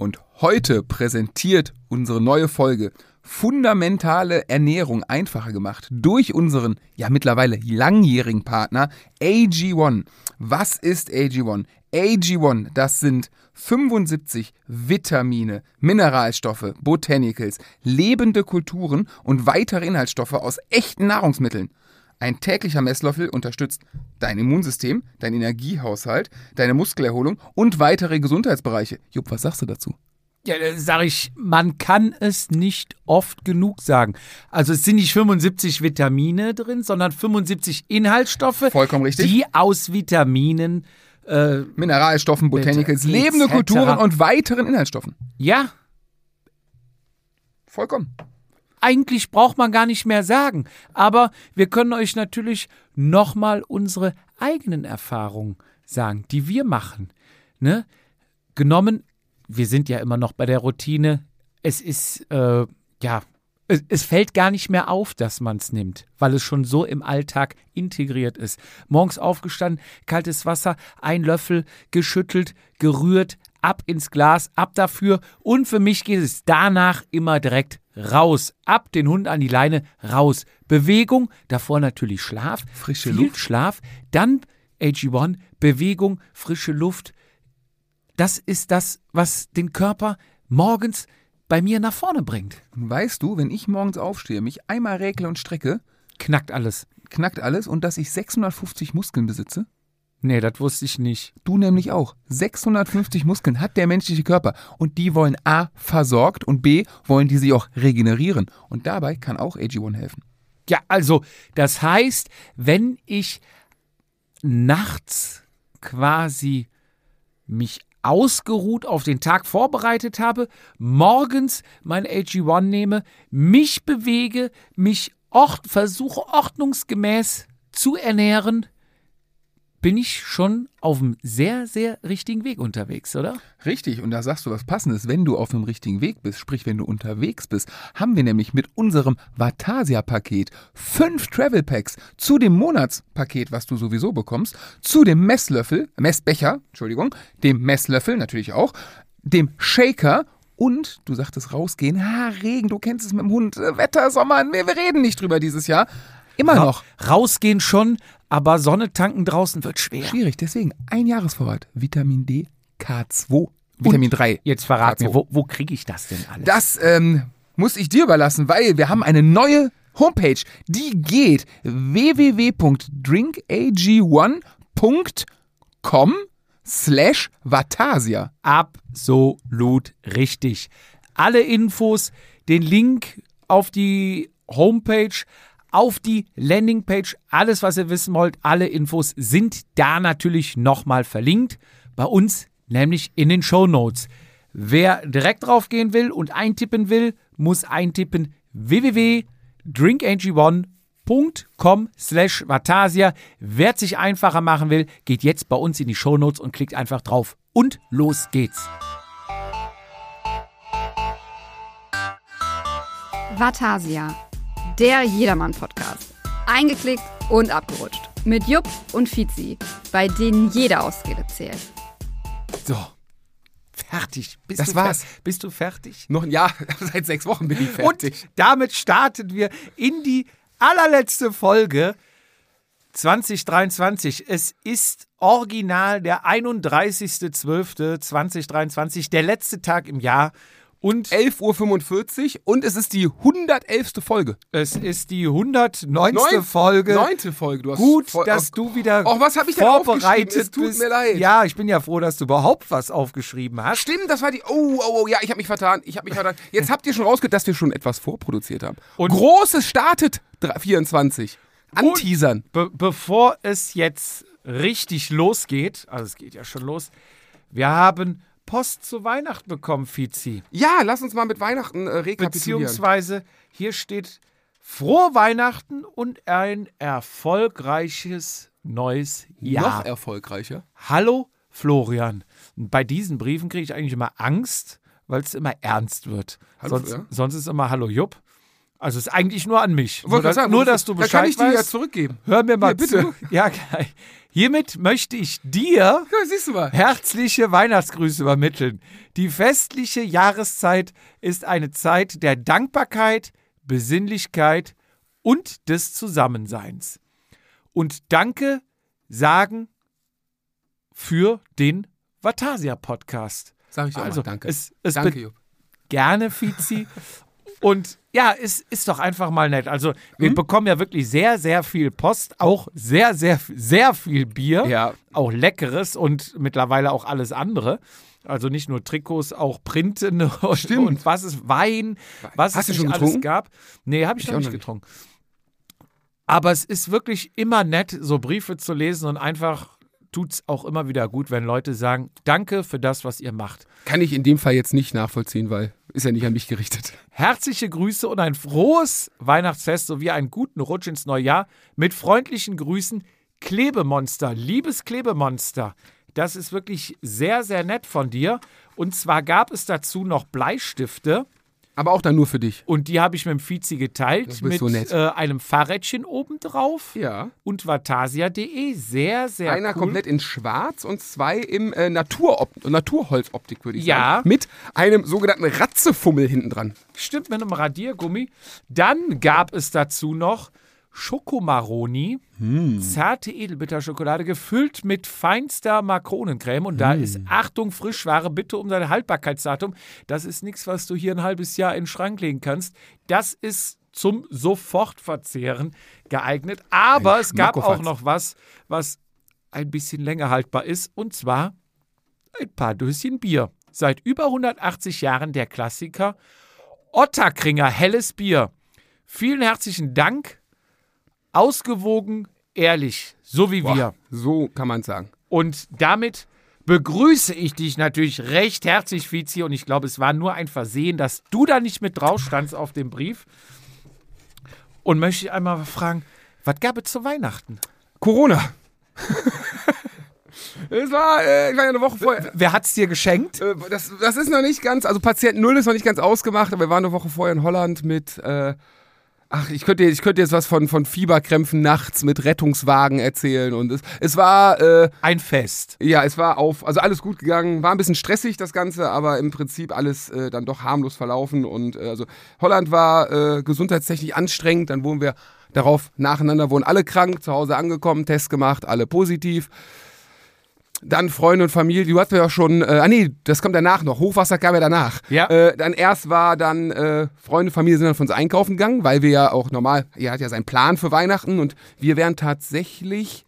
Und heute präsentiert unsere neue Folge fundamentale Ernährung einfacher gemacht durch unseren ja mittlerweile langjährigen Partner AG1. Was ist AG1? AG1, das sind 75 Vitamine, Mineralstoffe, Botanicals, lebende Kulturen und weitere Inhaltsstoffe aus echten Nahrungsmitteln. Ein täglicher Messlöffel unterstützt dein Immunsystem, dein Energiehaushalt, deine Muskelerholung und weitere Gesundheitsbereiche. Jupp, was sagst du dazu? Ja, sage ich, man kann es nicht oft genug sagen. Also es sind nicht 75 Vitamine drin, sondern 75 Inhaltsstoffe, Vollkommen richtig. die aus Vitaminen, äh, Mineralstoffen, Botanicals, lebende Kulturen und weiteren Inhaltsstoffen. ja, Vollkommen. Eigentlich braucht man gar nicht mehr sagen. Aber wir können euch natürlich nochmal unsere eigenen Erfahrungen sagen, die wir machen. Ne? Genommen, wir sind ja immer noch bei der Routine. Es ist, äh, ja, es, es fällt gar nicht mehr auf, dass man es nimmt, weil es schon so im Alltag integriert ist. Morgens aufgestanden, kaltes Wasser, ein Löffel, geschüttelt, gerührt, ab ins Glas, ab dafür. Und für mich geht es danach immer direkt raus. Ab den Hund an die Leine, raus. Bewegung, davor natürlich Schlaf. Frische viel Luft. Schlaf. Dann AG1, Bewegung, frische Luft. Das ist das, was den Körper morgens bei mir nach vorne bringt. Weißt du, wenn ich morgens aufstehe, mich einmal räkle und strecke, Knackt alles. knackt alles und dass ich 650 Muskeln besitze? Nee, das wusste ich nicht. Du nämlich auch. 650 Muskeln hat der menschliche Körper und die wollen A versorgt und B wollen die sich auch regenerieren. Und dabei kann auch AG1 helfen. Ja, also, das heißt, wenn ich nachts quasi mich ausgeruht auf den Tag vorbereitet habe, morgens mein AG1 nehme, mich bewege, mich ort, versuche ordnungsgemäß zu ernähren, bin ich schon auf einem sehr, sehr richtigen Weg unterwegs, oder? Richtig, und da sagst du was Passendes. Wenn du auf dem richtigen Weg bist, sprich, wenn du unterwegs bist, haben wir nämlich mit unserem Vatasia-Paket fünf Travel Packs zu dem Monatspaket, was du sowieso bekommst, zu dem Messlöffel, Messbecher, Entschuldigung, dem Messlöffel natürlich auch, dem Shaker und, du sagtest rausgehen, ha, Regen, du kennst es mit dem Hund, äh, Wetter, Sommer, wir, wir reden nicht drüber dieses Jahr. Immer noch. Rausgehen schon, aber Sonne tanken draußen wird schwer. Schwierig, deswegen ein Jahresvorrat. Vitamin D, K2, Vitamin 3. Jetzt verrat K2. mir, wo, wo kriege ich das denn alles? Das ähm, muss ich dir überlassen, weil wir haben eine neue Homepage. Die geht www.drinkag1.com slash Vatasia. Absolut richtig. Alle Infos, den Link auf die Homepage, auf die Landingpage, alles, was ihr wissen wollt, alle Infos sind da natürlich nochmal verlinkt. Bei uns nämlich in den Show Notes. Wer direkt drauf gehen will und eintippen will, muss eintippen www.drinkag1.com slash Vatasia. Wer es sich einfacher machen will, geht jetzt bei uns in die Show Notes und klickt einfach drauf. Und los geht's. Vatasia, der Jedermann-Podcast. Eingeklickt und abgerutscht. Mit Jupp und Fizi, bei denen jede Ausrede zählt. So. Fertig. Bist Das du war's. fer- Bist du fertig? Noch ein Jahr, seit sechs Wochen bin ich Und fertig. damit starten wir in die allerletzte Folge 2023. Es ist original der 31.12.2023, der letzte Tag im Jahr. Und 11.45 Uhr und es ist die 111. Folge. es ist die 109. Neun- Folge. Neunte Folge. Du hast Gut, voll- dass du wieder Och, was ich denn vorbereitet Es tut bist. mir leid. Ja, ich bin ja froh, dass du überhaupt was aufgeschrieben hast. Stimmt, das war die. Oh, oh, oh, ja, ich habe mich vertan. Ich habe mich vertan. Jetzt habt ihr schon rausgehört, dass wir schon etwas vorproduziert haben. Und- Großes startet 24. Anteasern. Be bevor es jetzt richtig losgeht, also es geht ja schon los, wir haben Post zu Weihnachten bekommen, Fizi. Ja, lass uns mal mit Weihnachten äh, rekapitulieren. Beziehungsweise hier steht Frohe Weihnachten und ein erfolgreiches neues Jahr. Noch erfolgreicher. Hallo Florian. Bei diesen Briefen kriege ich eigentlich immer Angst, weil es immer ernst wird. Hallo, sonst, ja. sonst ist immer Hallo Jupp. Also es ist eigentlich nur an mich. Wollte Nur, sagen, nur dass du Da Bescheid kann ich die ja weißt. zurückgeben. Hör mir mal Hier, bitte. zu. Ja, gleich. Hiermit möchte ich dir Ja, herzliche Weihnachtsgrüße übermitteln. Die festliche Jahreszeit ist eine Zeit der Dankbarkeit, Besinnlichkeit und des Zusammenseins. Und danke sagen für den Vatasia Podcast. Sag ich dir Also, auch mal, danke. es, es danke, Jupp. gerne, Fizi. Und ja, es ist doch einfach mal nett. Also, wir bekommen ja wirklich sehr, sehr viel Post, auch sehr, sehr, sehr viel Bier. Ja. Auch leckeres und mittlerweile auch alles andere. Also nicht nur Trikots, auch Printen und, Stimmt. und was ist Wein, was Hast es schon alles getrunken? gab. Nee, habe ich, Ich noch nicht. getrunken. Aber es ist wirklich immer nett, so Briefe zu lesen und einfach tut es auch immer wieder gut, wenn Leute sagen, danke für das, was ihr macht. Kann ich in dem Fall jetzt nicht nachvollziehen, weil ist ja nicht an mich gerichtet. Herzliche Grüße und ein frohes Weihnachtsfest sowie einen guten Rutsch ins neue Jahr. Mit freundlichen Grüßen, Klebemonster, liebes Klebemonster. Das ist wirklich sehr, sehr nett von dir. Und zwar gab es dazu noch Bleistifte Aber auch dann nur für dich. und die habe ich mit dem Vizi geteilt mit so nett. äh, einem Fahrrädchen obendrauf Ja. und vatasia.de. Sehr, sehr Einer cool. komplett in schwarz und zwei im äh, Naturop Naturholzoptik, würde ich Ja. sagen. Mit einem sogenannten Ratzefummel hinten dran. Stimmt, mit einem Radiergummi. Dann gab es dazu noch Schokomaroni, zarte Edelbitterschokolade, gefüllt mit feinster Makronencreme. Und da ist, Achtung, Frischware, bitte um dein Haltbarkeitsdatum. Das ist nichts, was du hier ein halbes Jahr in den Schrank legen kannst. Das ist zum Sofortverzehren geeignet. Aber Ein es gab auch noch was, was ein bisschen länger haltbar ist. Und zwar ein paar Döschen Bier. Seit über 180 Jahren der Klassiker Otterkringer helles Bier. Vielen herzlichen Dank. Ausgewogen, ehrlich, so wie wir. Boah, so kann man sagen. Und damit begrüße ich dich natürlich recht herzlich, Vizi. Und ich glaube, es war nur ein Versehen, dass du da nicht mit drauf standst auf dem Brief. Und möchte ich einmal fragen, was gab es zu Weihnachten? Corona. es war, äh, ich war ja eine Woche vorher. Wer hat's dir geschenkt? Äh, das, das ist noch nicht ganz, also Patient Null ist noch nicht ganz ausgemacht, aber wir waren eine Woche vorher in Holland mit, äh, ach, ich könnte, ich könnte jetzt was von, von Fieberkrämpfen nachts mit Rettungswagen erzählen und es, es war, äh, Ein Fest. ja, es war auf, also alles gut gegangen, war ein bisschen stressig das Ganze, aber im Prinzip alles äh, dann doch harmlos verlaufen und äh, also Holland war äh, gesundheitstechnisch anstrengend, dann wurden wir darauf nacheinander, wurden alle krank, zu Hause angekommen, Test gemacht, alle positiv. Dann Freunde und Familie, du hast ja schon, äh, ah nee, das kommt danach noch, Hochwasser kam ja danach. Ja. Äh, dann erst war dann, äh, Freunde, Familie sind dann von uns einkaufen gegangen, weil wir ja auch normal, er hat ja seinen Plan für Weihnachten und wir wären tatsächlich,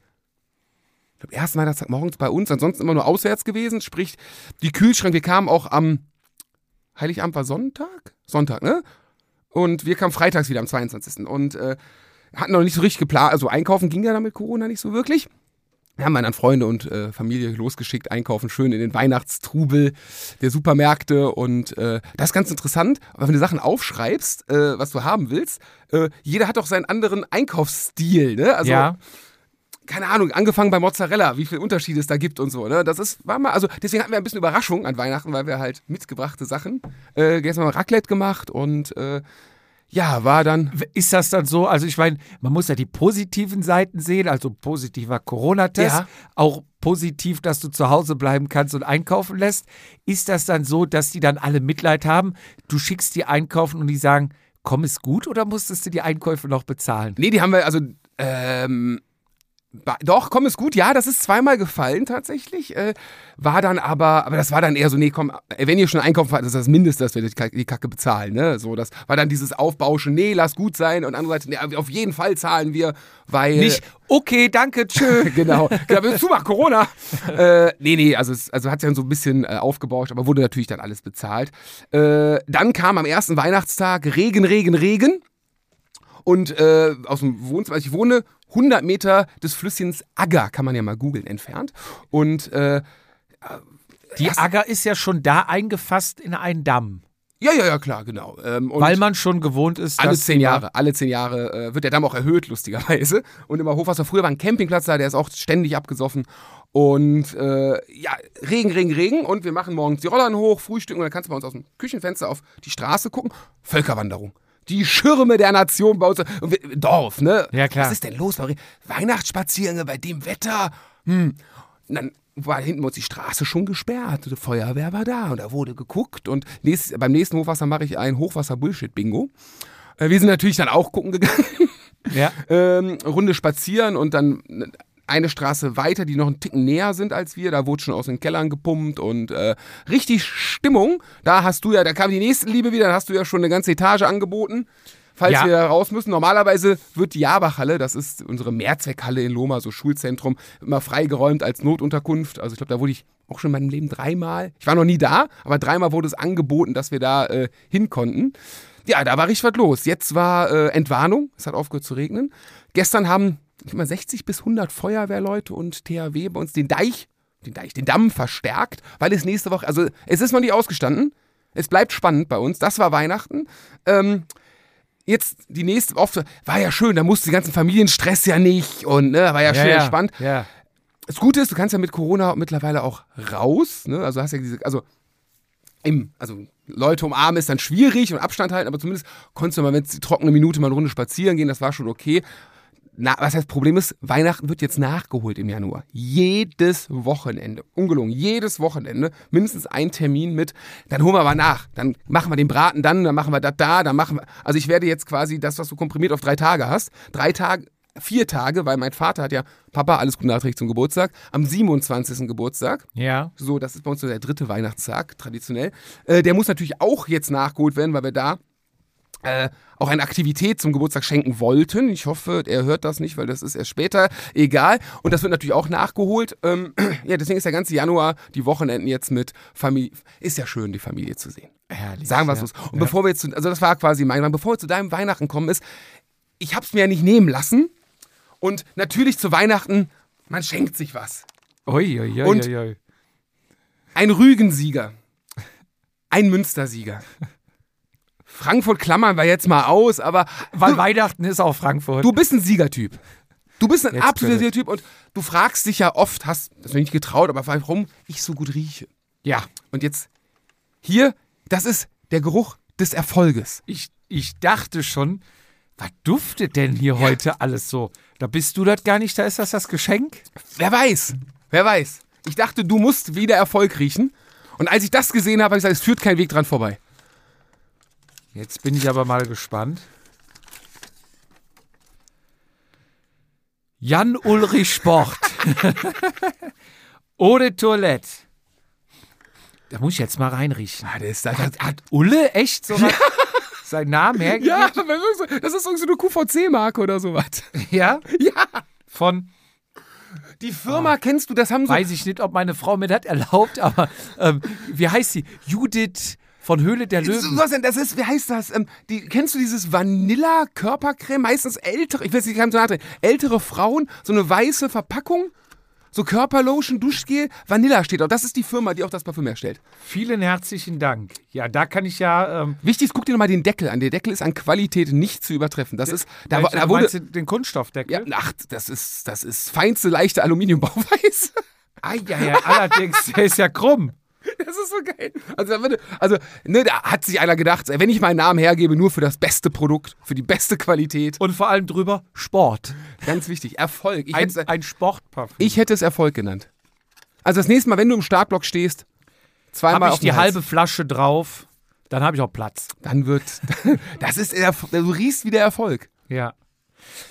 ich glaube, ersten Weihnachtstag morgens bei uns, ansonsten immer nur auswärts gewesen, sprich, die Kühlschrank, wir kamen auch am Heiligabend war Sonntag? Sonntag, ne? Und wir kamen freitags wieder am 22. Und äh, hatten noch nicht so richtig geplant, also einkaufen ging ja dann mit Corona nicht so wirklich. Wir haben dann Freunde und äh, Familie losgeschickt, einkaufen schön in den Weihnachtstrubel der Supermärkte und äh, das ist ganz interessant, aber wenn du Sachen aufschreibst, äh, was du haben willst, äh, jeder hat doch seinen anderen Einkaufsstil, ne? Also ja. keine Ahnung, angefangen bei Mozzarella, wie viele Unterschiede es da gibt und so. Ne? Das ist, war mal, also deswegen hatten wir ein bisschen Überraschung an Weihnachten, weil wir halt mitgebrachte Sachen, äh, gestern mal Raclette gemacht und äh, ja, war dann, Ist das dann so? Also ich meine, man muss ja die positiven Seiten sehen, also positiver Corona-Test, Ja. auch positiv, dass du zu Hause bleiben kannst und einkaufen lässt. Ist das dann so, dass die dann alle Mitleid haben? Du schickst die einkaufen und die sagen, komm, ist gut oder musstest du die Einkäufe noch bezahlen? nee, die haben wir, also, ähm, doch, komm, ist gut. Ja, das ist zweimal gefallen tatsächlich. Äh, war dann aber, aber das war dann eher so, nee, komm, äh, wenn ihr schon einkaufen fahrt, das ist das Mindeste, dass wir die Kacke, bezahlen. Ne? So, das war dann dieses Aufbauschen, nee, lass gut sein. Und andere Seite, nee, auf jeden Fall zahlen wir, weil. Nicht, okay, danke, tschö. genau. genau willst du mal Corona? äh, nee, nee, also, es also hat sich dann so ein bisschen äh, aufgebauscht, aber wurde natürlich dann alles bezahlt. Äh, dann kam am ersten Weihnachtstag Regen, Regen, Regen. Und äh, aus dem Wohnzimmer, also ich wohne 100 Meter des Flüsschens Agger, kann man ja mal googeln, entfernt. Und äh, Die Agger ist ja schon da eingefasst in einen Damm, ja, ja, ja, klar, genau. Ähm, weil man schon gewohnt ist, alle dass zehn Jahre, alle zehn Jahre äh, wird der Damm auch erhöht, lustigerweise. Und immer Hochwasser. Früher war ein Campingplatz da, der ist auch ständig abgesoffen. Und äh, ja, Regen, Regen, Regen. Und wir machen morgens die Rollern hoch, frühstücken und dann kannst du bei uns aus dem Küchenfenster auf die Straße gucken. Völkerwanderung. Die Schirme der Nation bei uns. Dorf, ne? Ja, klar. Was ist denn los? Weihnachtsspaziergänge bei dem Wetter? Hm. Und dann war hinten uns die Straße schon gesperrt. Die Feuerwehr war da und da wurde geguckt. Und nächst, beim nächsten Hochwasser mache ich ein Hochwasser-Bullshit-Bingo. Äh, Wir sind natürlich dann auch gucken gegangen. Ja. ähm, Runde spazieren und dann eine Straße weiter, die noch einen Ticken näher sind als wir. Da wurde schon aus den Kellern gepumpt und äh, richtig Stimmung. Da hast du ja, da kam die nächste Liebe wieder, da hast du ja schon eine ganze Etage angeboten. Falls Ja. wir raus müssen. Normalerweise wird die Jabachhalle, das ist unsere Mehrzweckhalle in Loma, so Schulzentrum, immer freigeräumt als Notunterkunft. Also ich glaube, da wurde ich auch schon in meinem Leben dreimal. Ich war noch nie da, aber dreimal wurde es angeboten, dass wir da äh, hin konnten. Ja, da war richtig was los. Jetzt war äh, Entwarnung, es hat aufgehört zu regnen. Gestern haben ich mal 60 bis 100 Feuerwehrleute und THW bei uns den Deich, den Deich, den Damm verstärkt, weil es nächste Woche, also es ist noch nicht ausgestanden. Es bleibt spannend bei uns. Das war Weihnachten. Ähm, jetzt die nächste, oft war ja schön, da musste die ganzen Familienstress ja nicht und ne, war ja, schön entspannt. Ja. Das Gute ist, du kannst ja mit Corona mittlerweile auch raus, ne? Also hast ja diese, also im, also Leute umarmen ist dann schwierig und Abstand halten, aber zumindest konntest du mal, wenn es die trockene Minute mal eine Runde spazieren gehen, das war schon okay. Na, was heißt Problem ist, Weihnachten wird jetzt nachgeholt im Januar. Jedes Wochenende. Ungelogen, jedes Wochenende. Mindestens ein Termin mit, dann holen wir aber nach. Dann machen wir den Braten dann, dann machen wir das da, dann machen wir. Also ich werde jetzt quasi das, was du komprimiert auf drei Tage hast, drei Tage, vier Tage, weil mein Vater hat ja, Papa, alles gut nachträglich zum Geburtstag, am 27. Geburtstag. Ja. So, das ist bei uns so der dritte Weihnachtstag, traditionell. Äh, der muss natürlich auch jetzt nachgeholt werden, weil wir da äh, auch eine Aktivität zum Geburtstag schenken wollten. Ich hoffe, er hört das nicht, weil das ist erst später. Egal. Und das wird natürlich auch nachgeholt. Ähm, ja, deswegen ist der ganze Januar, die Wochenenden jetzt mit Familie. Ist ja schön, die Familie zu sehen. Herrlich. Sagen wir es ja. so. Und bevor wir jetzt zu, also das war quasi mein, bevor wir zu deinem Weihnachten kommen, ist, ich hab's mir ja nicht nehmen lassen. Und natürlich zu Weihnachten, man schenkt sich was. Ui, ui, ui, Und- ui, ui. Ein Rügensieger. Ein Münstersieger. Frankfurt klammern wir jetzt mal aus, aber Weil du, Weihnachten ist auch Frankfurt. du bist ein Siegertyp. Du bist ein Jetzt absoluter. Siegertyp und du fragst dich ja oft, hast das noch nicht getraut, aber warum ich so gut rieche. ja. Und jetzt hier, das ist der Geruch des Erfolges. Ich, ich dachte schon, was duftet denn hier heute alles so? Da bist du das gar nicht, da ist das das Geschenk? Wer weiß, wer weiß. Ich dachte, du musst wieder Erfolg riechen. Und als ich das gesehen habe, habe ich gesagt, es führt kein Weg dran vorbei. Jetzt bin ich aber mal gespannt. Jan Ulrich Sport. De Toilette. Da muss ich jetzt mal reinriechen. Ah, das, das, Hat, hat Ulle echt so was, seinen Namen hergegeben? ja, das ist irgendwie so eine QVC-Marke oder sowas. Ja? Ja. Von, Die Firma kennst du, das haben so. weiß ich nicht, ob meine Frau mir das erlaubt, aber ähm, wie heißt sie? Judith von Höhle der Löwen. Was denn? Das ist, wie heißt das? Ähm, die, kennst du dieses Vanilla-Körpercreme? Meistens ältere, ich weiß nicht, ich kann so nachdenken. Ältere Frauen, so eine weiße Verpackung, so Körperlotion, Duschgel, Vanilla steht auch. Das ist die Firma, die auch das Parfüm herstellt. Vielen herzlichen Dank. Ja, da kann ich ja. Ähm, Wichtig ist, guck dir nochmal den Deckel an. Der Deckel ist an Qualität nicht zu übertreffen. Das ist, da, welchen- da wurde, meinst du den Kunststoffdeckel? ja, ach, das ist, das ist feinste, leichte Aluminiumbauweise. Ah, ja, ja, allerdings, der ist ja krumm. Das ist so geil. Also, da würde, also ne, da hat sich einer gedacht, wenn ich meinen Namen hergebe, nur für das beste Produkt, für die beste Qualität. Und vor allem drüber Sport. Ganz wichtig, Erfolg. Ich, Ein, hätte, ein Sportparfüm. ich hätte es Erfolg genannt. Also das nächste Mal, wenn du im Startblock stehst, zweimal habe auf ich die Hals, halbe Flasche drauf, dann habe ich auch Platz. dann wird, das ist, du riechst wieder Erfolg. Ja.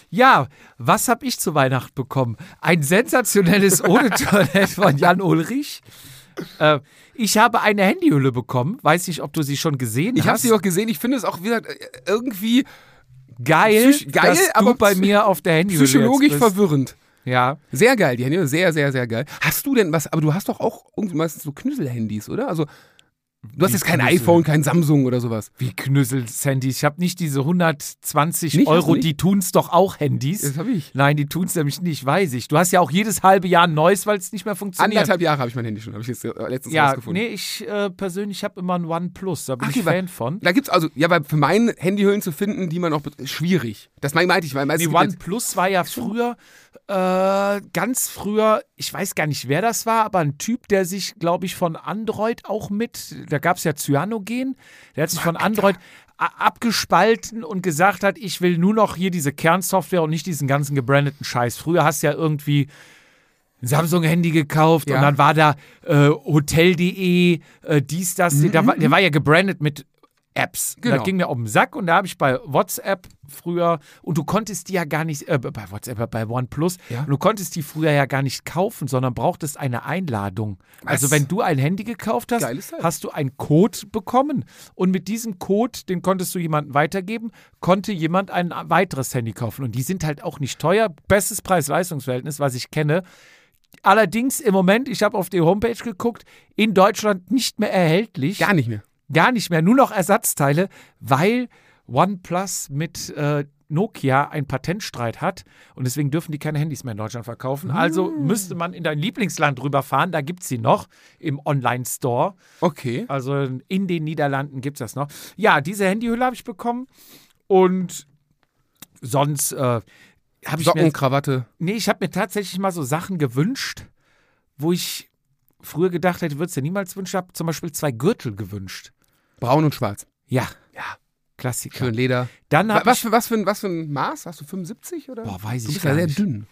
Ja, was habe ich zu Weihnachten bekommen? Ein sensationelles Ohne-Toilette von Jan Ulrich. Äh, ich habe eine Handyhülle bekommen. Weiß nicht, ob du sie schon gesehen Ich habe hast. sie auch gesehen, ich finde es auch wieder äh, irgendwie geil, psych- geil, aber bei mir auf der Handyhülle psychologisch verwirrend. Ja. Sehr geil, die Handy, sehr, sehr, sehr geil. Hast du denn was, aber du hast doch auch irgendwie meistens so Knüssel-Handys, oder? Also, du hast jetzt kein Knüssel? iPhone, kein Samsung oder sowas. Wie Knüssel-Handys. Ich habe nicht diese 120 Nicht? Euro, die tun's doch auch Handys. Das habe ich. Nein, die tun's nämlich nicht, weiß ich. Du hast ja auch jedes halbe Jahr ein neues, weil es nicht mehr funktioniert. Anderthalb Jahre habe ich mein Handy schon, habe ich jetzt äh, letztens Ja, rausgefunden. nee, ich äh, persönlich habe immer ein OnePlus, da bin Ach, ich Fan von. Da gibt's also, ja, weil für meinen Handyhüllen zu finden, die man auch, schwierig. Das meinte ich, weil meistens Die OnePlus war ja früher Äh, ganz früher, ich weiß gar nicht, wer das war, aber ein Typ, der sich, glaube ich, von Android auch mit, da gab es ja Cyanogen, der hat sich von Android abgespalten und gesagt hat, ich will nur noch hier diese Kernsoftware und nicht diesen ganzen gebrandeten Scheiß. Früher hast du ja irgendwie ein Samsung-Handy gekauft Ja. und dann war da äh, Hotel.de, äh, dies, das, der, war, der war ja gebrandet mit Apps. Genau. Das ging mir auf den Sack und da habe ich bei WhatsApp früher, und du konntest die ja gar nicht, äh, bei WhatsApp, äh, bei OnePlus, Ja. und du konntest die früher ja gar nicht kaufen, sondern brauchtest eine Einladung. Also wenn du ein Handy gekauft hast, hast du einen Code bekommen und mit diesem Code, den konntest du jemandem weitergeben, konnte jemand ein weiteres Handy kaufen. Und die sind halt auch nicht teuer. Bestes Preis-Leistungsverhältnis, was ich kenne. Allerdings im Moment, ich habe auf die Homepage geguckt, in Deutschland nicht mehr erhältlich. Gar nicht mehr. Gar nicht mehr, nur noch Ersatzteile, weil OnePlus mit äh, Nokia einen Patentstreit hat und deswegen dürfen die keine Handys mehr in Deutschland verkaufen. Also müsste man in dein Lieblingsland rüberfahren, da gibt es sie noch im Online-Store. Okay. Also in den Niederlanden gibt es das noch. Ja, diese Handyhülle habe ich bekommen und sonst äh, habe ich Socken, mir Krawatte. Nee, ich habe mir tatsächlich mal so Sachen gewünscht, wo ich früher gedacht hätte, würde es ja niemals wünschen. Ich habe zum Beispiel zwei Gürtel gewünscht. Braun und schwarz. Ja, Ja. Klassiker. Schön Leder. Dann habe Was für, was, für, ein- was für ein Maß? Hast du 75 oder? boah, weiß du ich bist gar ja sehr nicht. dünn.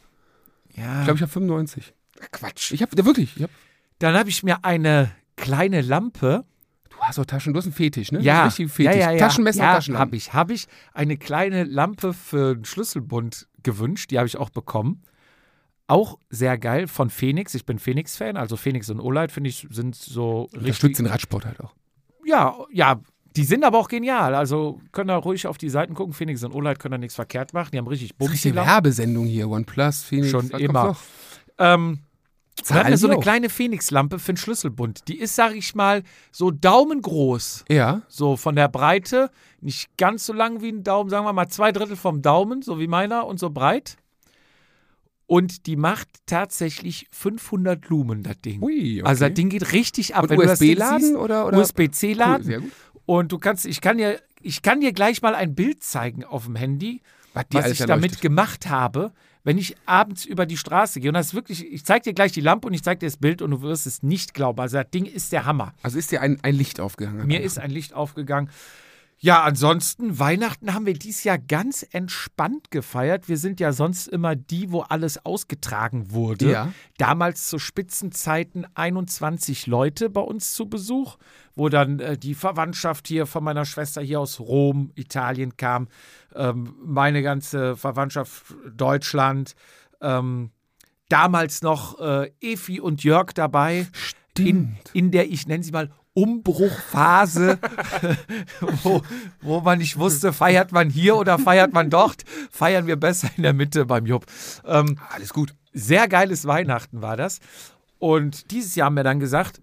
Ja. Ich glaube, ich habe 95. Quatsch. Ich habe, ja, wirklich. Ich hab, Dann habe ich mir eine kleine Lampe. du hast doch Taschen, du hast einen Fetisch, ne? Ja, richtig Fetisch. ja, ja, ja. Taschenmesser ja, Taschenlampe. habe ich, habe ich eine kleine Lampe für den Schlüsselbund gewünscht. Die habe ich auch bekommen. Auch sehr geil von Phoenix. Ich bin Phoenix-Fan. Also Phoenix und Olight finde ich sind so richtig. Unterstützt den Radsport halt auch. Ja, ja. Die sind aber auch genial. Also können da ruhig auf die Seiten gucken. Phoenix und Olight können da nichts verkehrt machen. Die haben richtig Das ist Bums. richtig die Lampen. Werbesendung hier. OnePlus, Phoenix. Schon immer. Ähm, wir hatten so eine auch? kleine Phoenix-Lampe für den Schlüsselbund. Die ist, sag ich mal, so daumengroß. Ja. So von der Breite, nicht ganz so lang wie ein Daumen, sagen wir mal zwei Drittel vom Daumen, so wie meiner und so breit. Und die macht tatsächlich 500 Lumen, das Ding. Ui, okay. Also das Ding geht richtig ab. USB-Laden oder, oder? USB-C-Laden. Cool, sehr gut. Und du kannst, ich kann dir, ich kann dir gleich mal ein Bild zeigen auf dem Handy, Was was ich damit gemacht habe, wenn ich abends über die Straße gehe. Und das ist wirklich, ich zeige dir gleich die Lampe und ich zeige dir das Bild und du wirst es nicht glauben. Also das Ding ist der Hammer. Also ist dir ein, ein Licht aufgegangen? Mir ist ein Licht aufgegangen. Ja, ansonsten, Weihnachten haben wir dieses Jahr ganz entspannt gefeiert. Wir sind ja sonst immer die, wo alles ausgetragen wurde. Ja. Damals zu Spitzenzeiten 21 Leute bei uns zu Besuch, wo dann äh, die Verwandtschaft hier von meiner Schwester hier aus Rom, Italien kam, ähm, meine ganze Verwandtschaft Deutschland, ähm, damals noch äh, Efi und Jörg dabei, in, in der, ich nenne sie mal, Umbruchphase, wo, wo man nicht wusste, feiert man hier oder feiert man dort, feiern wir besser in der Mitte beim Jupp. Ähm, Alles gut. sehr geiles Weihnachten war das. Und dieses Jahr haben wir dann gesagt,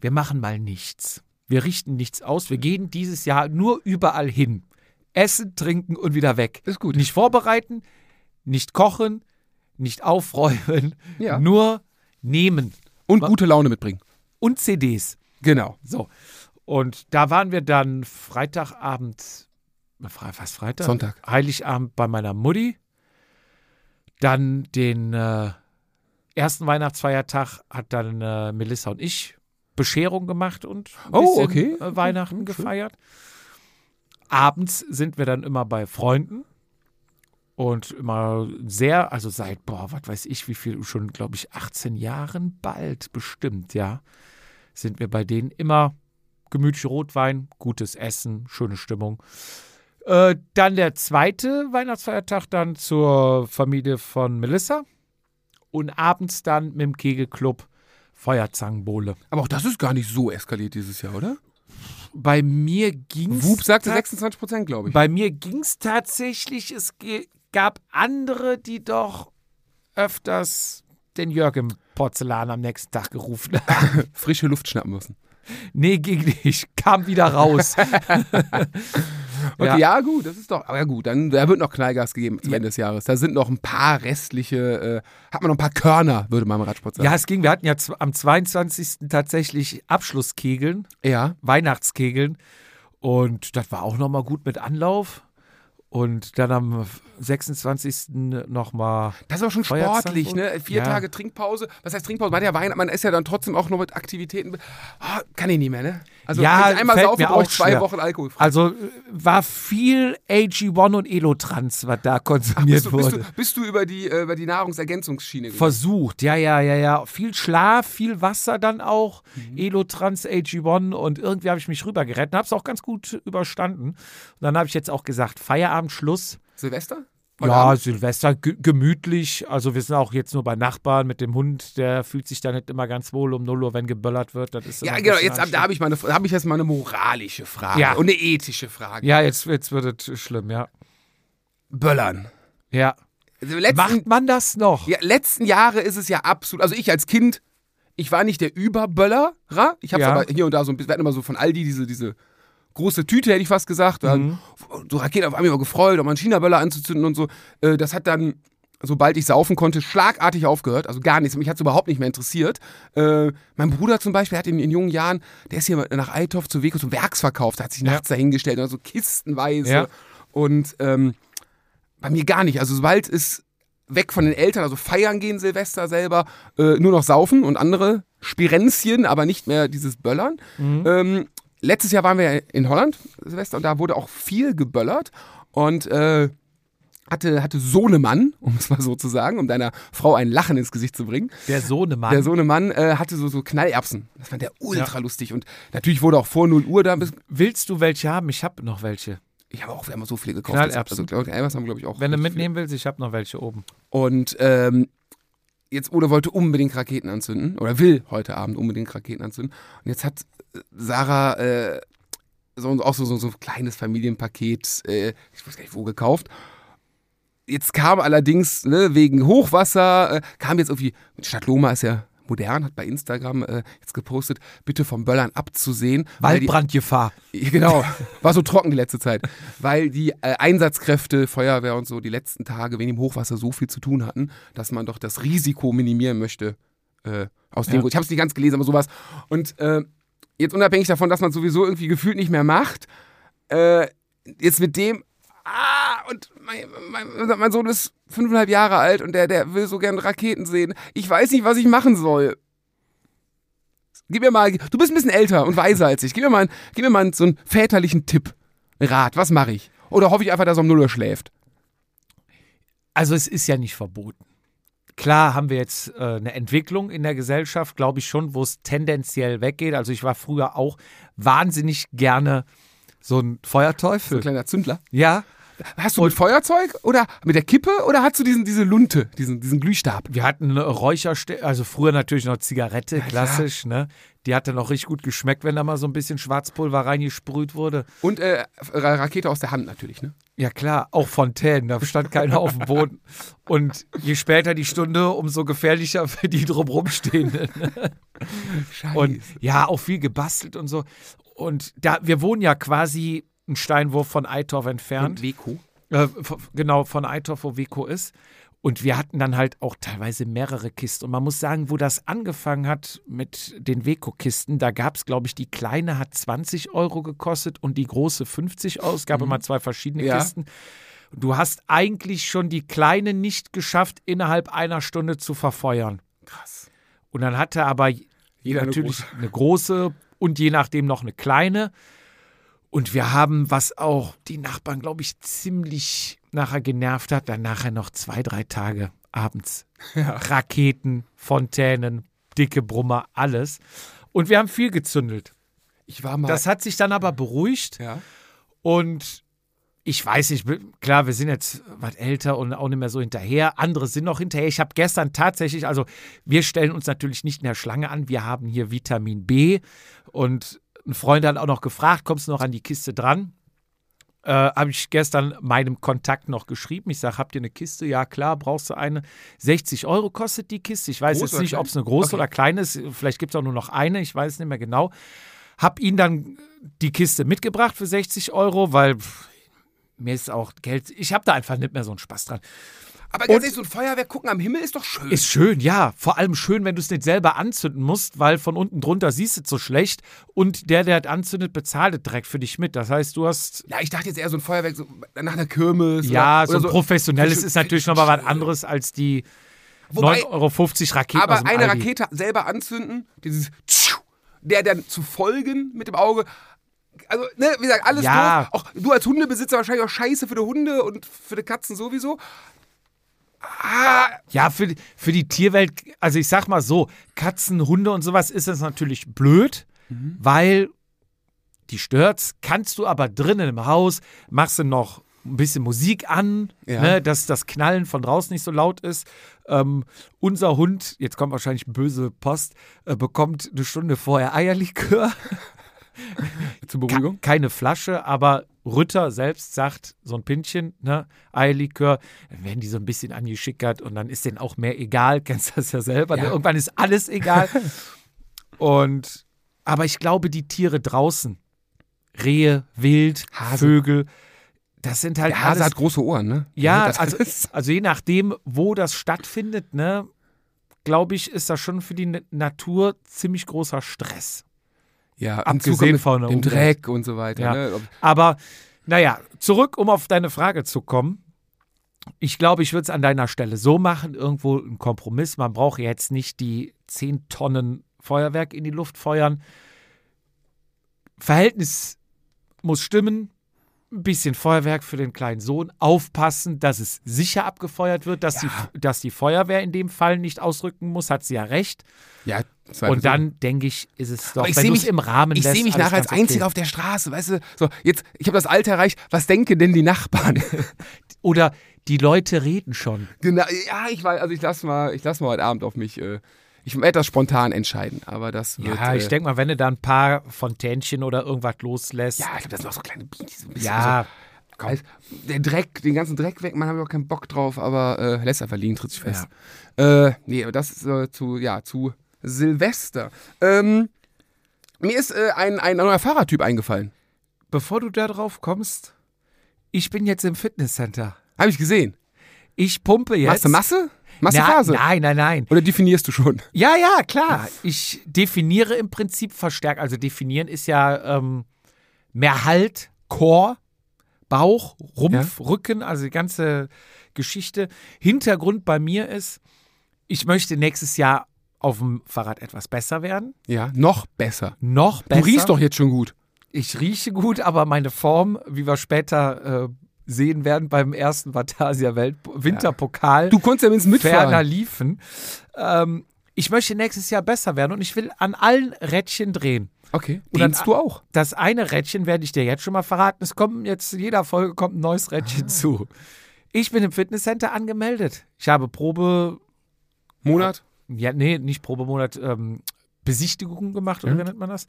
wir machen mal nichts. Wir richten nichts aus. Wir gehen dieses Jahr nur überall hin. Essen, trinken und wieder weg. Ist gut. Nicht vorbereiten, nicht kochen, nicht aufräumen, Ja. nur nehmen. Und gute Laune mitbringen. Und CDs. Genau. So. Und da waren wir dann Freitagabend, Fre- was Freitag? Sonntag. Heiligabend bei meiner Mutti. Dann den äh, ersten Weihnachtsfeiertag hat dann äh, Melissa und ich Bescherung gemacht und ein Oh, bisschen, okay. äh, Weihnachten schön. gefeiert. Abends sind wir dann immer bei Freunden und immer sehr, also seit, boah, was weiß ich, wie viel, schon, glaube ich, 18 Jahren bald bestimmt, ja, sind wir bei denen immer gemütlich Rotwein, gutes Essen, schöne Stimmung. Äh, dann der zweite Weihnachtsfeiertag dann zur Familie von Melissa und abends dann mit dem Kegelclub Feuerzangenbowle. Aber auch das ist gar nicht so eskaliert dieses Jahr, oder? Bei mir ging's Whoop sagte tats- 26 Prozent, glaube ich. Bei mir ging's tatsächlich, es gab andere, die doch öfters den Jörg im Porzellan am nächsten Tag gerufen haben. Frische Luft schnappen müssen. nee, ging nicht, kam wieder raus. Okay, Ja. ja. gut, das ist doch. Aber ja gut, dann da wird noch Knallgas gegeben zum Ja. Ende des Jahres. Da sind noch ein paar restliche, äh, hat man noch ein paar Körner, würde man im Radsport sagen. ja, es ging, wir hatten ja am 22. tatsächlich Abschlusskegeln. Ja. Weihnachtskegeln. Und das war auch nochmal gut mit Anlauf. Und dann am 26. nochmal. Das ist auch schon sportlich, ne? Vier Ja. Tage Trinkpause. Was heißt Trinkpause? Man ja Wein, man ist ja dann trotzdem auch noch mit Aktivitäten. Ah, kann ich nicht mehr, ne? Also Ja, einmal fällt saufen, mir auch zwei schwer. Wochen Alkohol. Also äh, war viel AG1 und Elotrans, was da konsumiert bist, du, bist, wurde. du, bist du über die, äh, über die Nahrungsergänzungsschiene gegangen? Versucht, ja, ja, ja, ja. Viel Schlaf, viel Wasser dann auch. Elotrans, AG1 und irgendwie habe ich mich rübergerettet und habe es auch ganz gut überstanden. Und dann habe ich jetzt auch gesagt, Feierabend, Schluss. Silvester? Ja, Abend? Silvester ge gemütlich. Also wir sind auch jetzt nur bei Nachbarn mit dem Hund. Der fühlt sich da nicht immer ganz wohl um 0 Uhr, wenn geböllert wird. Das ist Ja, genau. Jetzt hab- da habe ich, mal eine- da hab ich jetzt mal eine moralische Frage Ja. und eine ethische Frage. Ja, jetzt, jetzt wird es schlimm, ja. Böllern. Ja. Also letzten, Macht man das noch? ja, letzten Jahre ist es ja absolut. Also ich als Kind, ich war nicht der Überböllerer. Ich habe Ja. aber hier und da so ein bisschen, wir hatten immer so von Aldi diese, diese große Tüte, hätte ich fast gesagt. Mhm. So Raketen auf einmal immer gefreut, um einen China-Böller anzuzünden und so. Äh, Das hat dann, sobald ich saufen konnte, schlagartig aufgehört. Also gar nichts. Mich hat es überhaupt nicht mehr interessiert. Äh, mein Bruder zum Beispiel hat in, in jungen Jahren, der ist hier nach Eithoff zu Weko zum Werksverkauf, da hat sich Ja. nachts dahingestellt, also kistenweise. Ja. Und ähm, bei mir gar nicht. Also sobald es weg von den Eltern, also feiern gehen Silvester selber, äh, nur noch saufen und andere Spirenzchen, aber nicht mehr dieses Böllern. Ähm, letztes Jahr waren wir ja in Holland, Silvester, und da wurde auch viel geböllert. Und äh, hatte, hatte Sohnemann, um es mal so zu sagen, um deiner Frau ein Lachen ins Gesicht zu bringen. Der Sohnemann. Der Sohnemann äh, hatte so, so Knallerbsen. Das fand der ultra lustig. Und natürlich wurde auch vor 0 Uhr da bis. Willst du welche haben? Ich habe noch welche. Ich habe auch, haben so viele gekauft. Knallerbsen. Also, Knallerbsen haben wir, glaube ich, auch. Wenn du mitnehmen willst, ich habe noch welche oben. Und ähm, jetzt Ole wollte unbedingt Raketen anzünden oder will heute Abend unbedingt Raketen anzünden. Und jetzt hat Sarah äh, so, auch so, so, so ein kleines Familienpaket, äh, ich weiß gar nicht wo, gekauft. Jetzt kam allerdings ne, wegen Hochwasser, äh, kam jetzt irgendwie, Stadt Loma ist ja modern, hat bei Instagram äh, jetzt gepostet, bitte vom Böllern abzusehen. weil die- Waldbrandgefahr. ja, Genau, war so trocken die letzte Zeit, weil die äh, Einsatzkräfte, Feuerwehr und so die letzten Tage wegen dem Hochwasser so viel zu tun hatten, dass man doch das Risiko minimieren möchte. Äh, aus dem Ja. Grund. Ich habe es nicht ganz gelesen, aber sowas. Und äh, jetzt unabhängig davon, dass man sowieso irgendwie gefühlt nicht mehr macht, äh, jetzt mit dem, ah, und mein, mein, mein Sohn ist fünfeinhalb Jahre alt und der, der will so gern Raketen sehen. Ich weiß nicht, was ich machen soll. Gib mir mal, du bist ein bisschen älter und weiser als ich. Gib mir mal, gib mir mal so einen väterlichen Tipp. Rat, was mache ich? Oder hoffe ich einfach, dass er um 0 Uhr schläft? Also es ist ja nicht verboten. Klar haben wir jetzt äh, eine Entwicklung in der Gesellschaft, glaube ich schon, wo es tendenziell weggeht. Also ich war früher auch wahnsinnig gerne so ein So ein Feuerteufel. kleiner Zündler. ja, Hast du mit Feuerzeug oder mit der Kippe oder hast du diesen, diese Lunte, diesen, diesen Glühstab? wir hatten Räucherstäbe, also früher natürlich noch Zigarette, klassisch, ne? Die hat dann auch richtig gut geschmeckt, wenn da mal so ein bisschen Schwarzpulver reingesprüht wurde. Und äh, Ra- Rakete aus der Hand natürlich, ne? Ja klar, auch Fontänen, da stand keiner auf dem Boden. Und je später die Stunde, umso gefährlicher für die drumherum stehenden. Scheiße. Und ja, auch viel gebastelt und so. Und da, wir wohnen ja quasi einen Steinwurf von Eitorf entfernt. Und Weko. Äh, genau, von Eitorf, wo Weko ist. Und wir hatten dann halt auch teilweise mehrere Kisten. Und man muss sagen, wo das angefangen hat mit den Weko-Kisten, da gab es, glaube ich, die kleine hat 20 Euro gekostet und die große 50 Euro. Es gab immer zwei verschiedene Ja. Kisten. Du hast eigentlich schon die kleine nicht geschafft, innerhalb einer Stunde zu verfeuern. Krass. Und dann hatte aber Jeder eine natürlich große. eine große und je nachdem noch eine kleine. Und wir haben, was auch die Nachbarn, glaube ich, ziemlich nachher genervt hat, dann nachher noch zwei, drei Tage abends. Raketen, Fontänen, dicke Brummer, alles. Und wir haben viel gezündelt. Ich war mal. Das hat sich dann aber beruhigt. ja. Und ich weiß nicht, klar, wir sind jetzt was älter und auch nicht mehr so hinterher. Andere sind noch hinterher. Ich habe gestern tatsächlich, also wir stellen uns natürlich nicht in der Schlange an. Wir haben hier Vitamin B und ein Freund hat auch noch gefragt, kommst du noch an die Kiste dran? Äh, habe ich gestern meinem Kontakt noch geschrieben. Ich sage, habt ihr eine Kiste? Ja, klar, brauchst du eine. 60 Euro kostet die Kiste. Ich weiß Groß jetzt nicht, ob es eine große Okay. oder kleine ist. Vielleicht gibt es auch nur noch eine. Ich weiß nicht mehr genau. Hab ihn dann die Kiste mitgebracht für 60 Euro, weil pff, mir ist auch Geld, ich habe da einfach nicht mehr so einen Spaß dran. Aber ganz ehrlich, so ein Feuerwerk gucken am Himmel ist doch schön. Ist schön, ja. Vor allem schön, wenn du es nicht selber anzünden musst, weil von unten drunter siehst du es so schlecht und der, der es anzündet, bezahlt es direkt für dich mit. Das heißt, du hast. ja, ich dachte jetzt eher so ein Feuerwerk so nach einer Kirmes. Ja, oder, so ein professionelles Find ist ich natürlich nochmal was anderes als die Wobei- 9,50 Euro Raketen aus Aber eine Aldi. Rakete selber anzünden, dieses der dann zu folgen mit dem Auge. Also, ne, wie gesagt, alles Ja. doof. Auch du als Hundebesitzer wahrscheinlich auch scheiße für die Hunde und für die Katzen sowieso. Ah, Ja, für, die- für die Tierwelt, also ich sag mal so, Katzen, Hunde und sowas ist das natürlich blöd, Mhm. weil die stört's. Kannst du aber drinnen im Haus, machst du noch ein bisschen Musik an, Ja. ne, dass das Knallen von draußen nicht so laut ist. Ähm, unser Hund, jetzt kommt wahrscheinlich böse Post, äh, bekommt eine Stunde vorher Eierlikör. zur Beruhigung. keine Flasche, aber Rütter selbst sagt, so ein Pinchen, ne, Eierlikör, dann werden die so ein bisschen angeschickert und dann ist denen auch mehr egal, kennst das ja selber, ne? Ja. irgendwann ist alles egal. und, aber ich glaube, die Tiere draußen, Rehe, Wild, Hase. Vögel, das sind halt Der Hase alles, hat große Ohren, ne? ja, also, also je nachdem, wo das stattfindet, ne, glaube ich, ist das schon für die Na- Natur ziemlich großer Stress. Ja, abgesehen von dem. Dreck und so weiter. Ja. Ne? Aber naja, zurück, um auf deine Frage zu kommen. Ich glaube, ich würde es an deiner Stelle so machen, irgendwo ein Kompromiss. Man braucht jetzt nicht die 10 Tonnen Feuerwerk in die Luft feuern. Verhältnis muss stimmen. Ein bisschen Feuerwerk für den kleinen Sohn. Aufpassen, dass es sicher abgefeuert wird, dass, Ja. die, dass die Feuerwehr in dem Fall nicht ausrücken muss, hat sie ja recht. ja, Und dann, denke ich, ist es doch, Aber ich wenn mich- im Rahmen Ich sehe mich nachher als ganz okay. Einziger auf der Straße, weißt du? So, jetzt, ich habe das Alter erreicht, was denken denn die Nachbarn? Oder die Leute reden schon. genau, ja, ich weiß, also ich lasse mal, ich lass mal heute Abend auf mich, äh, ich werde das spontan entscheiden, aber das wird, Ja, ich äh, denke mal, wenn du da ein paar Fontänchen oder irgendwas loslässt. ja, ich glaube, das sind auch so kleine Bienen, die so ein bisschen ja, so, weiß, der Dreck, den ganzen Dreck weg, man habe ich auch keinen Bock drauf, aber äh, lässt einfach liegen, tritt sich fest. Äh, nee, aber das ist äh, zu, ja, zu Silvester. Ähm, mir ist äh, ein, ein neuer Fahrradtyp eingefallen. bevor du da drauf kommst, ich bin jetzt im Fitnesscenter. Habe ich gesehen. Ich pumpe jetzt. Machst du Masse? Machst du Na, Phase? Nein, nein, nein. Oder definierst du schon? Ja, ja, klar. Ich definiere im Prinzip verstärkt. Also definieren ist ja ähm, mehr Halt, Chor, Bauch, Rumpf, Rücken, also die ganze Geschichte. Hintergrund bei mir ist, ich möchte nächstes Jahr auf dem Fahrrad etwas besser werden. Ja, noch besser. Noch Du besser. riechst doch jetzt schon gut. Ich rieche gut, aber meine Form, wie wir später äh, sehen werden beim ersten Vatasia Welt Winterpokal, Du konntest ja ferner mitfahren. liefen. Ähm, ich möchte nächstes Jahr besser werden und ich will an allen Rädchen drehen. Okay. Und dann- du auch? Das eine Rädchen werde ich dir jetzt schon mal verraten. Es kommt jetzt, in jeder Folge kommt ein neues Ah. Rädchen zu. Ich bin im Fitnesscenter angemeldet. Ich habe Probe, Monat? ja, nee, nicht Probemonat, ähm, Besichtigungen gemacht, oder wie nennt man das?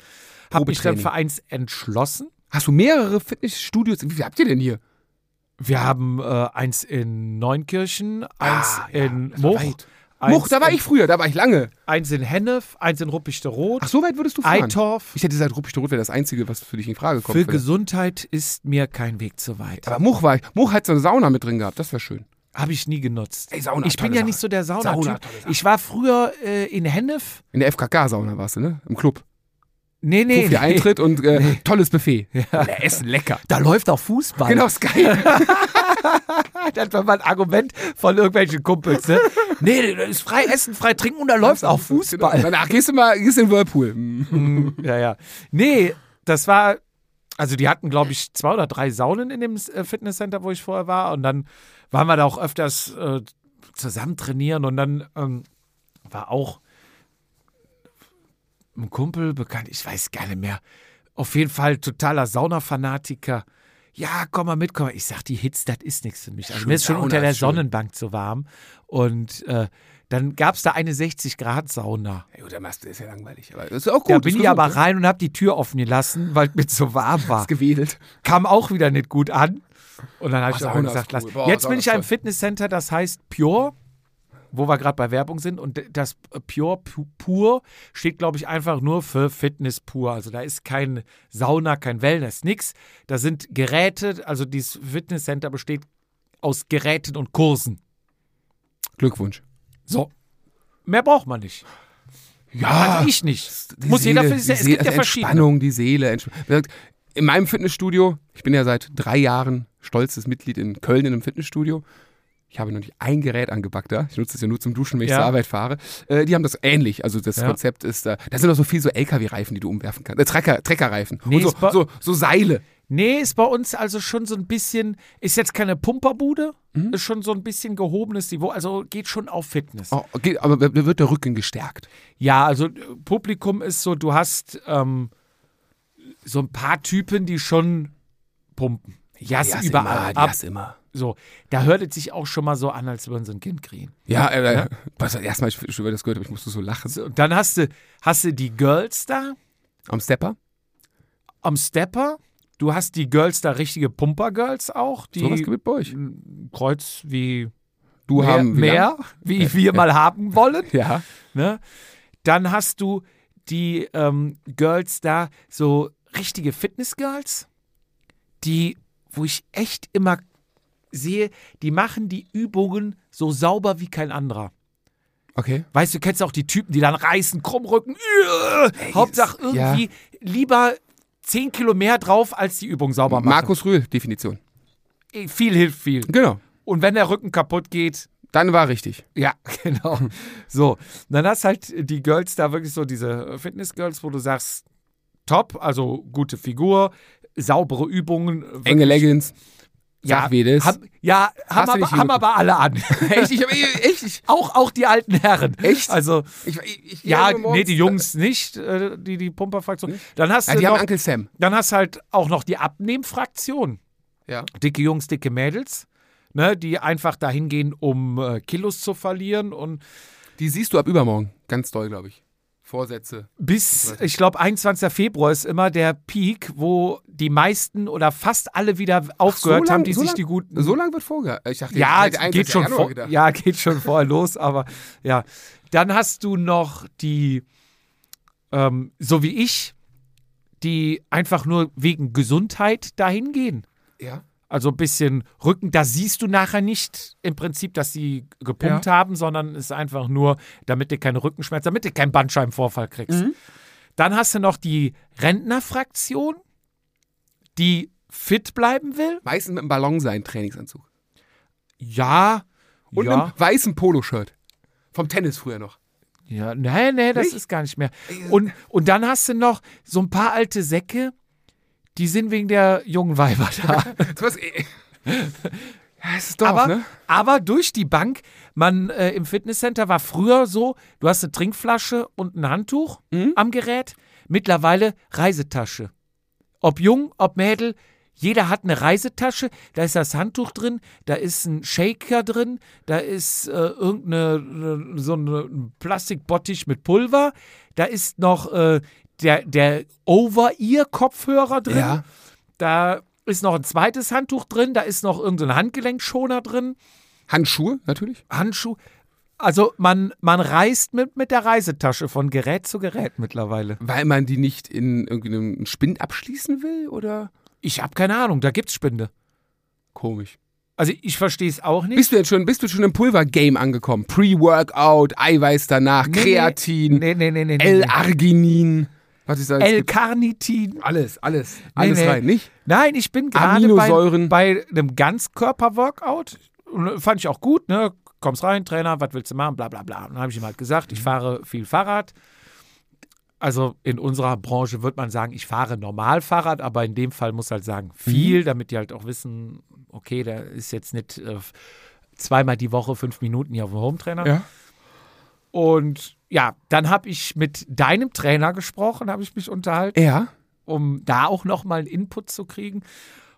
Habe mich dann für eins entschlossen. Hast du mehrere Fitnessstudios? Wie viel habt ihr denn hier? Wir haben äh, eins in Neunkirchen, eins Ah, ja, in war Moch, Much, da war in, ich früher, da war ich lange. eins in Hennef, eins in Ruppichteroth, Ach, so weit würdest du fahren? Eitorf. Ich hätte gesagt, Ruppig Rot wäre das Einzige, was für dich in Frage kommt. Für vielleicht. Gesundheit ist mir kein Weg zu weit. Aber Much war ich. Much hat so eine Sauna mit drin gehabt, das wäre schön. Habe ich nie genutzt. Ey, Sauna, ich bin ja Sache. nicht so der Sauna, Saunatyp. Sache. Ich war früher äh, in Hennef. In der FKK-Sauna warst du, ne? Im Club. Nee, nee. Nee. Eintritt und äh, tolles Buffet. Ja. Essen lecker. Da läuft auch Fußball. Genau, geil. Das war mal ein Argument von irgendwelchen Kumpels. Ne? nee, da ist frei essen, frei trinken und da läuft auch Fußball. Genau. Danach gehst du mal gehst in den Whirlpool. Hm, ja, ja. Nee, das war, also die hatten, glaube ich, zwei oder drei Saunen in dem äh, Fitnesscenter, wo ich vorher war. Und dann waren wir da auch öfters äh, zusammen trainieren und dann ähm, war auch ein Kumpel bekannt, ich weiß gar nicht mehr. Auf jeden Fall totaler Saunafanatiker. Ja, komm mal mit, komm mal. Ich sag, die Hitze, das ist nichts für mich. Also mir ist schon unter der. Sonnenbank zu warm. Und äh, dann gab es da eine 60-Grad-Sauna. Ja, gut, der Master ist ja langweilig. Aber das ist auch gut. Da bin ich gesund, aber ne? rein und habe die Tür offen gelassen, weil es mir zu warm war. Gewedelt. Kam auch wieder nicht gut an. Und dann habe ich ist gesagt, cool. lass. Boah, Jetzt bin ich im. Fitnesscenter, das heißt Pure, wo wir gerade bei Werbung sind. Und das Pure Pu- Pur steht, glaube ich, einfach nur für Fitness pur. Also da ist kein Sauna, kein Wellness, nix. Da sind Geräte, also dieses Fitnesscenter besteht aus Geräten und Kursen. Glückwunsch. So. Mehr braucht man nicht. Ja, Also ich nicht. Muss jeder für die sich Es Seele, gibt ja also verschiedene. Entspannung, die Seele. Entsp Wie gesagt, In meinem Fitnessstudio, ich bin ja seit drei Jahren stolzes Mitglied in Köln in einem Fitnessstudio. Ich habe noch nicht ein Gerät angepackt da. Ich nutze es ja nur zum Duschen, wenn ich Ja. zur Arbeit fahre. Äh, die haben das ähnlich. Also das Ja. Konzept ist, äh, da sind auch so viel so LKW-Reifen, die du umwerfen kannst. Äh, Trecker, Treckerreifen. Nee, so, so, so Seile. Nee, ist bei uns also schon so ein bisschen, ist jetzt keine Pumperbude, Mhm. ist schon so ein bisschen gehobenes Niveau, also geht schon auf Fitness. Oh, okay, aber da wird der Rücken gestärkt. Ja, also äh, Publikum ist so, du hast ähm, so ein paar Typen, die schon pumpen. Ja, ist hast überall. Immer, hast immer. So, da hört es sich auch schon mal so an, als würden sie ein Kind kriegen. Ja, äh, was erstmal ich über das gehört, aber ich musste so lachen. So, dann hast du, hast du die Girls da Am Stepper? am Stepper. Du hast die Girls da, richtige Pumper-Girls auch, die Sowas gibt es bei euch. ein Kreuz wie Du mehr, haben wie mehr wie wir mal haben wollen. Ja. Ne? Dann hast du die ähm, Girls da, so richtige Fitness-Girls, die, wo ich echt immer sehe, die machen die Übungen so sauber wie kein anderer. Okay. Weißt du, du kennst auch die Typen, die dann reißen, Krummrücken, äh, Hauptsache ja. irgendwie lieber 10 Kilo mehr drauf, als die Übung sauber machen. Markus Rühl, Definition. Viel hilft viel. Genau. Und wenn der Rücken kaputt geht, Dann war richtig. Ja, genau. So, dann hast halt die Girls da wirklich so diese Fitness-Girls, wo du sagst, top, also gute Figur, saubere Übungen. Enge Leggings. Ja, Sag wie das. Hab, ja, haben, du aber, haben aber alle an. Echt? Ich echt? Ich, auch, auch die alten Herren. Echt? Also, ich, ich, ja, nee, die Jungs nicht, äh, die, die Pumperfraktion. Dann hast Ja, du die haben noch, Uncle Sam. dann hast halt auch noch die Abnehmfraktion. Ja. Dicke Jungs, dicke Mädels. Ne, die einfach dahin gehen, um äh, Kilos zu verlieren und Die siehst du ab übermorgen. Ganz doll, glaube ich. Vorsätze. Bis, ich glaube, 21. Februar ist immer der Peak, wo die meisten oder fast alle wieder aufgehört lang- haben, die so sich lang- die guten. So lange wird vorgehalten. Ich dachte, ja, ich geht 21. schon, vor, gedacht. ja, geht schon vorher los, aber ja. Dann hast du noch die, ähm, so wie ich, die einfach nur wegen Gesundheit dahin gehen. Ja. Also ein bisschen Rücken, da siehst du nachher nicht im Prinzip, dass sie gepumpt haben, sondern es ist einfach nur, damit du keine Rückenschmerzen, damit du keinen Bandscheibenvorfall kriegst. Mhm. Dann hast du noch die Rentnerfraktion, die fit bleiben will. Meistens mit einem Ballon sein Trainingsanzug. Ja. Und ja. einem weißen Poloshirt. Vom Tennis früher noch. Ja, nee, nee, das Nicht? ist gar nicht mehr. Und, und dann hast du noch so ein paar alte Säcke, die sind wegen der jungen Weiber da. Was, äh, ja, ist Dorf, aber, ne? aber durch die Bank, man äh, im Fitnesscenter war früher so, du hast eine Trinkflasche und ein Handtuch Mhm. am Gerät, mittlerweile Reisetasche. Ob jung, ob Mädel, jeder hat eine Reisetasche, da ist das Handtuch drin, da ist ein Shaker drin, da ist äh, irgendeine so eine, ein Plastikbottich mit Pulver, da ist noch äh, der, der Over-Ear-Kopfhörer drin. Ja. Da ist noch ein zweites Handtuch drin, da ist noch irgendein Handgelenkschoner drin, Handschuhe, natürlich. Handschuh. Also man, man reist mit, mit der Reisetasche von Gerät zu Gerät mittlerweile. Weil man die nicht in irgendeinem Spind abschließen will, oder? Ich habe keine Ahnung, da gibt's Spinde. Komisch. Also ich verstehe es auch nicht. Bist du jetzt schon, bist du schon im Pulver-Game angekommen? Pre-Workout, Eiweiß danach, Nee. Kreatin, Nee, nee, nee, nee. nee. L-Arginin. Was ist das? L-Carnitin. alles, alles. Alles nee. rein, nicht? Nein, ich bin gerade bei, bei einem Ganzkörper-Workout. Und Fand ich auch gut, ne? Kommst rein, Trainer, was willst du machen, bla bla bla. Dann habe ich ihm halt gesagt, ich fahre viel Fahrrad. Also in unserer Branche würde man sagen, ich fahre normal Fahrrad, aber in dem Fall muss halt sagen viel, damit die halt auch wissen, okay, der ist jetzt nicht äh, zweimal die Woche fünf Minuten hier auf dem Hometrainer. Ja. Und ja, dann habe ich mit deinem Trainer gesprochen, habe ich mich unterhalten Ja. um da auch nochmal einen Input zu kriegen.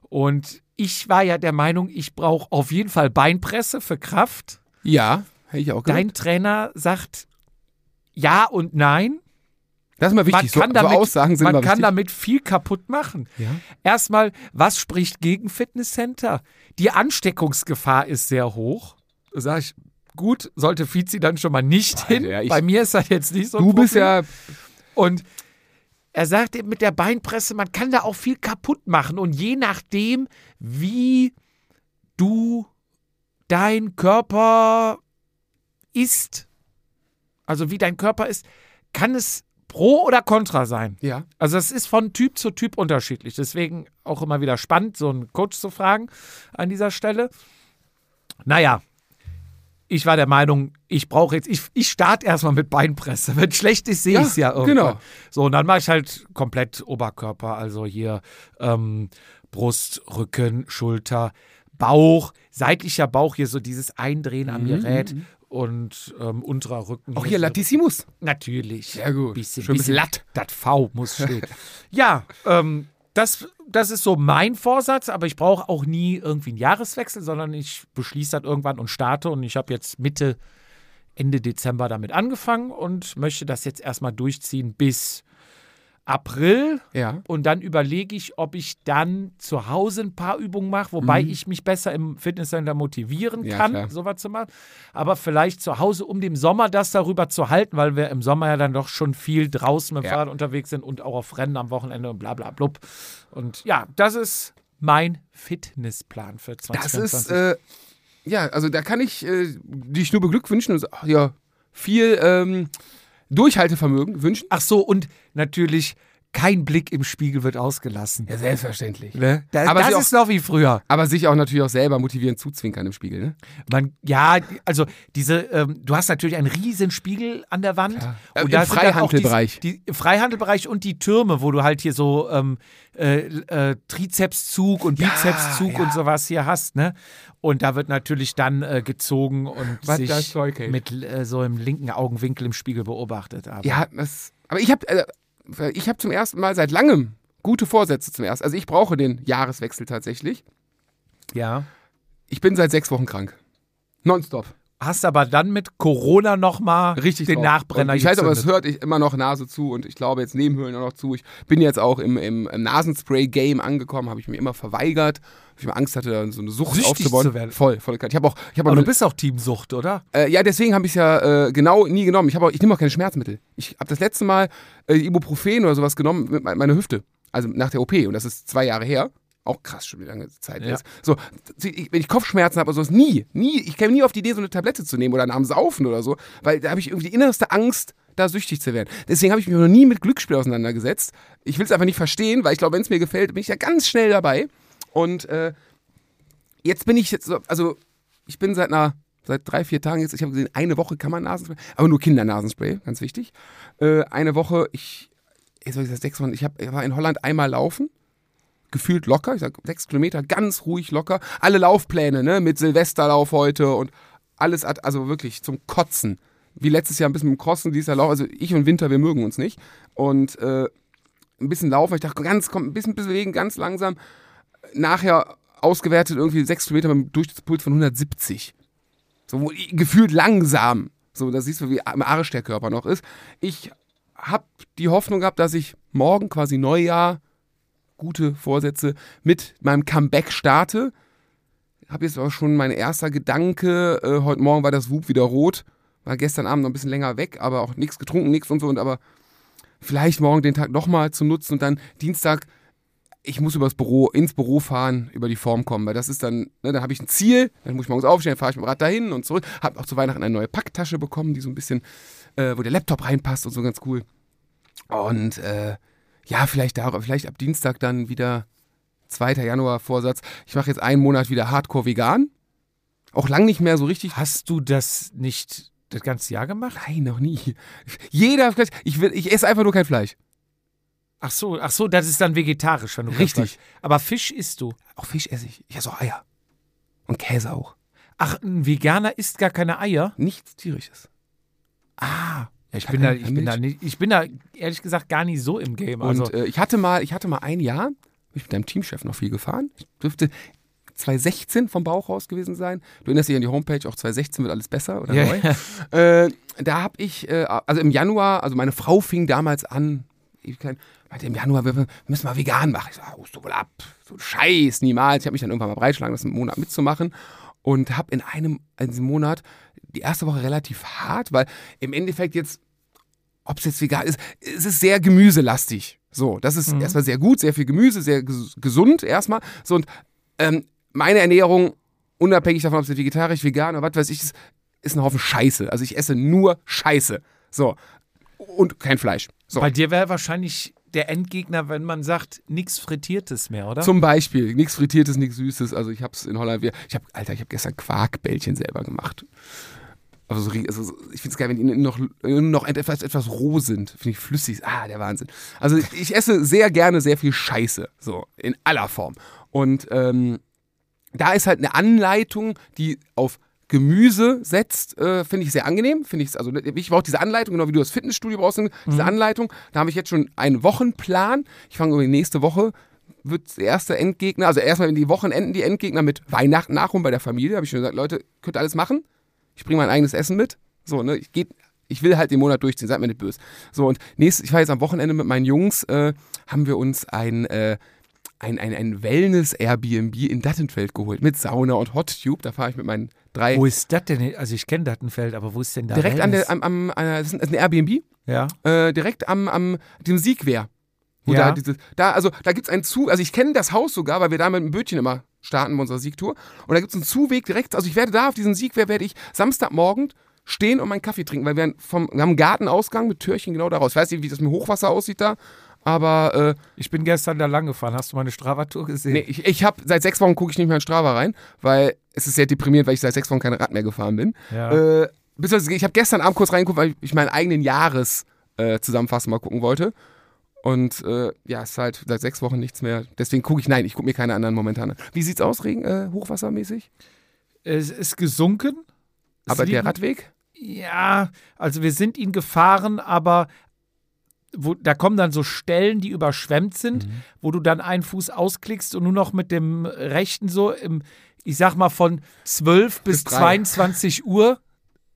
Und ich war ja der Meinung, ich brauche auf jeden Fall Beinpresse für Kraft. Ja, hätte ich auch gedacht. Dein Trainer sagt ja und nein. Das ist mal Man wichtig. So, kann, so damit, Aussagen sind man kann damit viel kaputt machen. Ja. Erstmal, was spricht gegen Fitnesscenter? Die Ansteckungsgefahr ist sehr hoch. Da sage ich, gut, sollte Fizi dann schon mal nicht hin. ja, ich- Bei mir ist das jetzt nicht so Du bist ja Und er sagt eben mit der Beinpresse, man kann da auch viel kaputt machen. Und je nachdem, wie du deinen Körper ist, also wie dein Körper ist, kann es pro oder contra sein. Ja. Also es ist von Typ zu Typ unterschiedlich. Deswegen auch immer wieder spannend, so einen Coach zu fragen an dieser Stelle. Naja, ich war der Meinung, ich brauche jetzt, ich, ich starte erstmal mit Beinpresse. Wenn schlecht ist, sehe Ja, ich es ja irgendwann. genau. So, und dann mache ich halt komplett Oberkörper, also hier ähm, Brust, Rücken, Schulter, Bauch, seitlicher Bauch, hier so dieses Eindrehen am Gerät und ähm, unterer Rücken. Mhm, Auch hier Latissimus. Natürlich. Sehr gut. Bisschen, Schön bisschen bisschen Latt. Das V muss stehen. ja, ähm, das, das ist so mein Vorsatz, aber ich brauche auch nie irgendwie einen Jahreswechsel, sondern ich beschließe das irgendwann und starte. Und ich habe jetzt Mitte, Ende Dezember damit angefangen und möchte das jetzt erstmal durchziehen bis April. Ja. Und dann überlege ich, ob ich dann zu Hause ein paar Übungen mache, wobei ich mich besser im Fitnesscenter motivieren Mhm. Ja, kann, klar. sowas zu machen. Aber vielleicht zu Hause, um dem Sommer das darüber zu halten, weil wir im Sommer ja dann doch schon viel draußen mit dem Ja. Fahrrad unterwegs sind und auch auf Rennen am Wochenende und bla bla blub. Und ja, das ist mein Fitnessplan für Das 2024. ist, äh, ja, also da kann ich äh, dich nur beglückwünschen und ach, ja, viel ähm, Durchhaltevermögen wünschen. Ach so, und natürlich, kein Blick im Spiegel wird ausgelassen. Ja, selbstverständlich. Ne? Da, Aber das auch- ist noch wie früher. Aber sich auch natürlich auch selber motivieren, zuzwinkern im Spiegel, ne? Man, ja, also diese, ähm, du hast natürlich einen riesen Spiegel an der Wand. Äh, im da Freihandelbereich. Die, die Freihandelbereich und die Türme, wo du halt hier so ähm, äh, äh, Trizepszug und Ja, Bizepszug ja. und sowas hier hast, ne? Und da wird natürlich dann äh, gezogen und Was sich mit äh, so im linken Augenwinkel im Spiegel beobachtet. Aber Ja, das, aber ich habe äh, ich hab zum ersten Mal seit langem gute Vorsätze zum ersten. Also ich brauche den Jahreswechsel tatsächlich. ja. Ich bin seit sechs Wochen krank. Nonstop. Hast aber dann mit Corona nochmal Richtig den drauf. Nachbrenner Und Ich weiß, aber es hört ich immer noch Nase zu und ich glaube jetzt Nebenhöhlen auch noch zu. Ich bin jetzt auch im, im, Nasenspray-Game angekommen, habe ich mir immer verweigert, ich immer Angst hatte, so eine Sucht Süchtig aufzubauen. zu werden. Voll, voll. Ich habe auch, ich habe auch Aber du eine, bist auch Teamsucht, oder? äh, ja, deswegen habe ich es ja äh, genau nie genommen. Ich habe auch, ich nehme auch keine Schmerzmittel. Ich habe das letzte Mal äh, Ibuprofen oder sowas genommen mit me- meiner Hüfte, also nach der OP und das ist zwei Jahre her. Auch krass, schon wie lange Zeit Ja. ist. So, ich, wenn ich Kopfschmerzen habe oder sowas, nie, nie, ich käme nie auf die Idee, so eine Tablette zu nehmen oder am Saufen oder so, weil da habe ich irgendwie die innerste Angst, da süchtig zu werden. Deswegen habe ich mich noch nie mit Glücksspiel auseinandergesetzt. Ich will es einfach nicht verstehen, weil ich glaube, wenn es mir gefällt, bin ich ja ganz schnell dabei. Und äh, jetzt bin ich jetzt so, also ich bin seit einer, seit drei, vier Tagen jetzt, ich habe gesehen, eine Woche kann man Nasenspray, aber nur Kindernasenspray, ganz wichtig. Äh, eine Woche, ich, jetzt soll ich das sechs Wochen, ich, hab, ich war in Holland einmal laufen, gefühlt locker, ich sag sechs Kilometer, ganz ruhig locker. Alle Laufpläne, ne, mit Silvesterlauf heute und alles, also wirklich zum Kotzen. Wie letztes Jahr ein bisschen mit dem Crossen, dieses Jahr Lauf, also ich und Winter, wir mögen uns nicht. Und äh, ein bisschen laufen, ich dachte, ganz, komm, ein bisschen bewegen, ganz langsam. Nachher ausgewertet irgendwie sechs Kilometer mit einem Durchschnittspuls von 170. So gefühlt langsam. So, da siehst du, wie am Arsch der Körper noch ist. Ich habe die Hoffnung gehabt, dass ich morgen quasi Neujahr gute Vorsätze mit meinem Comeback starte. Habe jetzt auch schon mein erster Gedanke. Äh, heute Morgen war das Wub wieder rot. War gestern Abend noch ein bisschen länger weg, aber auch nichts getrunken, nichts und so. Und aber vielleicht morgen den Tag nochmal zu nutzen und dann Dienstag, ich muss übers Büro, ins Büro fahren, über die Form kommen, weil das ist dann, ne, dann habe ich ein Ziel, dann muss ich morgens aufstehen, dann fahre ich mit dem Rad dahin und zurück. Habe auch zu Weihnachten eine neue Packtasche bekommen, die so ein bisschen, äh, wo der Laptop reinpasst und so ganz cool. Und äh, ja, vielleicht, da, vielleicht ab Dienstag dann wieder 2. Januar Vorsatz. Ich mache jetzt einen Monat wieder Hardcore vegan. Auch lang nicht mehr so richtig. Hast du das nicht das ganze Jahr gemacht? Nein, noch nie. Jeder, ich, will, ich esse einfach nur kein Fleisch. Ach so, ach so, das ist dann vegetarisch, wenn du Richtig. Aber Fisch isst du. Auch Fisch esse ich. Ich esse auch Eier. Und Käse auch. Ach, ein Veganer isst gar keine Eier. Nichts tierisches. Ah, ja, ich bin da, ich bin da nicht, ich bin da ehrlich gesagt gar nicht so im Game. Und Also, äh, ich hatte mal, ich hatte mal ein Jahr, bin ich mit deinem Teamchef noch viel gefahren. Ich dürfte 2016 vom Bauch raus gewesen sein. Du erinnerst dich an die Homepage, auch 2016 wird alles besser oder Ja, neu. ja. Äh, da habe ich, äh, also im Januar, also meine Frau fing damals an, ich klein, meinte im Januar, wir müssen mal vegan machen. Ich so, ah, du wohl ab, so Scheiß, niemals. Ich habe mich dann irgendwann mal breitschlagen lassen, einen Monat mitzumachen und habe in einem, in diesem Monat die erste Woche relativ hart, weil im Endeffekt jetzt, ob es jetzt vegan ist, es ist sehr gemüselastig. So, das ist erstmal sehr gut, sehr viel Gemüse, sehr ges gesund erstmal. So und ähm, meine Ernährung, unabhängig davon, ob es vegetarisch, vegan oder was weiß ich ist, ist ein Haufen Scheiße. Also ich esse nur Scheiße. So. Und kein Fleisch. So. Bei dir wäre wahrscheinlich der Endgegner, wenn man sagt, nichts Frittiertes mehr, oder? Zum Beispiel, nichts Frittiertes, nichts Süßes. Also ich habe es in Holland, ich habe, Alter, ich habe gestern Quarkbällchen selber gemacht. Aber also so- ich finde es geil, wenn die noch, noch etwas, etwas roh sind. Finde ich flüssig. Ah, der Wahnsinn. Also ich esse sehr gerne sehr viel Scheiße. So, in aller Form. Und ähm, da ist halt eine Anleitung, die auf Gemüse setzt, äh, finde ich sehr angenehm. Finde ich, also ich brauche diese Anleitung, genau wie du das Fitnessstudio brauchst, diese Anleitung. Da habe ich jetzt schon einen Wochenplan. Ich fange irgendwie nächste Woche wird der erste Endgegner, also erstmal in die Wochenenden die Endgegner mit Weihnachten nachholen bei der Familie. Habe ich schon gesagt, Leute, könnt ihr alles machen. Ich bringe mein eigenes Essen mit. So, ne, ich geh, ich will halt den Monat durchziehen, seid mir nicht böse. So, und nächstes, ich war jetzt am Wochenende mit meinen Jungs, äh, haben wir uns ein, äh, ein, ein, ein Wellness-Airbnb in Dattenfeld geholt mit Sauna und Hot Tube. Da fahre ich mit meinen drei. wo ist das denn? Also ich kenne Dattenfeld, aber wo ist denn da? direkt an Wellness? der, am, am, äh, das ist ein- Airbnb, Ja. äh, direkt am, am dem Siegwehr. Wo Ja. da, diese, da, also da gibt es einen Zug, also ich kenne das Haus sogar, weil wir da mit dem Bötchen immer starten bei unserer Siegtour. Und da gibt es einen Zuweg direkt, also ich werde da auf diesen Siegwehr, werde ich Samstagmorgen stehen und meinen Kaffee trinken, weil wir, vom, wir haben einen Gartenausgang mit Türchen genau daraus. Ich weiß nicht, wie das mit Hochwasser aussieht da, aber äh, Ich bin gestern da lang gefahren. Hast du meine Strava-Tour gesehen? Nee, ich, ich habe seit sechs Wochen gucke ich nicht mehr in Strava rein, weil es ist sehr deprimierend, weil ich seit sechs Wochen kein Rad mehr gefahren bin. Ja. Äh, ich habe gestern Abend kurz reingeguckt, weil ich meinen eigenen Jahres äh, Zusammenfassung mal gucken wollte. Und äh, ja, es ist halt seit sechs Wochen nichts mehr. Deswegen gucke ich, nein, ich gucke mir keine anderen momentan an. Wie sieht's aus, Regen, äh, hochwassermäßig? Es ist gesunken. Es Aber der Radweg? Ja, also wir sind ihn gefahren, aber wo, da kommen dann so Stellen, die überschwemmt sind, Mhm. wo du dann einen Fuß ausklickst und nur noch mit dem rechten so im, ich sag mal von 12 bis, Bis drei. 22 Uhr.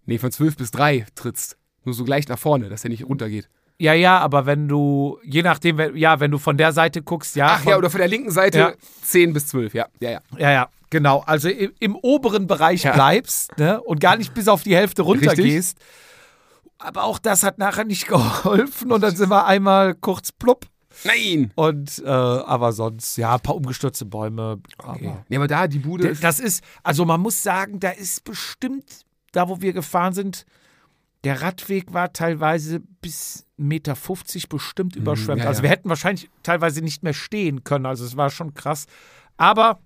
Nee, von zwölf bis drei trittst. Nur so gleich nach vorne, dass er nicht runtergeht. Ja, ja, aber wenn du, je nachdem, wenn- ja, wenn du von der Seite guckst, ja. Ach von, ja, oder von der linken Seite Ja. zehn bis zwölf, ja. Ja, ja. Ja, ja, genau. Also im, im oberen Bereich Ja. bleibst ne, und gar nicht bis auf die Hälfte runtergehst. Aber auch das hat nachher nicht geholfen und dann sind wir einmal kurz plupp. Nein! Und äh, aber sonst, ja, ein paar umgestürzte Bäume. Okay. Aber Nee, aber da, die Bude. D- ist- das ist, also man muss sagen, da ist bestimmt, da wo wir gefahren sind, der Radweg war teilweise bis 1,50 Meter bestimmt überschwemmt. Mhm, ja, also ja. wir hätten wahrscheinlich teilweise nicht mehr stehen können. Also es war schon krass. Aber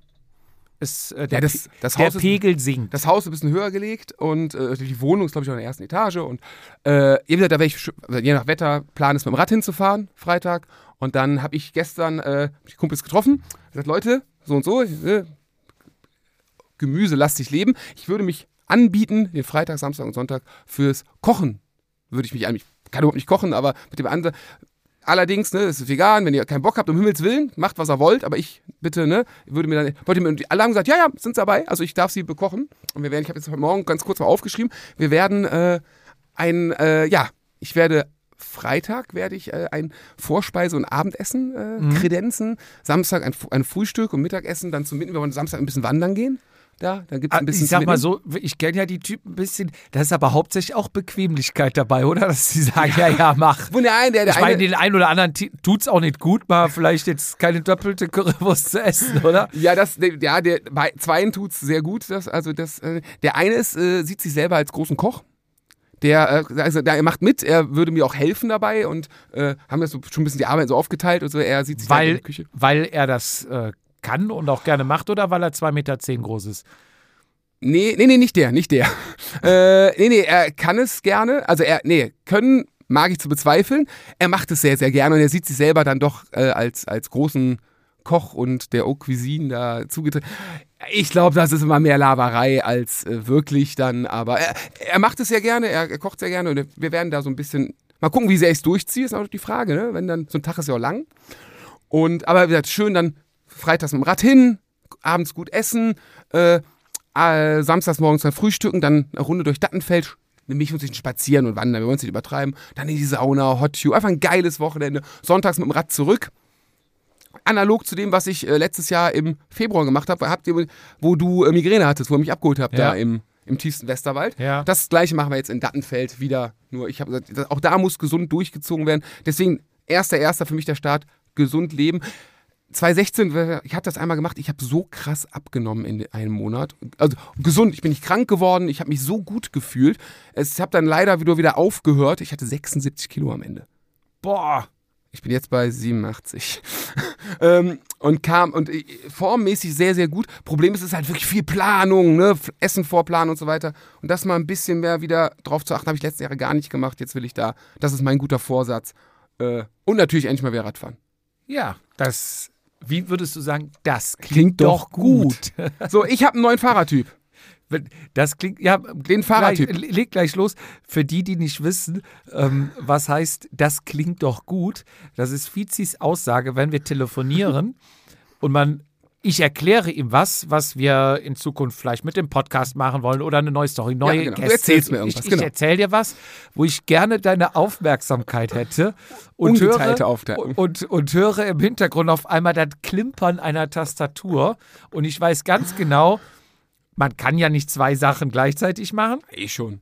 es, äh, der, Ja, das- das der Haus ist- Pegel sinkt. das Haus ist ein bisschen höher gelegt und äh, die Wohnung ist, glaube ich, auch in der ersten Etage. Und äh, gesagt, da wäre ich, also je nach Wetter, plan ist mit dem Rad hinzufahren, Freitag. Und dann habe ich gestern äh, die Kumpels getroffen, gesagt, Leute, so und so, äh, gemüselastig leben. Ich würde mich anbieten, den Freitag, Samstag und Sonntag fürs Kochen. Würde ich mich an. Ich kann überhaupt nicht kochen, aber mit dem anderen. Allerdings, ne, es ist vegan, wenn ihr keinen Bock habt, um Himmels Willen, macht was ihr wollt, aber ich bitte, ne, würde mir dann, wollte mir, und die- alle haben gesagt, ja, ja, sind dabei, also ich darf sie bekochen. Und wir werden, ich habe jetzt heute Morgen ganz kurz mal aufgeschrieben, wir werden äh, ein, äh, ja, ich werde Freitag werde ich äh, ein Vorspeise- und Abendessen äh, kredenzen, Samstag ein, ein Frühstück und Mittagessen, dann zum Mitten, wir wollen Samstag ein bisschen wandern gehen. Da, dann gibt es Ah, ein bisschen ich sag mal so, ich kenne ja die Typen ein bisschen, da ist aber hauptsächlich auch Bequemlichkeit dabei, oder? Dass sie sagen, ja, ja, mach. Wo der eine, der, der Ich meine, eine, den einen oder anderen ti- tut's auch nicht gut, mal vielleicht jetzt keine doppelte Currywurst zu essen, oder? Ja, das, ja, der, bei zweien tut's sehr gut. Das, also das, äh, der eine ist, äh, sieht sich selber als großen Koch. Der, äh, also, der macht mit, er würde mir auch helfen dabei und äh, haben das so, schon ein bisschen die Arbeit so aufgeteilt und so. Er sieht sich halt in Weil, der Küche. weil er das äh, kann und auch gerne macht oder weil er 2,10 Meter groß ist? Nee, nee, nee, nicht der, nicht der. äh, nee, nee, er kann es gerne. Also er, nee, können mag ich zu bezweifeln. Er macht es sehr, sehr gerne und er sieht sich selber dann doch äh, als, als großen Koch und der Haute Cuisine da zugetreten. Ich glaube, das ist immer mehr Laberei als äh, wirklich dann, aber er, er macht es sehr gerne, er, er kocht sehr gerne und wir werden da so ein bisschen, mal gucken, wie sehr ich es durchziehe, ist auch die Frage, ne? Wenn dann, so ein Tag ist ja auch lang. Und, aber wie gesagt, schön dann freitags mit dem Rad hin, abends gut essen, äh, samstags morgens dann frühstücken, dann eine Runde durch Dattenfeld, mit mich und sich spazieren und wandern, wir wollen es nicht übertreiben, dann in die Sauna, Hot Tube, einfach ein geiles Wochenende, sonntags mit dem Rad zurück. Analog zu dem, was ich äh, letztes Jahr im Februar gemacht habe, habt ihr, wo du äh, Migräne hattest, wo ihr mich abgeholt habt, Ja. da im, im tiefsten Westerwald. Ja. Das gleiche machen wir jetzt in Dattenfeld wieder. Nur ich habe gesagt, auch da muss gesund durchgezogen werden. Deswegen, erster, erster für mich der Start, gesund leben. 2016, ich habe das einmal gemacht, ich habe so krass abgenommen in einem Monat. Also gesund, ich bin nicht krank geworden, ich habe mich so gut gefühlt. Ich habe dann leider wieder, wieder aufgehört. Ich hatte 76 Kilo am Ende. Boah. Ich bin jetzt bei 87. ähm, und kam und äh, formmäßig sehr, sehr gut. Problem ist, es ist halt wirklich viel Planung, ne? Essen vorplanen und so weiter. Und das mal ein bisschen mehr wieder drauf zu achten, habe ich letzte Jahre gar nicht gemacht. Jetzt will ich da, das ist mein guter Vorsatz. Äh, und natürlich endlich mal wieder Radfahren. Ja, das, wie würdest du sagen, das klingt, Klingt doch doch gut. So, ich habe einen neuen Fahrertyp. Das klingt, ja, Den Fahrertyp. Gleich, leg gleich los. Für die, die nicht wissen, ähm, was heißt, das klingt doch gut. Das ist Fizis Aussage, wenn wir telefonieren und man, ich erkläre ihm was, was wir in Zukunft vielleicht mit dem Podcast machen wollen oder eine neue Story, neue genau. Du Gäste. erzählst mir irgendwas, Ich, ich genau. erzähle dir was, wo ich gerne deine Aufmerksamkeit hätte und höre, Aufteilung. und, und höre im Hintergrund auf einmal das Klimpern einer Tastatur und ich weiß ganz genau, man kann ja nicht zwei Sachen gleichzeitig machen. Ich schon.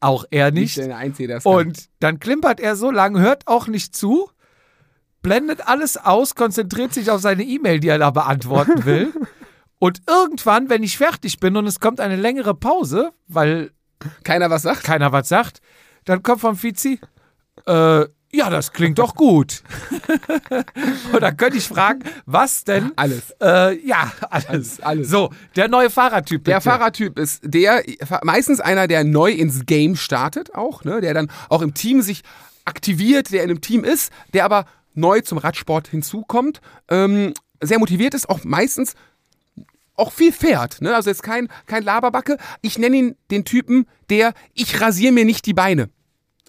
Auch er Nicht nicht. der Einzige, der es kann. Und dann klimpert er so lang, hört auch nicht zu, blendet alles aus, konzentriert sich auf seine E-Mail, die er da beantworten will. Und irgendwann, wenn ich fertig bin und es kommt eine längere Pause, weil keiner was sagt. keiner was sagt, dann kommt vom Fizi, äh, ja, das klingt doch gut. und dann könnte ich fragen, was denn? Alles. Äh, ja, alles. Alles, alles. So, der neue Fahrertyp. Der bitte. Fahrertyp ist der, meistens einer, der neu ins Game startet, auch, ne? der dann auch im Team sich aktiviert, der in einem Team ist, der aber neu zum Radsport hinzukommt, ähm, sehr motiviert ist, auch meistens auch viel fährt. Ne? Also jetzt kein, kein Laberbacke. Ich nenne ihn den Typen, der, ich rasiere mir nicht die Beine.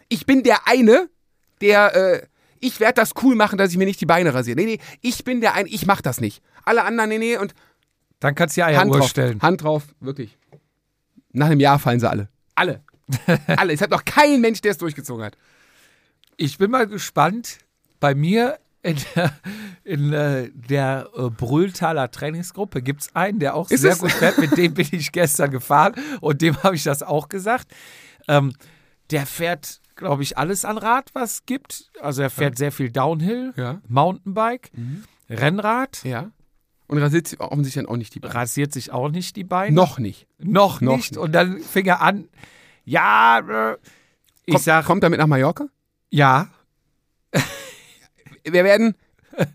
Ich bin der eine, der, äh, ich werde das cool machen, dass ich mir nicht die Beine rasiere. Nee, nee, ich bin der eine, ich mach das nicht. Alle anderen, nee, nee, und Dann kannst du ja Hand Uhr drauf. stellen. Hand drauf, wirklich. Nach einem Jahr fallen sie alle. Alle. alle. Es hat noch kein Mensch, der es durchgezogen hat. Ich bin mal gespannt. Bei mir in der, in, äh, der äh, Brühltaler Trainingsgruppe gibt es einen, der auch Ist sehr es? gut fährt. Mit dem bin ich gestern gefahren und dem habe ich das auch gesagt. Ähm, der fährt, glaube ich, alles an Rad, was es gibt. Also er fährt sehr viel Downhill, Ja. Mhm. Mountainbike, Rennrad, Ja. Und rasiert sich offensichtlich dann auch nicht die Beine. rasiert sich auch nicht die Beine. Noch nicht. Noch, Noch nicht. nicht. Und dann fing er an, ja, äh, ich Kommt, sag, kommt damit nach Mallorca? ja, Wir werden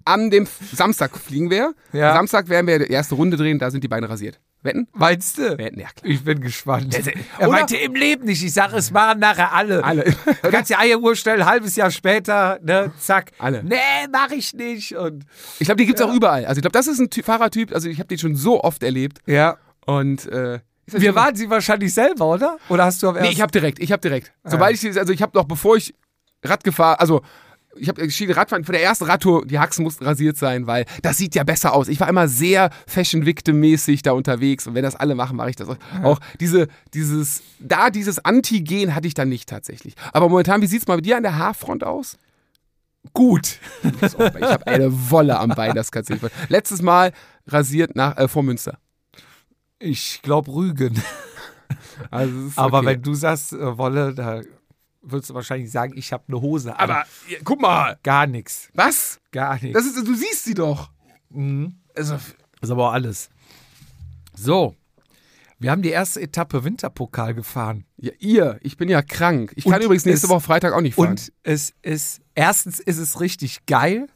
an dem Samstag fliegen wir. Ja. Samstag werden wir die erste Runde drehen, da sind die Beine rasiert. Wetten? meinst du? Wetten, ja klar. Ich bin gespannt. Er oder- meinte im Leben nicht. Ich sage, es machen nachher alle. Alle. Du kannst die Eieruhr stellen, halbes Jahr später, ne, zack. Alle. Nee, mach ich nicht. Und Ich glaube, die gibt es auch überall. Also ich glaube, das ist ein Ty Fahrertyp, also ich habe den schon so oft erlebt. ja. Und äh, Wir waren sie wahrscheinlich selber, oder? Oder hast du am Nee, ersten? ich habe direkt, ich habe direkt. Sobald ich, also ich habe noch, bevor ich Rad gefahren, also ich habe entschieden, Radfahren, für der erste Radtour, die Haxen mussten rasiert sein, weil das sieht ja besser aus. Ich war immer sehr Fashion Victim-mäßig da unterwegs und wenn das alle machen, mache ich das auch. auch. Diese, dieses, da dieses Antigen hatte ich dann nicht tatsächlich. Aber momentan, wie sieht's mal bei dir an der Haarfront aus? gut. Ich habe eine Wolle am Bein, das kannst du nicht vorstellen. Letztes Mal rasiert nach, äh, vor Münster. Ich glaube Rügen. Also es ist Aber okay. wenn du sagst, äh, Wolle, da würdest du wahrscheinlich sagen, ich habe eine Hose an. Aber ja, guck mal, gar nichts. was? Gar nichts. Das ist, du siehst sie doch. Mhm. Also, Das ist aber auch alles. So. Wir haben die erste Etappe Winterpokal gefahren. Ja, ihr, ich bin ja krank. Ich kann Und übrigens nächste es- Woche Freitag auch nicht fahren. Und es ist, erstens ist es richtig geil.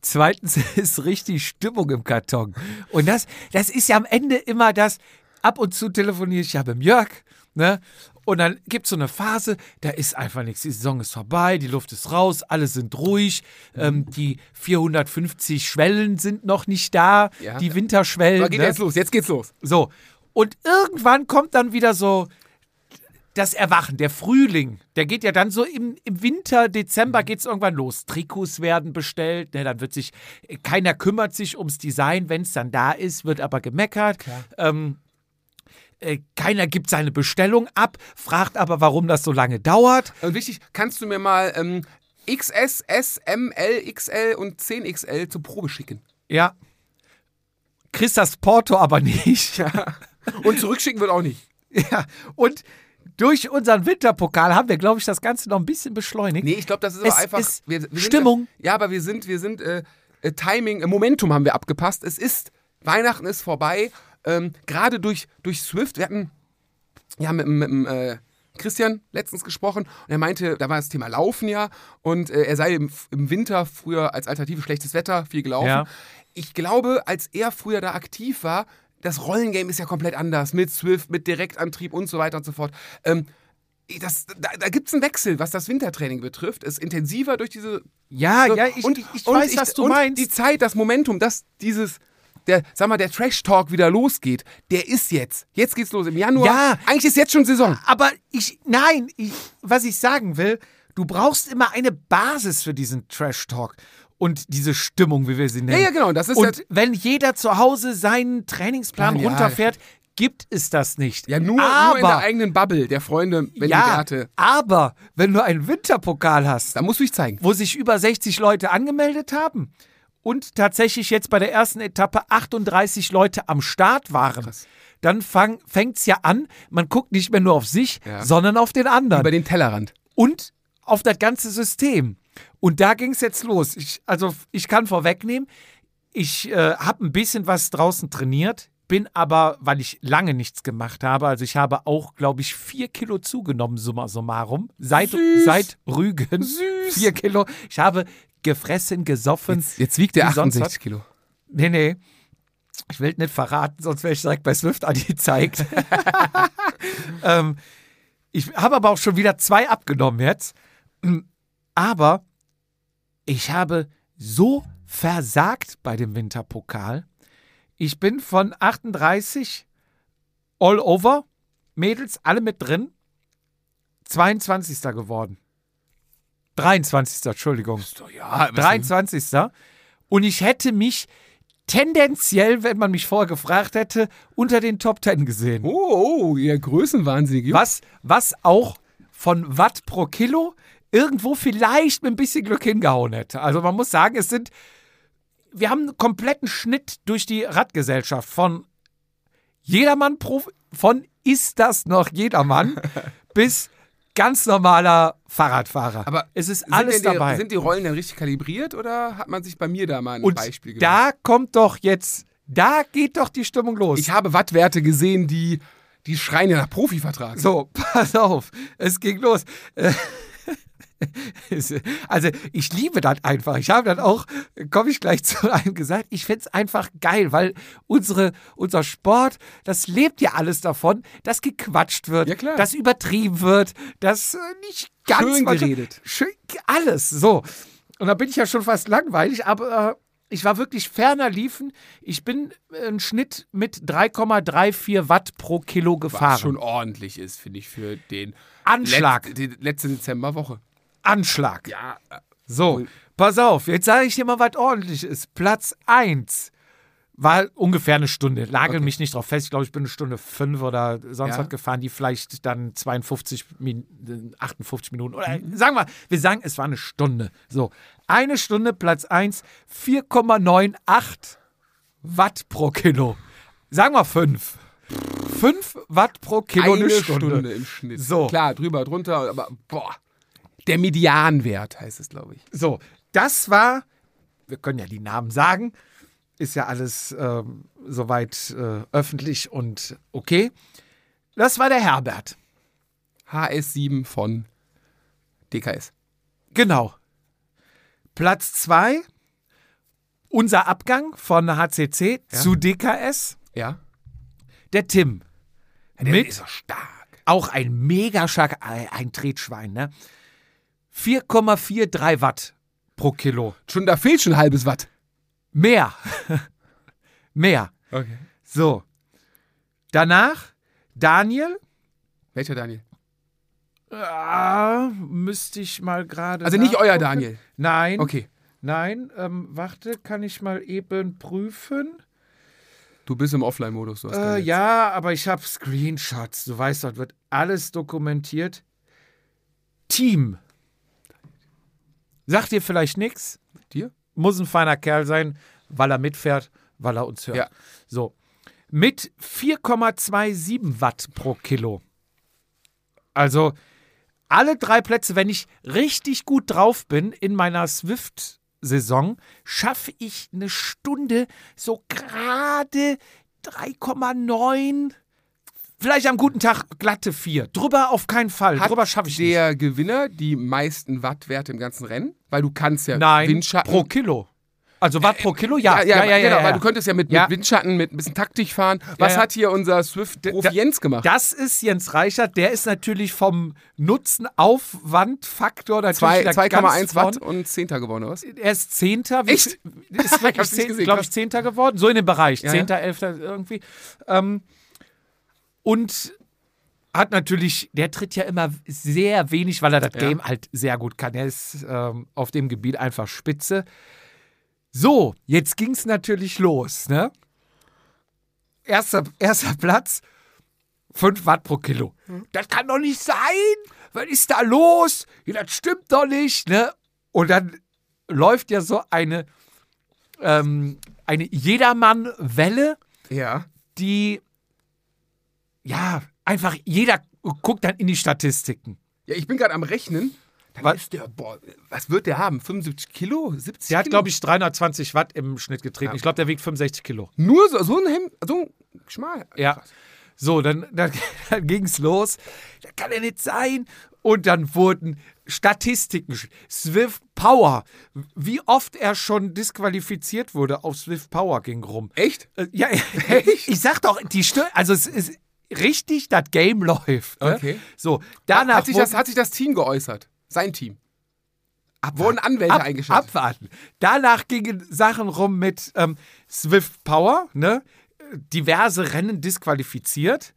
Zweitens ist richtig Stimmung im Karton. Und das, das ist ja am Ende immer das, ab und zu telefoniere ich ja mit Jörg, ne? Und dann gibt es so eine Phase, da ist einfach nichts. Die Saison ist vorbei, die Luft ist raus, alle sind ruhig, ähm, die 450 Schwellen sind noch nicht da, Ja. die Winterschwellen. Aber geht ne? jetzt los, jetzt geht's los. So. Und irgendwann kommt dann wieder so das Erwachen, der Frühling. Der geht ja dann so im, im Winter, Dezember geht es irgendwann los. Trikots werden bestellt, ne, dann wird sich, keiner kümmert sich ums Design, wenn es dann da ist, wird aber gemeckert. Ähm, äh, keiner gibt seine Bestellung ab, fragt aber, warum das so lange dauert. Und wichtig, kannst du mir mal ähm, XS, S, M, L, XL und 10XL zur Probe schicken? Ja. Kriegst das Porto aber nicht. Und zurückschicken wird auch nicht. Ja, und durch unseren Winterpokal haben wir, glaube ich, das Ganze noch ein bisschen beschleunigt. Nee, ich glaube, das ist Es aber einfach. ist wir, wir sind, Stimmung. Ja, aber wir sind, wir sind, äh, äh, Timing, äh, Momentum haben wir abgepasst. Es ist, Weihnachten ist vorbei. Ähm, Gerade durch, durch Swift, wir hatten ja mit, mit, mit äh, Christian letztens gesprochen und er meinte, da war das Thema Laufen ja und äh, er sei im, im Winter früher als Alternative schlechtes Wetter viel gelaufen. Ja. Ich glaube, als er früher da aktiv war, das Rollengame ist ja komplett anders mit Swift, mit Direktantrieb und so weiter und so fort. Ähm, das, da da gibt es einen Wechsel, was das Wintertraining betrifft. Es ist intensiver durch diese Ja, so, ja, ich, und, ich, ich und weiß, was du und meinst. Die Zeit, das Momentum, dass dieses, der, sag mal, der Trash-Talk wieder losgeht, der ist jetzt. Jetzt geht's los im Januar. Ja. Eigentlich ist jetzt schon Saison. Aber ich, nein, ich, was ich sagen will, du brauchst immer eine Basis für diesen Trash-Talk und diese Stimmung, wie wir sie nennen. Ja, ja, genau, das ist und ja- wenn jeder zu Hause seinen Trainingsplan Ja, runterfährt, gibt es das nicht. Ja, nur, aber, nur in der eigenen Bubble der Freunde, wenn ja, die Werte. aber wenn du einen Winterpokal hast, Da musst du dich zeigen. wo sich über 60 Leute angemeldet haben und tatsächlich jetzt bei der ersten Etappe 38 Leute am Start waren, Krass. dann fängt es ja an, man guckt nicht mehr nur auf sich, Ja. sondern auf den anderen Über den Tellerrand. und auf das ganze System. Und da ging es jetzt los. Ich, also ich kann vorwegnehmen, ich äh, habe ein bisschen was draußen trainiert, bin aber, weil ich lange nichts gemacht habe, also ich habe auch, glaube ich, vier Kilo zugenommen, summa summarum, seit, Süß. seit Rügen. Süß. Vier Kilo. Ich habe gefressen, gesoffen. Jetzt, jetzt wiegt sonst 68 was. Kilo. Nee, nee. Ich will nicht verraten, sonst wäre ich direkt bei Swift angezeigt. ähm, ich habe aber auch schon wieder zwei abgenommen jetzt. Aber ich habe so versagt bei dem Winterpokal. Ich bin von 38 all over, Mädels alle mit drin, 22. geworden. 23. Entschuldigung. Ja, 23. Und ich hätte mich tendenziell, wenn man mich vorher gefragt hätte, unter den Top 10 gesehen. Oh, oh, ihr Größenwahnsinnig. Was, was auch von Watt pro Kilo irgendwo vielleicht mit ein bisschen Glück hingehauen hätte. Also man muss sagen, es sind, wir haben einen kompletten Schnitt durch die Radgesellschaft von Jedermann pro, von ist das noch Jedermann bis ganz normaler Fahrradfahrer. Aber es ist alles die, dabei. Sind die Rollen denn richtig kalibriert oder hat man sich bei mir da mal ein Und Beispiel genommen? da kommt doch jetzt, da geht doch die Stimmung los. Ich habe Wattwerte gesehen, die, die schreien ja nach Profivertrag. so, pass auf, es ging los. Also, ich liebe das einfach. Ich habe dann auch, komme ich gleich zu einem gesagt, ich finde es einfach geil, weil unsere, unser Sport, das lebt ja alles davon, dass gequatscht wird, Ja, klar. dass übertrieben wird, dass äh, nicht ganz Schön geredet. Schön, alles, so. Und da bin ich ja schon fast langweilig, aber äh, ich war wirklich ferner liefen. Ich bin einen Schnitt mit 3,34 Watt pro Kilo Was gefahren. schon ordentlich ist, finde ich, für den Anschlag. Letz, die letzte Dezemberwoche. Anschlag. Ja, So, pass auf, jetzt sage ich dir mal, was ordentlich ist. Platz 1 war ungefähr eine Stunde. Lagel Okay. mich nicht drauf fest. Ich glaube, ich bin eine Stunde fünf oder sonst Ja. was gefahren, die vielleicht dann 52, Min 58 Minuten oder Mhm. sagen wir, wir sagen, es war eine Stunde. So, eine Stunde, Platz 1, 4,98 Watt pro Kilo. Sagen wir 5. 5 Watt pro Kilo eine eine Stunde. Stunde. im Schnitt. So. Klar, drüber, drunter, aber boah. Der Medianwert heißt es, glaube ich. So, das war, wir können ja die Namen sagen, ist ja alles ähm, soweit äh, öffentlich und okay. Das war der Herbert. HS7 von DKS. Genau. Platz zwei, unser Abgang von HCC Ja. zu DKS, Ja? der Tim. Der Mit ist doch stark. auch ein mega stark, ein ein Tretschwein, ne? 4,43 Watt pro Kilo. Schon, da fehlt schon ein halbes Watt. Mehr. Mehr. Okay. So. Danach Daniel. Welcher Daniel? Ah, müsste ich mal gerade. Also nicht euer. Daniel. Nein. Okay. Nein, ähm, warte, kann ich mal eben prüfen? Du bist im Offline-Modus. du hast kein Äh, ja, aber ich habe Screenshots. Du weißt, dort wird alles dokumentiert. Team. Sagt dir vielleicht nichts? Dir? Muss ein feiner Kerl sein, weil er mitfährt, weil er uns hört. Ja. So. Mit 4,27 Watt pro Kilo. Also alle drei Plätze, wenn ich richtig gut drauf bin in meiner Swift Saison schaffe ich eine Stunde so gerade 3,9. Vielleicht am guten Tag glatte 4. Drüber auf keinen Fall. Hat Drüber schaffe ich nicht. der Gewinner die meisten Wattwerte im ganzen Rennen? Weil du kannst ja Nein, Windschatten. pro Kilo. Also Watt pro Kilo? Ja, ja, ja, genau, weil ja. du könntest ja mit, Ja. mit Windschatten, mit ein bisschen Taktik fahren. Was ja. hat hier unser Swift-Profi Da- Jens gemacht? Das ist Jens Reichert, der ist natürlich vom Nutzen-Aufwand-Faktor natürlich Zwei- da 2,1 ganz Watt und Zehnter gewonnen, oder was? Er ist Zehnter. Wie- Echt? Ist Ich wirklich, glaube ich. Zehnter geworden. So in dem Bereich. Ja, Zehnter, Elfter irgendwie. Ähm, und hat natürlich, der tritt ja immer sehr wenig, weil er das Ja. Game halt sehr gut kann. Er ist ähm, auf dem Gebiet einfach spitze. So, jetzt ging es natürlich los. Ne? Erster, erster Platz, 5 Watt pro Kilo. Das kann doch nicht sein. Was ist da los? Ja, das stimmt doch nicht. Ne? Und dann läuft ja so eine, ähm, eine Jedermann-Welle, Ja. die, ja, einfach jeder guckt dann in die Statistiken. Ja, ich bin gerade am Rechnen. Dann Was? ist der, boah, was wird der haben? 75 Kilo? 70 Der hat, glaube ich, 320 Watt im Schnitt getreten. Ich glaube, der wiegt 65 Kilo. Nur so, so ein Hemd, so ein Schmal. Ja. Krass. So, dann, dann, dann ging es los. Das kann ja nicht sein. Und dann wurden Statistiken. Swift Power. Wie oft er schon disqualifiziert wurde auf Swift Power ging rum. Echt? Äh, Ja, ich sag doch, die Stö also es ist richtig, das Game läuft. Ne? Okay. So, danach Hat sich, das, hat sich das Team geäußert? Sein Team? Wurden Anwälte ab, eingeschaltet? abwarten. Danach gingen Sachen rum mit ähm, Swift Power, ne? diverse Rennen disqualifiziert.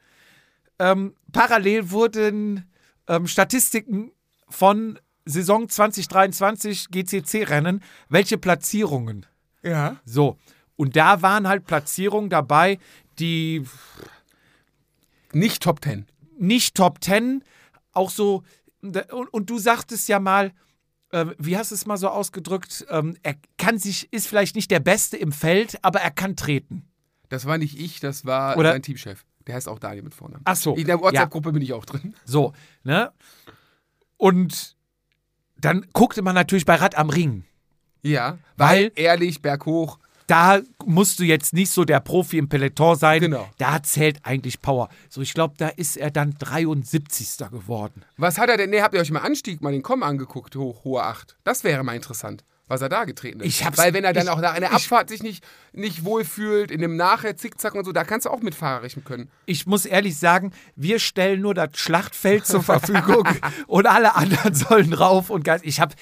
Ähm, parallel wurden ähm, Statistiken von Saison 2023 GCC-Rennen, welche Platzierungen. Ja. So, und da waren halt Platzierungen dabei, die Nicht Top 10. nicht Top 10, auch so, und, und du sagtest ja mal, äh, wie hast du es mal so ausgedrückt, ähm, er kann sich, ist vielleicht nicht der Beste im Feld, aber er kann treten. Das war nicht ich, das war Oder- sein Teamchef. Der heißt auch Daniel mit Vornamen. Ach so, In der WhatsApp-Gruppe bin ich auch drin. So, ne? Und dann guckte man natürlich bei Rad am Ring. Ja, Weil- weil ehrlich, berghoch. Da musst du jetzt nicht so der Profi im Peloton sein. Genau. Da zählt eigentlich Power. So, ich glaube, da ist er dann 73. geworden. Was hat er denn? Nee, habt ihr euch mal Anstieg, mal den Com angeguckt, hoch, hohe 8. Das wäre mal interessant, was er da getreten ist. Weil wenn er dann ich- auch nach einer Abfahrt sich nicht, nicht wohlfühlt, in dem Nachher Zickzack und so, da kannst du auch mit Fahrer rechnen können. ich muss ehrlich sagen, wir stellen nur das Schlachtfeld zur Verfügung und alle anderen sollen rauf und ganz. Ich habe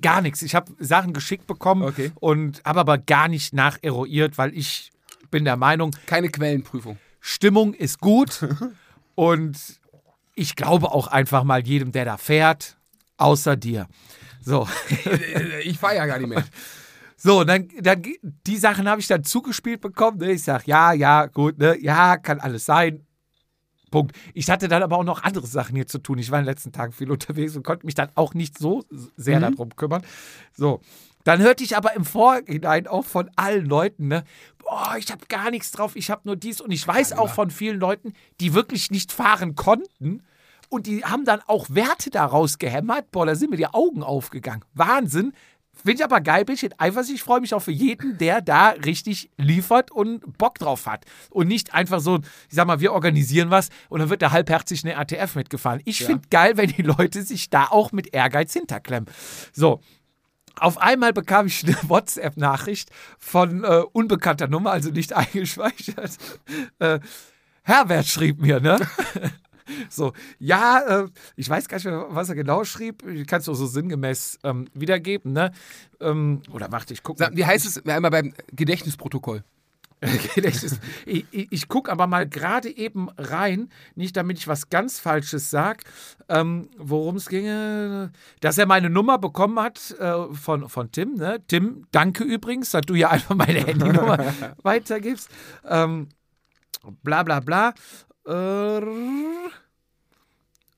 gar nichts. Ich habe Sachen geschickt bekommen Okay. und habe aber gar nicht nacheruiert, weil ich bin der Meinung, Keine Quellenprüfung. Stimmung ist gut und ich glaube auch einfach mal jedem, der da fährt, außer dir. So. Ich fahre ja gar nicht mehr. So, dann, dann die Sachen habe ich dann zugespielt bekommen. Ne? Ich sage, ja, ja, gut, ne? ja, kann alles sein. Punkt. Ich hatte dann aber auch noch andere Sachen hier zu tun. Ich war in den letzten Tagen viel unterwegs und konnte mich dann auch nicht so sehr darum kümmern. So. Dann hörte ich aber im Vorhinein auch von allen Leuten, ne, boah, ich habe gar nichts drauf, ich habe nur dies. Und ich weiß auch von vielen Leuten, die wirklich nicht fahren konnten. Und die haben dann auch Werte daraus gehämmert. Boah, da sind mir die Augen aufgegangen. Wahnsinn. Finde ich aber geil, bin ich Eifersucht. Ich freue mich auch für jeden, der da richtig liefert und Bock drauf hat. Und nicht einfach so, ich sag mal, wir organisieren was und dann wird da halbherzig eine RTF mitgefahren. Ich finde geil, wenn die Leute sich da auch mit Ehrgeiz hinterklemmen. So. Auf einmal bekam ich eine WhatsApp-Nachricht von äh, unbekannter Nummer, also nicht eingespeichert. Äh, Herbert schrieb mir, ne? So, ja, äh, ich weiß gar nicht mehr, was er genau schrieb. Ich kann es doch so sinngemäß ähm, wiedergeben, ne? Ähm, oder warte, ich gucke Wie heißt es einmal beim Gedächtnisprotokoll? Gedächtnis. Ich, ich, ich gucke aber mal gerade eben rein, nicht damit ich was ganz Falsches sage, ähm, worum es ginge. Dass er meine Nummer bekommen hat äh, von, von Tim. Ne? Tim, danke übrigens, dass du ja einfach meine Handynummer weitergibst. Ähm, bla bla bla. Äh,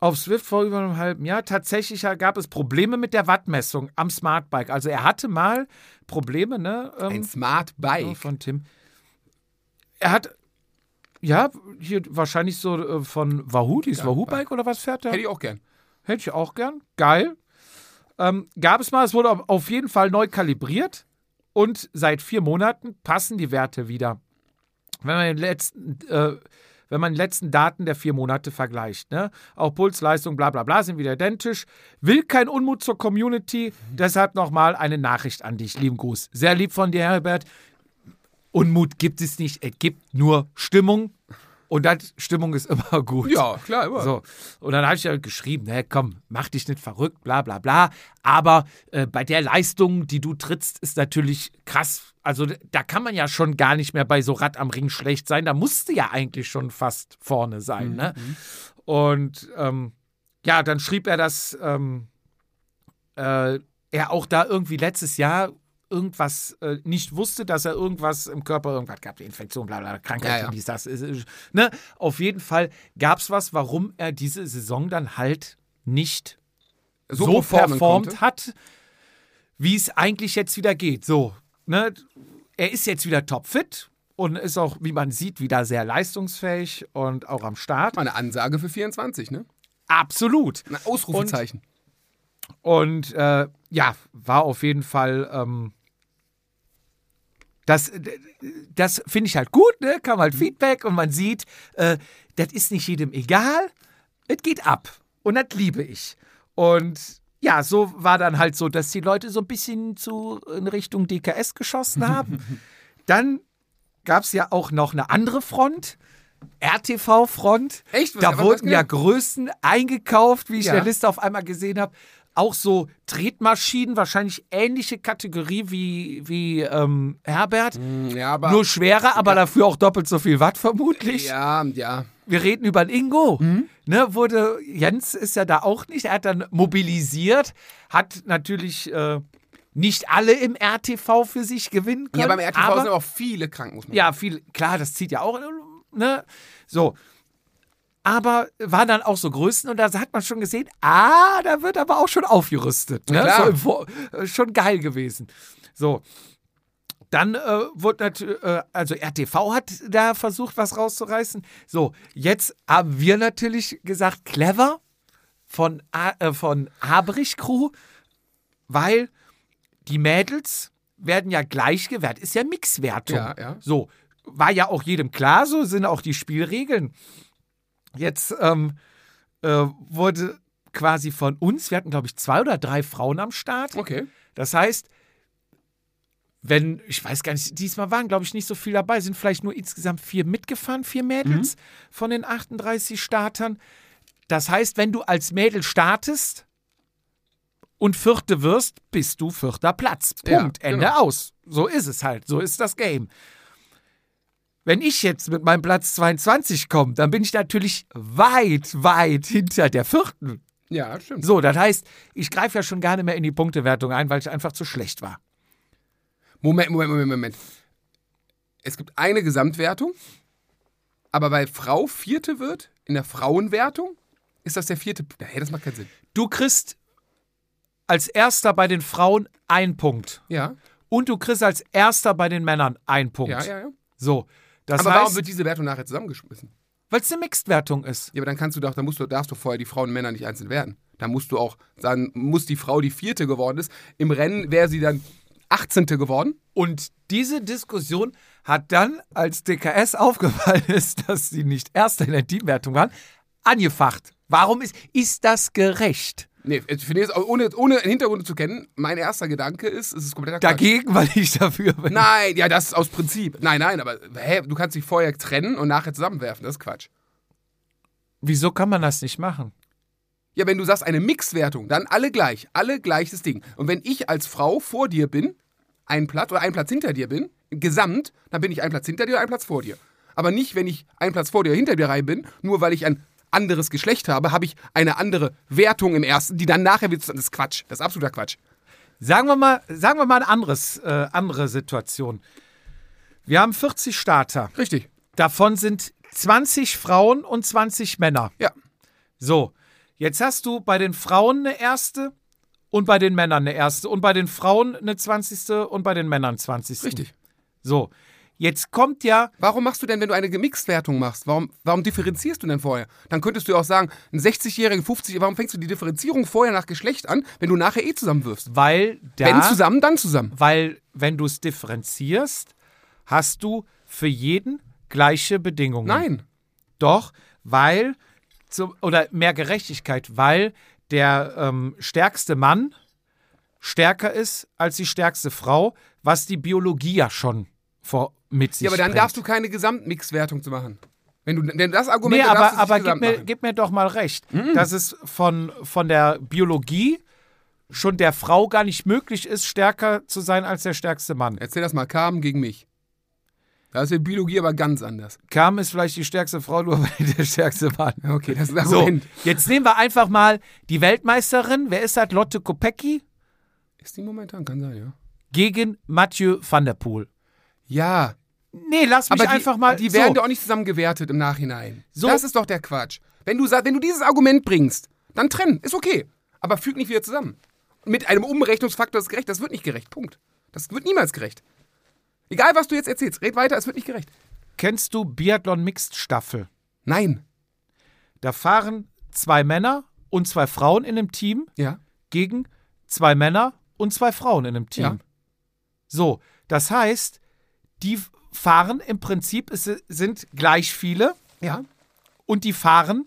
auf Swift vor über einem halben Jahr. Tatsächlich gab es Probleme mit der Wattmessung am Smartbike. Also er hatte mal Probleme, ne? ähm, Ein Smart Oh, Bike. von Tim. Er hat, ja, hier wahrscheinlich so äh, von Wahoo, dieses Wahoo-Bike oder was fährt er? Hätte ich auch gern. Hätte ich auch gern. Geil. ähm, gab es mal, es wurde auf- auf jeden Fall neu kalibriert und seit vier Monaten passen die Werte wieder. Wenn man den letzten, äh, wenn man die letzten Daten der vier Monate vergleicht. Ne? Auch Puls, Leistung, bla bla bla sind wieder identisch. Will kein Unmut zur Community, deshalb nochmal eine Nachricht an dich. Lieben Gruß. Sehr lieb von dir, Herbert. Unmut gibt es nicht, es gibt nur Stimmung. Und das, Stimmung ist immer gut. Ja, klar, immer. So. Und dann habe ich ja geschrieben, ne, komm, mach dich nicht verrückt, bla bla bla. Aber äh, bei der Leistung, die du trittst, ist natürlich krass. Also da kann man ja schon gar nicht mehr bei so Rad am Ring schlecht sein. Da musste ja eigentlich schon fast vorne sein. Ne? Und ähm, ja, dann schrieb er, dass ähm, äh, er auch da irgendwie letztes Jahr irgendwas äh, nicht wusste, dass er irgendwas im Körper irgendwas gab, Infektion, bla bla, Krankheit, Ja, ja. dies, das. Ist, ist, ne? Auf jeden Fall gab es was, warum er diese Saison dann halt nicht so, performen performt konnte. hat, wie es eigentlich jetzt wieder geht. So, ne? Er ist jetzt wieder topfit und ist auch, wie man sieht, wieder sehr leistungsfähig und auch am Start. Eine Ansage für 24, ne? Absolut. Ein Ausrufezeichen. Und äh, ja, war auf jeden Fall. Ähm, das das finde ich halt gut, ne? Kam halt Feedback und man sieht, äh, das ist nicht jedem egal. Es geht ab. Und das liebe ich. Und ja, so war dann halt so, dass die Leute so ein bisschen zu in Richtung DKS geschossen haben. dann gab es ja auch noch eine andere Front. RTV-Front. Echt? Was- Da wurden ja? Größen eingekauft, wie ich Ja. in der Liste auf einmal gesehen habe. Auch so Tretmaschinen, wahrscheinlich ähnliche Kategorie wie, wie ähm, Herbert. Ja, aber. Nur schwerer, aber dafür auch doppelt so viel Watt vermutlich. ja, ja. Wir reden über Ingo. Mhm. Ne, wurde, Jens ist ja da auch nicht. Er hat dann mobilisiert, hat natürlich äh, nicht alle im RTV für sich gewinnen können. Ja, beim RTV aber, sind auch viele krank, muss man ja, viel, klar, das zieht ja auch, ne? So. Aber war dann auch so Größen und da hat man schon gesehen, ah, da wird aber auch schon aufgerüstet. Ne? Klar. So äh, schon geil gewesen. So. Dann äh, wurde natürlich, äh, also RTV hat da versucht, was rauszureißen. So, jetzt haben wir natürlich gesagt, clever von, äh, von Haberich Crew, weil die Mädels werden ja gleich gewertet. Ist ja Mixwertung. Ja, ja. So, war ja auch jedem klar, so sind auch die Spielregeln. Jetzt ähm, äh, wurde quasi von uns, wir hatten glaube ich zwei oder drei Frauen am Start. Okay. Das heißt, wenn, ich weiß gar nicht, diesmal waren, glaube ich, nicht so viel dabei, sind vielleicht nur insgesamt vier mitgefahren, vier Mädels von den 38 Startern. Das heißt, wenn du als Mädel startest und Vierte wirst, bist du vierter Platz. Ja, Punkt. Ende genau. aus. So ist es halt. So ist das Game. Wenn ich jetzt mit meinem Platz 22 komme, dann bin ich natürlich weit, weit hinter der Vierten. Ja, stimmt. So, das heißt, ich greife ja schon gar nicht mehr in die Punktewertung ein, weil ich einfach zu schlecht war. Moment, Moment, Moment, Moment. Es gibt eine Gesamtwertung, aber bei Frau vierte wird, in der Frauenwertung, ist das der vierte. Hey, das macht keinen Sinn. Du kriegst als erster bei den Frauen einen Punkt. Ja, Und du kriegst als erster bei den Männern einen Punkt. ja, ja. ja. So. Das aber warum heißt, wird diese Wertung nachher zusammengeschmissen? weil es eine Mixed-Wertung ist. Ja, aber dann kannst du doch, dann musst du, darfst du vorher die Frauen und Männer nicht einzeln werden. Dann musst du auch, dann muss die Frau, die vierte geworden ist, im Rennen wäre sie dann 18. geworden. Und diese Diskussion hat dann, als DKS aufgefallen ist, dass sie nicht Erster in der Teamwertung waren, angefacht. Warum ist, ist das gerecht? Nee, jetzt, ohne, ohne Hintergründe zu kennen, mein erster Gedanke ist, es ist kompletter Quatsch. Dagegen, weil ich dafür bin. Nein, ja, das ist aus Prinzip. Nein, nein, aber hä, du kannst dich vorher trennen und nachher zusammenwerfen. Das ist Quatsch. Wieso kann man das nicht machen? Ja, wenn du sagst, eine Mixwertung, dann alle gleich. Alle gleiches Ding. Und wenn ich als Frau vor dir bin, ein Platz oder ein Platz hinter dir bin, gesamt, dann bin ich ein Platz hinter dir oder ein Platz vor dir. Aber nicht, wenn ich ein Platz vor dir oder hinter dir rein bin, nur weil ich ein anderes Geschlecht habe, habe ich eine andere Wertung im ersten, die dann nachher wird. Das ist Quatsch. Das ist absoluter Quatsch. Sagen wir mal, sagen wir mal eine anderes, äh, andere Situation. Wir haben 40 Starter. Richtig. Davon sind 20 Frauen und 20 Männer. Ja. So, jetzt hast du bei den Frauen eine erste und bei den Männern eine erste und bei den Frauen eine 20. und bei den Männern 20. Richtig. So, jetzt kommt ja, Warum machst du denn, wenn du eine Gemixed-Wertung machst, warum, warum differenzierst du denn vorher? Dann könntest du auch sagen, ein 60-Jähriger, 50 warum fängst du die Differenzierung vorher nach Geschlecht an, wenn du nachher eh zusammenwirfst? weil da, Wenn zusammen, dann zusammen. weil wenn du es differenzierst, hast du für jeden gleiche Bedingungen. Nein. Doch, weil, zum, oder mehr Gerechtigkeit, weil der ähm, stärkste Mann stärker ist als die stärkste Frau, was die Biologie ja schon vor, mit sich Ja, aber dann bringt. darfst du keine Gesamtmix-Wertung zu machen. Wenn du wenn das Argument Nee, aber, aber gib, mir. Mhm. gib mir doch mal recht, dass es von, von der Biologie schon der Frau gar nicht möglich ist, stärker zu sein als der stärkste Mann. Erzähl das mal Carmen gegen mich. Da ist die Biologie aber ganz anders. Carmen ist vielleicht die stärkste Frau, nur weil der stärkste Mann. Okay, das ist ein So, jetzt nehmen wir einfach mal die Weltmeisterin, wer ist das? Lotte Kopecki Ist die momentan? Kann sein, ja. gegen Mathieu van der Poel. Ja, Nee, lass mich aber die, einfach mal. die werden so. doch auch nicht zusammen gewertet im Nachhinein. So. Das ist doch der Quatsch. Wenn du, wenn du dieses Argument bringst, dann trennen, ist okay. Aber füg nicht wieder zusammen. Mit einem Umrechnungsfaktor ist gerecht, das wird nicht gerecht. Punkt. Das wird niemals gerecht. Egal, was du jetzt erzählst, red weiter, es wird nicht gerecht. Kennst du Biathlon Mixed Staffel? Nein. Da fahren zwei Männer und zwei Frauen in einem Team Ja. gegen zwei Männer und zwei Frauen in einem Team. Ja. So, das heißt, die fahren im Prinzip, es sind gleich viele Ja. und die fahren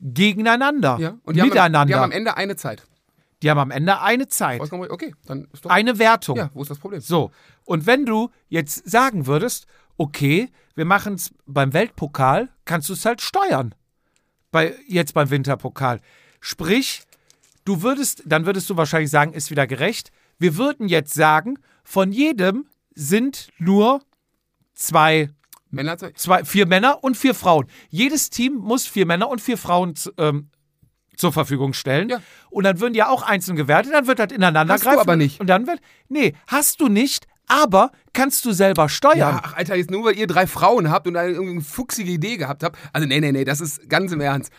gegeneinander, ja. Und die haben, miteinander. am- die haben am Ende eine Zeit. die haben am Ende eine Zeit. Okay, dann ist doch. eine Wertung. ja, wo ist das Problem? So, und wenn du jetzt sagen würdest, okay, wir machen es beim Weltpokal, kannst du es halt steuern. Bei, jetzt beim Winterpokal. Sprich, du würdest, dann würdest du wahrscheinlich sagen, ist wieder gerecht. Wir würden jetzt sagen, von jedem sind nur zwei, Männer, zwei, vier Männer und vier Frauen. Jedes Team muss vier Männer und vier Frauen ähm, zur Verfügung stellen. Ja. Und dann würden die ja auch einzeln gewertet, dann wird das ineinander Hast du greifen. aber nicht. Und dann wird, nee, hast du nicht, aber kannst du selber steuern. Ja, ach, Alter, jetzt nur weil ihr drei Frauen habt und eine irgendwie fuchsige Idee gehabt habt. Also, nee, nee, nee, das ist ganz im Ernst.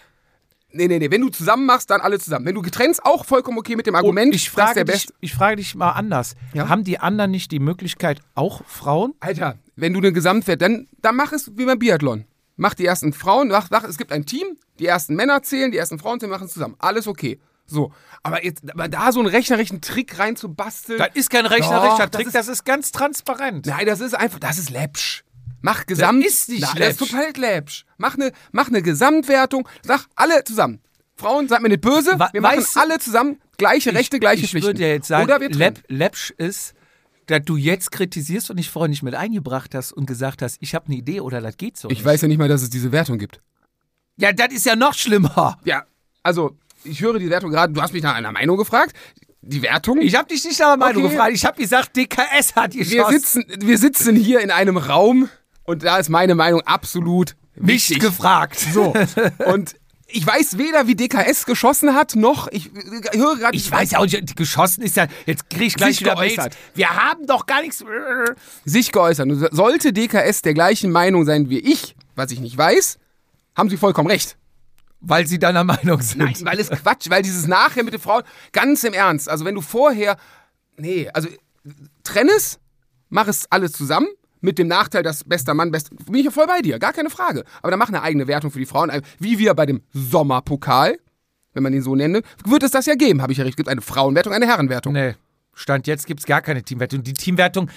Nee, nee, nee. Wenn du zusammen machst, dann alle zusammen. Wenn du getrennt, auch vollkommen okay mit dem Argument. Und ich frage, dich, ich frage dich mal anders. Ja? Haben die anderen nicht die Möglichkeit, auch Frauen? Alter, wenn du eine Gesamtwert, dann, dann mach es wie beim Biathlon. Mach die ersten Frauen, mach, mach, es gibt ein Team, die ersten Männer zählen, die ersten Frauen zählen, machen es zusammen. Alles okay. So. Aber jetzt, aber da so einen rechnerischen Trick reinzubasteln. Das ist kein rechnerischer Doch, Trick, das das ist, ganz transparent. Nein, das ist einfach, das ist läppsch. Mach Gesamt. ist nicht Na, Das läppsch. ist total läppsch. Mach eine, mach eine Gesamtwertung. Sag alle zusammen. Frauen, seid mir nicht böse. Wir machen weißt alle zusammen gleiche Rechte, gleiche ich Pflichten. würde ja jetzt sagen, Oder wir läpp, läppsch ist, dass du jetzt kritisierst und dich vorher nicht mit eingebracht hast und gesagt hast, ich habe eine Idee oder das geht so Ich nicht. weiß ja nicht mal, dass es diese Wertung gibt. Ja, das ist ja noch schlimmer. Ja, also, ich höre die Wertung gerade. Du hast mich nach einer Meinung gefragt. Die Wertung. Ich habe dich nicht nach der Meinung Okay. gefragt. Ich habe gesagt, DKS hat geschossen. wir, sitzen, wir sitzen hier in einem Raum und da ist meine Meinung absolut nicht wichtig. gefragt. So. Und ich weiß weder, wie DKS geschossen hat, noch ich, ich höre gerade. Ich weiß ja auch nicht, geschossen ist ja, jetzt kriege ich gleich Sich wieder Mails. geäußert. Wir haben doch gar nichts. sich geäußert. Sollte DKS der gleichen Meinung sein wie ich, was ich nicht weiß, haben sie vollkommen recht. Weil sie deiner Meinung sind. Nein, weil es Quatsch, weil dieses Nachher mit den Frauen, ganz im Ernst, also wenn du vorher, nee, also trenn es, mach es alles zusammen, mit dem Nachteil, dass bester Mann, best, bin ich ja voll bei dir, gar keine Frage. Aber dann mach eine eigene Wertung für die Frauen, wie wir bei dem Sommerpokal, wenn man ihn so nenne, wird es das ja geben, habe ich ja recht. Es gibt eine Frauenwertung, eine Herrenwertung. Nee, Stand jetzt gibt es gar keine Teamwertung. Die Teamwertung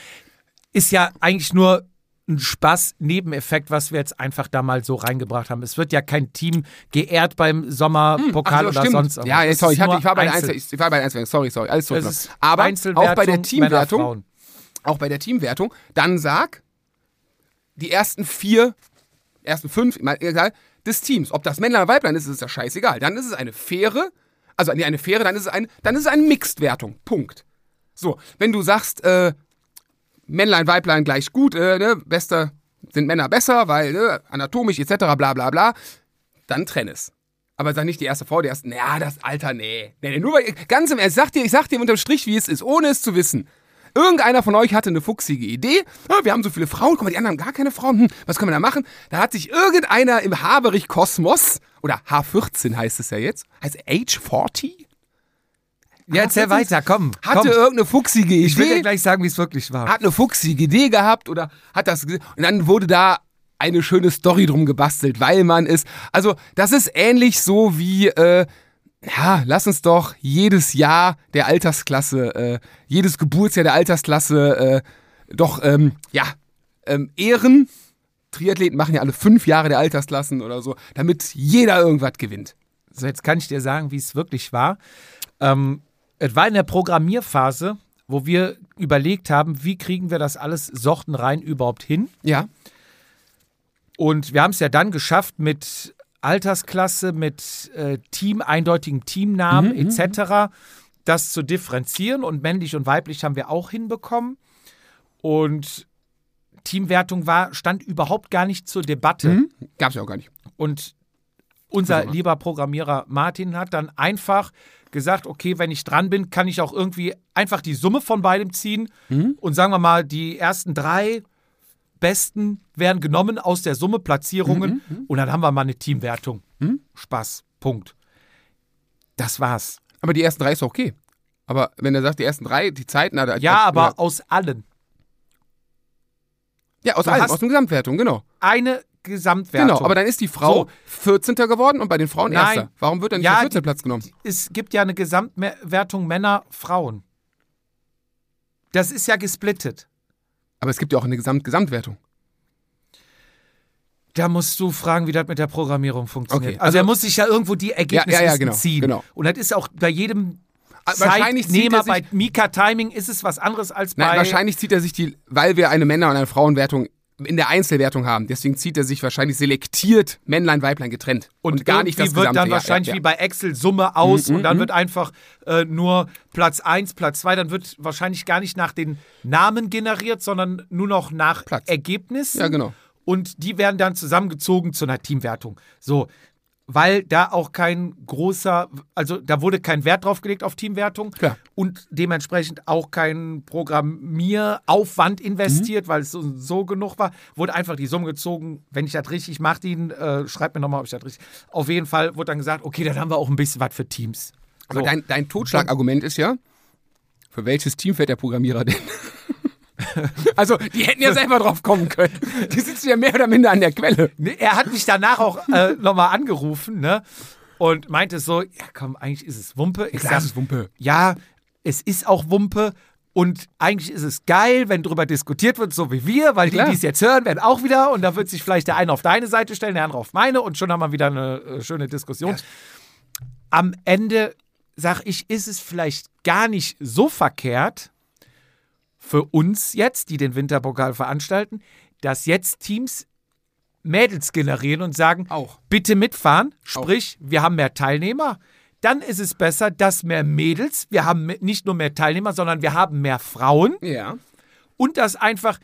ist ja eigentlich nur ein Spaß-Nebeneffekt, was wir jetzt einfach da mal so reingebracht haben. Es wird ja kein Team geehrt beim Sommerpokal Ach so, oder sonst irgendwas. Ja, nee, sorry, ich, hatte, ich war bei Einzel- Einzel, ich war bei der Einzelwertung, sorry, sorry, alles ist Aber auch bei der Teamwertung. Auch bei der Teamwertung, dann sag, die ersten vier, ersten fünf, egal, des Teams. Ob das Männlein oder Weiblein ist, ist ja scheißegal. Dann ist es eine faire, also nee, eine faire, dann ist es ein, dann ist es eine Mixed-Wertung. Punkt. So, wenn du sagst, äh, Männlein, Weiblein gleich gut, äh, ne, bester, sind Männer besser, weil, ne, anatomisch etc., bla bla bla, dann trenn es. Aber sag nicht die erste Frau, die erste, naja, das Alter, nee. nee, nee nur weil, ganz im Ernst, sag dir, ich sag dir unterm Strich, wie es ist, ohne es zu wissen. Irgendeiner von euch hatte eine fuchsige Idee. Wir haben so viele Frauen, guck mal, die anderen haben gar keine Frauen. Hm, was können wir da machen? Da hat sich irgendeiner im Haberich-Kosmos, oder H14 heißt es ja jetzt, heißt Age 40? Ja, erzähl weiter, komm. Hatte komm. irgendeine fuchsige Ich will dir Idee, gleich sagen, wie es wirklich war. hat eine fuchsige Idee gehabt oder hat das und dann wurde da eine schöne Story drum gebastelt, weil man ist, also das ist ähnlich so wie, äh, ja, lass uns doch jedes Jahr der Altersklasse, äh, jedes Geburtsjahr der Altersklasse, äh, doch, ähm, ja, ähm, ehren. Triathleten machen ja alle fünf Jahre der Altersklassen oder so, damit jeder irgendwas gewinnt. So, jetzt kann ich dir sagen, wie es wirklich war. Ähm, es war in der Programmierphase, wo wir überlegt haben, wie kriegen wir das alles sortenrein überhaupt hin. Ja. Und wir haben es ja dann geschafft mit Altersklasse, mit äh, Team, eindeutigem Teamnamen etc., das zu differenzieren. Und männlich und weiblich haben wir auch hinbekommen. Und Teamwertung war, stand überhaupt gar nicht zur Debatte. Gab's ja auch gar nicht. Und unser lieber Programmierer Martin hat dann einfach gesagt, okay, wenn ich dran bin, kann ich auch irgendwie einfach die Summe von beidem ziehen und sagen wir mal, die ersten drei besten werden genommen aus der Summe Platzierungen und dann haben wir mal eine Teamwertung. Spaß. Punkt. Das war's. Aber die ersten drei ist okay. Aber wenn er sagt, die ersten drei, die Zeiten hat er. Ja, aber aus allen. Ja, aus du hast- aus der Gesamtwertung, genau. Eine Gesamtwertung. Genau, aber dann ist die Frau So. 14. geworden und bei den Frauen Nein. Erster. Warum wird dann nicht Ja, der 14. die- Platz genommen? es gibt ja eine Gesamtwertung Männer, Frauen. Das ist ja gesplittet. Aber es gibt ja auch eine Gesamt Gesamtwertung. Da musst du fragen, wie das mit der Programmierung funktioniert. Okay, also, er muss sich ja irgendwo die Ergebnisse Ja, ja, ja, genau, ziehen. genau. Und das ist auch bei jedem Ah, Zeitnehmer, er bei Mika Timing ist es was anderes als Nein, bei... wahrscheinlich zieht er sich die, weil wir eine Männer- und eine Frauenwertung in der Einzelwertung haben. Deswegen zieht er sich wahrscheinlich selektiert Männlein, Weiblein getrennt. Und, gar nicht das irgendwie wird Gesamte. dann wahrscheinlich ja, ja. wie bei Excel Summe aus Mhm, und dann wird einfach äh, nur Platz 1, Platz 2, dann wird wahrscheinlich gar nicht nach den Namen generiert, sondern nur noch nach Platz. Ergebnissen. Ja, genau. Und die werden dann zusammengezogen zu einer Teamwertung. So, weil da auch kein großer, also da wurde kein Wert drauf gelegt auf Teamwertung Klar. und dementsprechend auch kein Programmieraufwand Mhm. investiert, weil es so, so genug war, wurde einfach die Summe gezogen. Wenn ich das richtig, Martin, äh, schreibt mir nochmal, ob ich das richtig. Auf jeden Fall wurde dann gesagt, okay, dann haben wir auch ein bisschen was für Teams. Aber So. dein, dein Totschlagargument ist ja, für welches Team fährt der Programmierer denn? also, die hätten ja selber drauf kommen können. Die sitzen ja mehr oder minder an der Quelle. Nee, Er hat mich danach auch äh, nochmal angerufen, ne? Und meinte so, ja komm, eigentlich ist es Wumpe. Ich Klar, es ist Wumpe. Ja, es ist auch Wumpe. Und eigentlich ist es geil, wenn darüber diskutiert wird, so wie wir, weil die, Klar. die es jetzt hören, werden auch wieder. Und da wird sich vielleicht der eine auf deine Seite stellen, der andere auf meine. Und schon haben wir wieder eine äh, schöne Diskussion. Am Ende, sag ich, ist es vielleicht gar nicht so verkehrt für uns jetzt, die den Winterpokal veranstalten, dass jetzt Teams Mädels generieren und sagen, Auch. bitte mitfahren, sprich, wir haben mehr Teilnehmer. Dann ist es besser, dass mehr Mädels, wir haben nicht nur mehr Teilnehmer, sondern wir haben mehr Frauen Ja. und dass einfach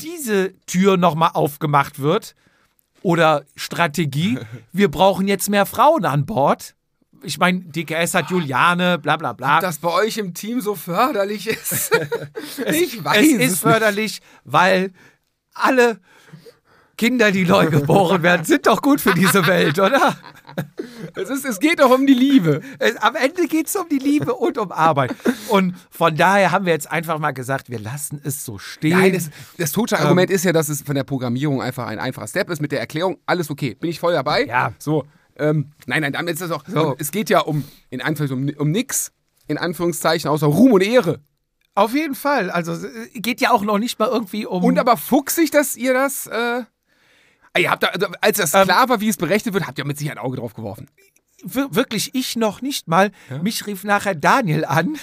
diese Tür nochmal aufgemacht wird oder Strategie, wir brauchen jetzt mehr Frauen an Bord. Ich meine, DKS hat Juliane, bla bla bla. Das bei euch im Team so förderlich ist. ich weiß es es, ist nicht. förderlich, weil alle Kinder, die neu geboren werden, sind doch gut für diese Welt, oder? Es, ist, es geht doch um die Liebe. Es, am Ende geht es um die Liebe und um Arbeit. Und von daher haben wir jetzt einfach mal gesagt, wir lassen es so stehen. Nein, das, das Totschlagargument Ähm. ist ja, dass es von der Programmierung einfach ein einfacher Step ist. Mit der Erklärung, alles okay. Bin ich voll dabei? Ja. So. Ähm, nein, nein, damit ist das auch. So. Es geht ja um, in Anführungszeichen, um, um nix, in Anführungszeichen, außer Ruhm und Ehre. Auf jeden Fall. Also es geht ja auch noch nicht mal irgendwie um. Und aber fuchsig, dass ihr das. Äh, Ah, ihr habt da, also, als das Ähm. klar war, wie es berechnet wird, habt ihr mit Sicherheit ein Auge drauf geworfen. wir- wirklich ich noch nicht mal. Mich rief nachher Daniel an,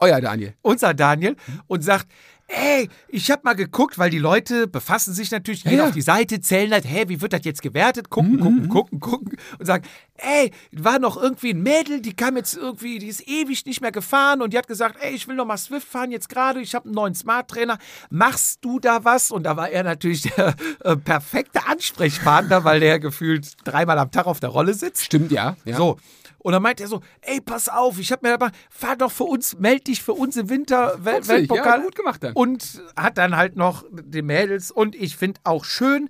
Euer Daniel. unser Daniel, und sagt, ey, ich habe mal geguckt, weil die Leute befassen sich natürlich, gehen Ja, auf die Seite, zählen halt, hä, wie wird das jetzt gewertet? Gucken, gucken, gucken, gucken und sagen, ey, war noch irgendwie ein Mädel, die kam jetzt irgendwie, die ist ewig nicht mehr gefahren und die hat gesagt, ey, ich will noch mal Swift fahren jetzt gerade, ich habe einen neuen Smart Trainer, machst du da was? Und da war er natürlich der äh, perfekte Ansprechpartner, weil der gefühlt dreimal am Tag auf der Rolle sitzt. Stimmt, ja. ja. So. Und dann meint er so, ey, pass auf, ich hab mir aber, fahr doch für uns, meld dich für uns im Winter Wel Weltpokal. ja, gut gemacht dann. Und hat dann halt noch die Mädels. Und ich finde auch schön,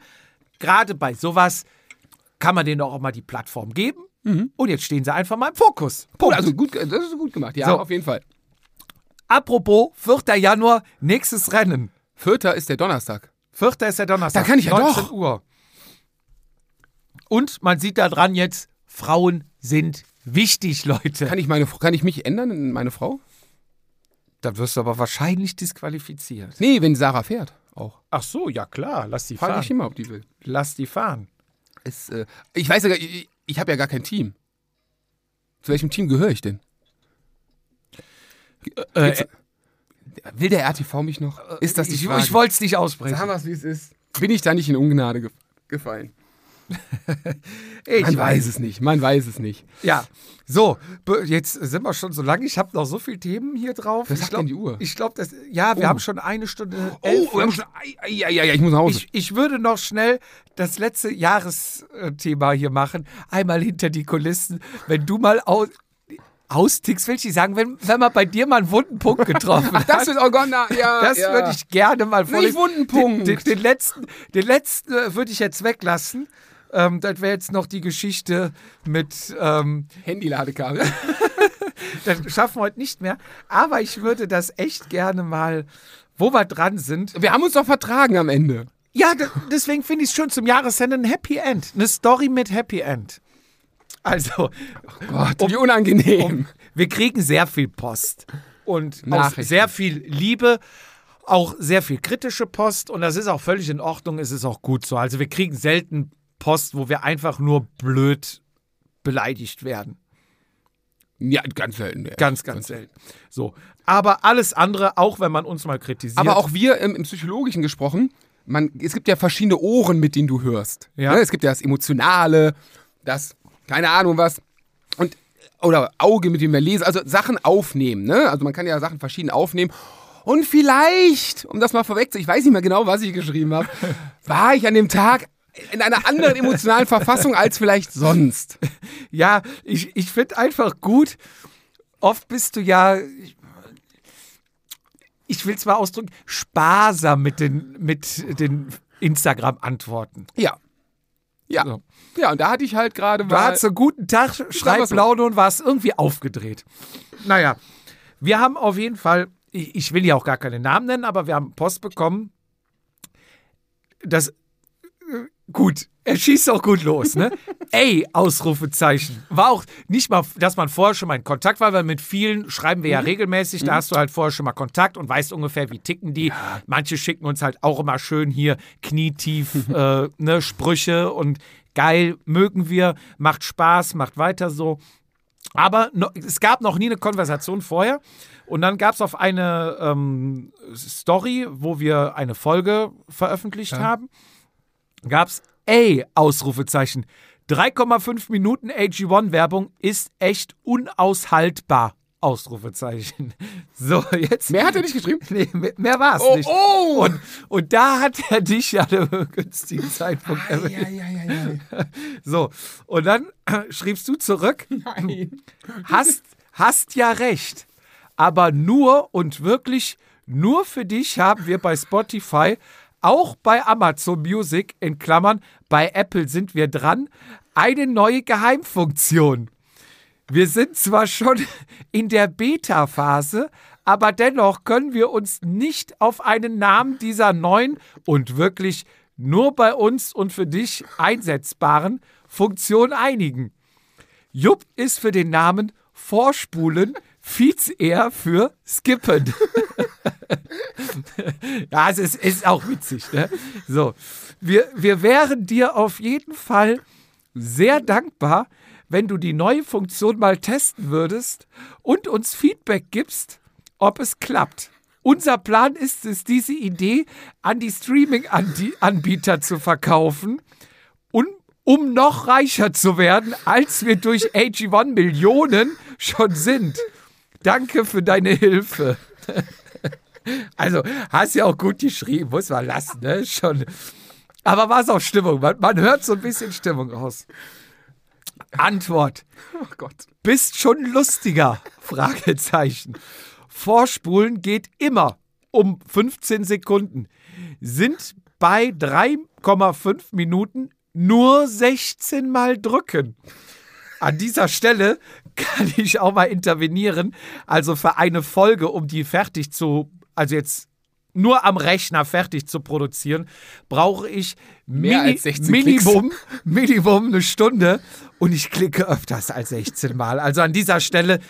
gerade bei sowas kann man denen auch mal die Plattform geben. Und jetzt stehen sie einfach mal im Fokus. Punkt. also gut, das ist gut gemacht. Ja, So. auf jeden Fall. Apropos 4. Januar, nächstes Rennen. Vierter ist der Donnerstag. 4. ist der Donnerstag. Da kann ich ja 19 doch. Uhr. Und man sieht da dran jetzt, Frauen sind wichtig, Leute. Kann ich, meine, kann ich mich ändern in meine Frau? Da wirst du aber wahrscheinlich disqualifiziert. Nee, wenn Sarah fährt. Auch. Ach so, ja klar, lass die Frage ich immer, ob die will. Lass die fahren. Es, äh, ich weiß ja, gar- ich, ich habe ja gar kein Team. Zu welchem Team gehöre ich denn? Äh, Jetzt- will der RTV mich noch? Ist das die ich Frage? ich wollte es nicht aussprechen. Sagen wir es, wie es ist. Bin ich da nicht in Ungnade ge gefallen? Ich Man weiß es nicht. Man weiß es nicht. Ja, so, jetzt sind wir schon so lange. Ich habe noch so viele Themen hier drauf. Was ich sagt glaub, denn die Uhr? Ich glaube, das. Ja, wir Oh. haben schon eine Stunde. elf. Oh, wir haben schon. Ei, ei, ei, ich muss nach Hause. ich, ich würde noch schnell das letzte Jahresthema hier machen. Einmal hinter die Kulissen. Wenn du mal aus, austickst, will ich sagen, wenn, wenn man bei dir mal einen wunden Punkt getroffen hat. das ist, oh Gott, na, ja. Das ja. würde ich gerne mal vorlesen. wunden Punkt. Den, den, den letzten, den letzten äh, würde ich jetzt weglassen. Ähm, das wäre jetzt noch die Geschichte mit, ähm, Handy-Ladekabel. das schaffen wir heute nicht mehr. Aber ich würde das echt gerne mal, wo wir dran sind. Wir haben uns doch vertragen am Ende. Ja, deswegen finde ich es schon zum Jahresende ein Happy End. Eine Story mit Happy End. Also, Gott, wie unangenehm. wir kriegen sehr viel Post und sehr viel Liebe, auch sehr viel kritische Post und das ist auch völlig in Ordnung, es ist auch gut so. Also wir kriegen selten Post, wo wir einfach nur blöd beleidigt werden. Ja, ganz selten. ja. Ganz, ganz selten. So. Aber alles andere, auch wenn man uns mal kritisiert. Aber auch wir im, im Psychologischen gesprochen, man, es gibt ja verschiedene Ohren, mit denen du hörst. Ja. Ne? Es gibt ja das Emotionale, das, keine Ahnung was, und, oder Auge, mit dem wir lesen, also Sachen aufnehmen. Ne? Also man kann ja Sachen verschieden aufnehmen. Und vielleicht, um das mal vorwegzunehmen, ich weiß nicht mehr genau, was ich geschrieben habe, war ich an dem Tag in einer anderen emotionalen Verfassung als vielleicht sonst. Ja, ich, ich finde einfach gut, oft bist du ja, ich, will es mal ausdrücken, sparsam mit den, mit den Instagram-Antworten. Ja. Ja. So. Ja, und da hatte ich halt gerade Du mal. hattest einen guten Tag, schreib mal so. Laune und warst irgendwie aufgedreht. Naja, wir haben auf jeden Fall, ich, ich will ja auch gar keine Namen nennen, aber wir haben Post bekommen. Das, äh, gut, er schießt auch gut los, ne? Ey, Ausrufezeichen. War auch nicht mal, dass man vorher schon mal in Kontakt war, weil mit vielen schreiben wir ja regelmäßig, da hast du halt vorher schon mal Kontakt und weißt ungefähr, wie ticken die. Manche schicken uns halt auch immer schön hier knietief äh, ne, Sprüche und geil, mögen wir, macht Spaß, macht weiter so. Aber no, es gab noch nie eine Konversation vorher. Und dann gab es auf eine ähm, Story, wo wir eine Folge veröffentlicht haben, gab es ey, Ausrufezeichen. 3,5 Minuten AG1-Werbung ist echt unaushaltbar. Ausrufezeichen. So, jetzt. Mehr hat er nicht geschrieben? Nee, mehr, mehr war es Oh, nicht. oh! Und, und da hat er dich ja einem günstigen Zeitpunkt erwischt. ja, ja, ja. So, und dann schriebst du zurück, Nein. hast, hast ja recht. Aber nur und wirklich nur für dich haben wir bei Spotify, auch bei Amazon Music, in Klammern, bei Apple sind wir dran, eine neue Geheimfunktion. Wir sind zwar schon in der Beta-Phase, aber dennoch können wir uns nicht auf einen Namen dieser neuen und wirklich nur bei uns und für dich einsetzbaren Funktion einigen. Jupp ist für den Namen Vorspulen, Fietz eher für Skippen. ja, es ist, ist auch witzig. Ne? So, wir, wir wären dir auf jeden Fall sehr dankbar, wenn du die neue Funktion mal testen würdest und uns Feedback gibst, ob es klappt. Unser Plan ist es, diese Idee an die Streaming-Anbieter zu verkaufen und um noch reicher zu werden, als wir durch AG1 Millionen schon sind. Danke für deine Hilfe. Also, hast ja auch gut geschrieben, muss man lassen, ne? Schon. Aber war es auch Stimmung? Man, man hört so ein bisschen Stimmung raus. Antwort. Oh Gott. Bist schon lustiger? Fragezeichen. Vorspulen geht immer um 15 Sekunden. Sind bei 3,5 Minuten nur 16 Mal drücken. an dieser Stelle kann ich auch mal intervenieren. Also für eine Folge, um die fertig zu, also jetzt nur am Rechner fertig zu produzieren, brauche ich Mehr Mini- als 16 Minimum, Minimum eine Stunde und ich klicke öfters als 16 Mal. Also an dieser Stelle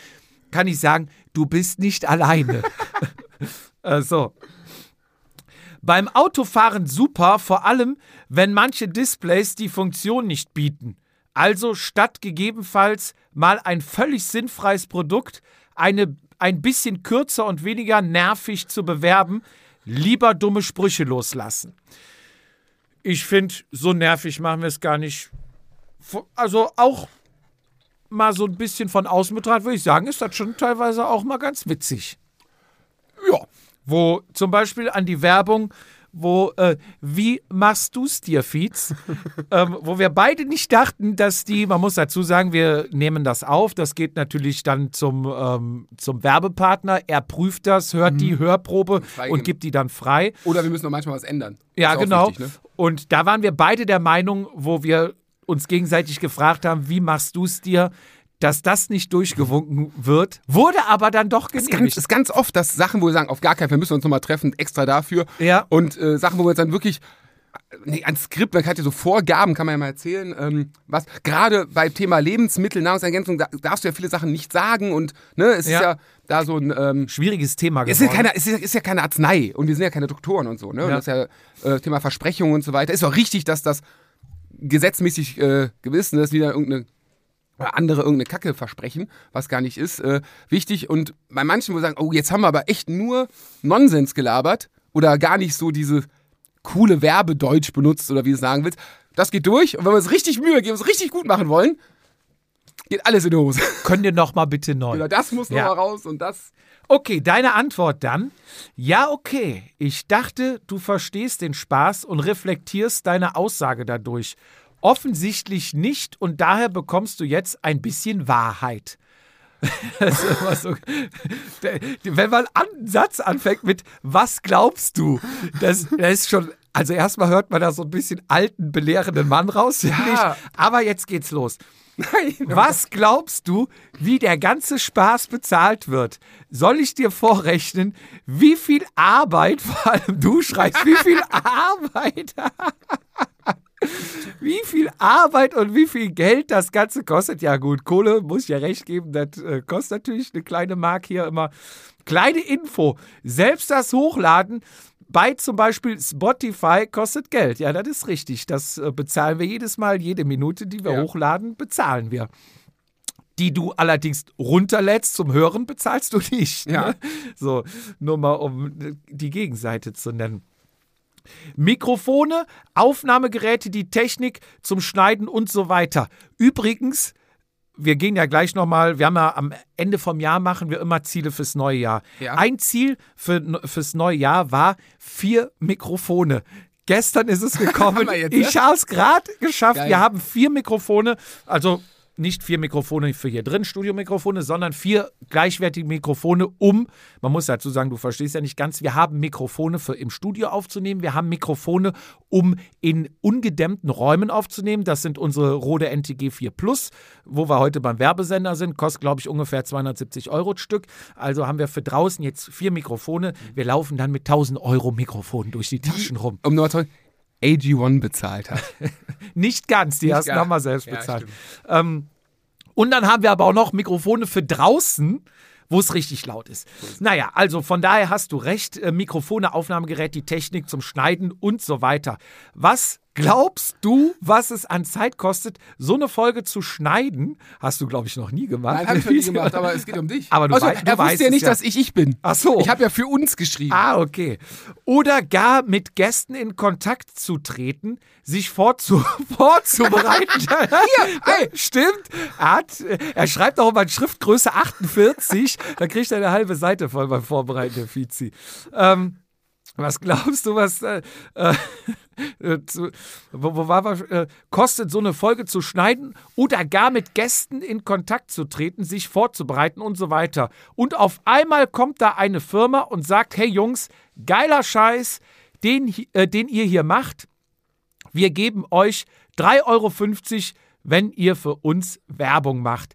kann ich sagen, du bist nicht alleine. äh, so. Beim Autofahren super, vor allem, wenn manche Displays die Funktion nicht bieten. Also statt gegebenenfalls mal ein völlig sinnfreies Produkt eine, ein bisschen kürzer und weniger nervig zu bewerben, lieber dumme Sprüche loslassen. Ich finde, so nervig machen wir es gar nicht. Also auch mal so ein bisschen von außen betrachtet, würde ich sagen, ist das schon teilweise auch mal ganz witzig Ja. wo zum Beispiel an die Werbung, wo, äh, wie machst du's dir, Fietz? ähm, wo wir beide nicht dachten, dass die, man muss dazu sagen, wir nehmen das auf, das geht natürlich dann zum, ähm, zum Werbepartner, er prüft das, hört die Hörprobe Freigeben. und gibt die dann frei. Oder wir müssen noch manchmal was ändern. Ja, genau. wichtig, ne? Und da waren wir beide der Meinung, wo wir uns gegenseitig gefragt haben, wie machst du's dir? Dass das nicht durchgewunken wird, wurde aber dann doch Es ist ganz, genehmigt. ist ganz oft, dass Sachen, wo wir sagen, auf gar keinen Fall müssen wir uns nochmal treffen, extra dafür. Ja. Und äh, Sachen, wo wir uns dann wirklich nee, ein Skript, man hat ja so Vorgaben, kann man ja mal erzählen. Ähm, was gerade bei Thema Lebensmittel, Nahrungsergänzung, da darfst du ja viele Sachen nicht sagen und ne, es Ja. ist ja da so ein ähm, Schwieriges Thema es ist, ja geworden. keine, es ist, ist ja keine Arznei und wir sind ja keine Doktoren und so. Ne? Und Ja. das ist ja äh, Thema Versprechungen und so weiter. Ist auch richtig, dass das gesetzmäßig äh, gewiss ist, wieder irgendeine andere irgendeine Kacke versprechen, was gar nicht ist, äh, wichtig. Und bei manchen, wo sagen, oh, jetzt haben wir aber echt nur Nonsens gelabert oder gar nicht so diese coole Werbedeutsch benutzt oder wie du es sagen willst, das geht durch. Und wenn wir uns richtig Mühe geben, es richtig gut machen wollen, geht alles in die Hose. Könnt ihr noch mal bitte neu? Oder das muss Ja. mal raus und das. Okay, deine Antwort dann. Ja, okay. Ich dachte, du verstehst den Spaß und reflektierst deine Aussage dadurch. Offensichtlich nicht und daher bekommst du jetzt ein bisschen Wahrheit. So, wenn man an- einen Satz anfängt mit Was glaubst du? Das, das ist schon. Also erstmal hört man da so ein bisschen alten, belehrenden Mann raus, Ja. Aber jetzt geht's los. Nein. Was glaubst du, wie der ganze Spaß bezahlt wird? Soll ich dir vorrechnen, wie viel Arbeit, vor allem du schreibst, wie viel Arbeit, wie viel Arbeit und wie viel Geld das Ganze kostet? Ja gut, Kohle, muss ich ja recht geben, das äh, kostet natürlich eine kleine Mark hier immer. Kleine Info, selbst das Hochladen bei zum Beispiel Spotify kostet Geld. Ja, das ist richtig. Das äh, bezahlen wir jedes Mal, jede Minute, die wir Ja. hochladen, bezahlen wir. Die du allerdings runterlädst zum Hören, bezahlst du nicht. Ja. Ne? So, nur mal um die Gegenseite zu nennen. Mikrofone, Aufnahmegeräte, die Technik zum Schneiden und so weiter. Übrigens, wir gehen ja gleich nochmal, wir haben ja am Ende vom Jahr machen wir immer Ziele fürs neue Jahr. Ja. Ein Ziel für, fürs neue Jahr war vier Mikrofone. Gestern ist es gekommen. jetzt, ich ne? habe es gerade geschafft. Geil. Wir haben vier Mikrofone, also nicht vier Mikrofone für hier drin, Studiomikrofone, sondern vier gleichwertige Mikrofone, um, man muss dazu sagen, du verstehst ja nicht ganz, wir haben Mikrofone für im Studio aufzunehmen, wir haben Mikrofone, um in ungedämmten Räumen aufzunehmen. Das sind unsere Rode NTG 4 Plus, wo wir heute beim Werbesender sind, kostet, glaube ich, ungefähr 270 Euro Stück. Also haben wir für draußen jetzt vier Mikrofone. Wir laufen dann mit 1000 Euro Mikrofonen durch die Taschen rum. Um zu AG1 bezahlt hat. Nicht ganz, die ersten ganz. haben wir selbst Ja, bezahlt. ähm, und dann haben wir aber auch noch Mikrofone für draußen, wo es richtig laut ist. Naja, also von daher hast du recht. Äh, Mikrofone, Aufnahmegerät, die Technik zum Schneiden und so weiter. Was glaubst du, was es an Zeit kostet, so eine Folge zu schneiden? Hast du, glaube ich, noch nie gemacht. Nein, habe ich noch nie gemacht, aber es geht um dich. Aber du also, wei- du er weißt ja nicht, ja. dass ich ich bin. Ach so. Ich habe ja für uns geschrieben. Ah, okay. Oder gar mit Gästen in Kontakt zu treten, sich vorzu vorzubereiten. Hier, ey, stimmt. Er, hat, er schreibt auch immer in Schriftgröße 48, dann kriegt er eine halbe Seite voll beim Vorbereiten der Fizi. Ähm, was glaubst du, was äh, äh, äh, zu, wo, wo war äh, kostet so eine Folge zu schneiden oder gar mit Gästen in Kontakt zu treten, sich vorzubereiten und so weiter. Und auf einmal kommt da eine Firma und sagt, hey Jungs, geiler Scheiß, den, äh, den ihr hier macht, wir geben euch 3,50 Euro wenn ihr für uns Werbung macht.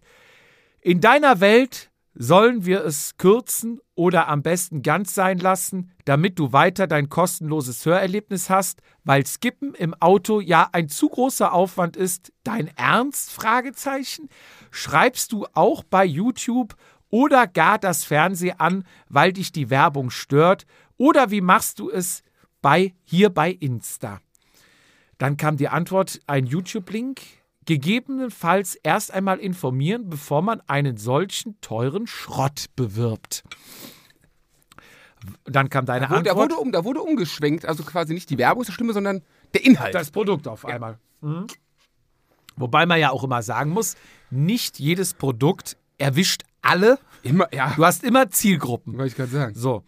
In deiner Welt sollen wir es kürzen oder am besten ganz sein lassen, damit du weiter dein kostenloses Hörerlebnis hast, weil Skippen im Auto ja ein zu großer Aufwand ist. Dein Ernst? Fragezeichen. Schreibst du auch bei YouTube oder gar das Fernsehen an, weil dich die Werbung stört? Oder wie machst du es bei hier bei Insta? Dann kam die Antwort ein YouTube-Link. Gegebenenfalls erst einmal informieren, bevor man einen solchen teuren Schrott bewirbt. Dann kam deine Da wurde, da, Antwort. wurde um, da wurde umgeschwenkt, also quasi nicht die Werbung ist das Schlimme, sondern der Inhalt. das Produkt auf einmal. Mhm. Wobei man ja auch immer sagen muss, nicht jedes Produkt erwischt alle. Immer, ja, Du hast immer Zielgruppen. wollte ich gerade sagen. So.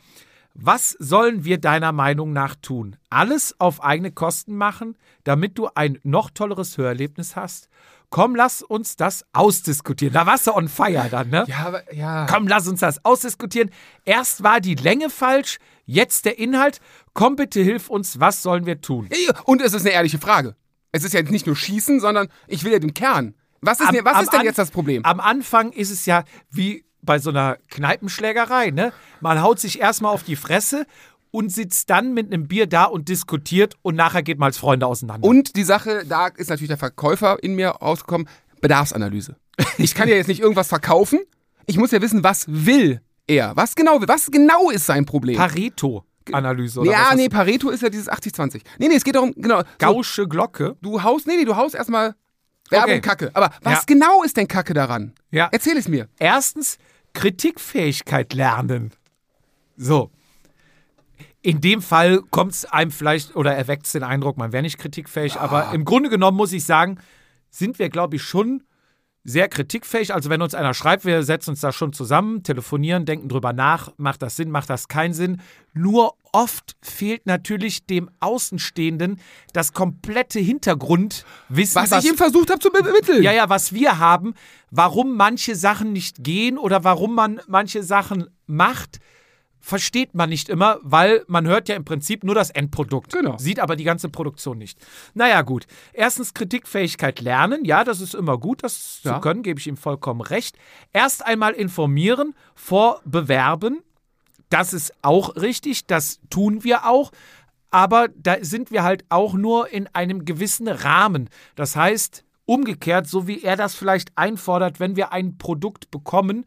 Was sollen wir deiner Meinung nach tun? Alles auf eigene Kosten machen, damit du ein noch tolleres Hörerlebnis hast? Komm, lass uns das ausdiskutieren. Da warst du on fire dann, ne? Ja, aber, ja. Komm, lass uns das ausdiskutieren. Erst war die Länge falsch, jetzt der Inhalt. Komm, bitte hilf uns, was sollen wir tun? Und es ist eine ehrliche Frage. Es ist ja nicht nur Schießen, sondern ich will ja den Kern. Was ist, Am- denn, was ist denn jetzt das Problem? Am Anfang ist es ja wie bei so einer Kneipenschlägerei, ne? Man haut sich erstmal auf die Fresse und sitzt dann mit einem Bier da und diskutiert und nachher geht man als Freunde auseinander. Und die Sache, da ist natürlich der Verkäufer in mir rausgekommen, Bedarfsanalyse. Ich kann ja jetzt nicht irgendwas verkaufen. Ich muss ja wissen, was will er? Was genau? Was genau ist sein Problem? Pareto-Analyse oder ja, was nee, Pareto ist ja dieses 80-20. Nee, nee, es geht darum, genau. So, Gausche Glocke. du haust, nee, nee, du haust erstmal Werbung Okay. Kacke. Aber was Ja. genau ist denn Kacke daran? Ja. Erzähl es mir. Erstens, Kritikfähigkeit lernen. So. In dem Fall kommt es einem vielleicht oder erweckt es den Eindruck, man wäre nicht kritikfähig. Aber im Grunde genommen muss ich sagen, sind wir, glaube ich, schon sehr kritikfähig. Also wenn uns einer schreibt, wir setzen uns da schon zusammen, telefonieren, denken drüber nach, macht das Sinn, macht das keinen Sinn. Nur oft fehlt natürlich dem Außenstehenden das komplette Hintergrundwissen. Was, ich ihm versucht habe zu bemitteln. Ja, ja, was wir haben, warum manche Sachen nicht gehen oder warum man manche Sachen macht, versteht man nicht immer, weil man hört ja im Prinzip nur das Endprodukt. Genau. Sieht aber die ganze Produktion nicht. Naja, gut. Erstens Kritikfähigkeit lernen. Ja, das ist immer gut, das Ja. zu können, gebe ich ihm vollkommen recht. Erst einmal informieren, vor bewerben. Das ist auch richtig, das tun wir auch. Aber da sind wir halt auch nur in einem gewissen Rahmen. Das heißt, umgekehrt, so wie er das vielleicht einfordert, wenn wir ein Produkt bekommen,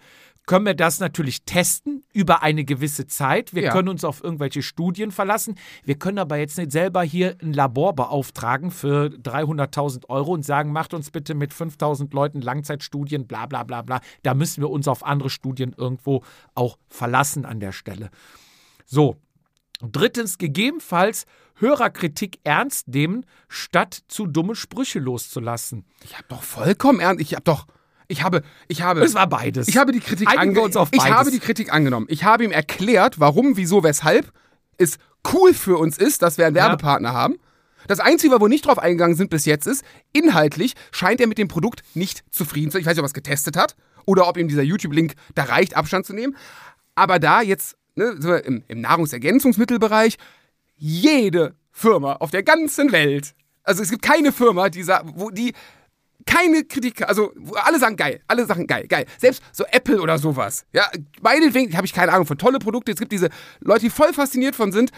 können wir das natürlich testen über eine gewisse Zeit. Wir Ja. können uns auf irgendwelche Studien verlassen. Wir können aber jetzt nicht selber hier ein Labor beauftragen für 300.000 Euro und sagen, macht uns bitte mit 5.000 Leuten Langzeitstudien, bla bla bla bla. Da müssen wir uns auf andere Studien irgendwo auch verlassen an der Stelle. So. Drittens, gegebenenfalls Hörerkritik ernst nehmen, statt zu dumme Sprüche loszulassen. Ich habe doch vollkommen ernst. Ich habe doch. Ich habe. Ich habe. Es war beides. Ich habe die Kritik Einigen wir ange- uns auf Ich habe die Kritik angenommen. Ich habe ihm erklärt, warum, wieso, weshalb es cool für uns ist, dass wir einen Werbepartner haben. Das Einzige, wo wir nicht drauf eingegangen sind bis jetzt, ist, inhaltlich scheint er mit dem Produkt nicht zufrieden zu sein. Ich weiß nicht, ob er es getestet hat oder ob ihm dieser YouTube-Link da reicht, Abstand zu nehmen. Aber da jetzt ne, im, im Nahrungsergänzungsmittelbereich, jede Firma auf der ganzen Welt, also es gibt keine Firma, die, wo die keine Kritik, also alle sagen geil, alle sagen geil, geil. Selbst so Apple oder sowas. Ja, meinetwegen habe ich keine Ahnung von tolle Produkte. Es gibt diese Leute, die voll fasziniert von sind.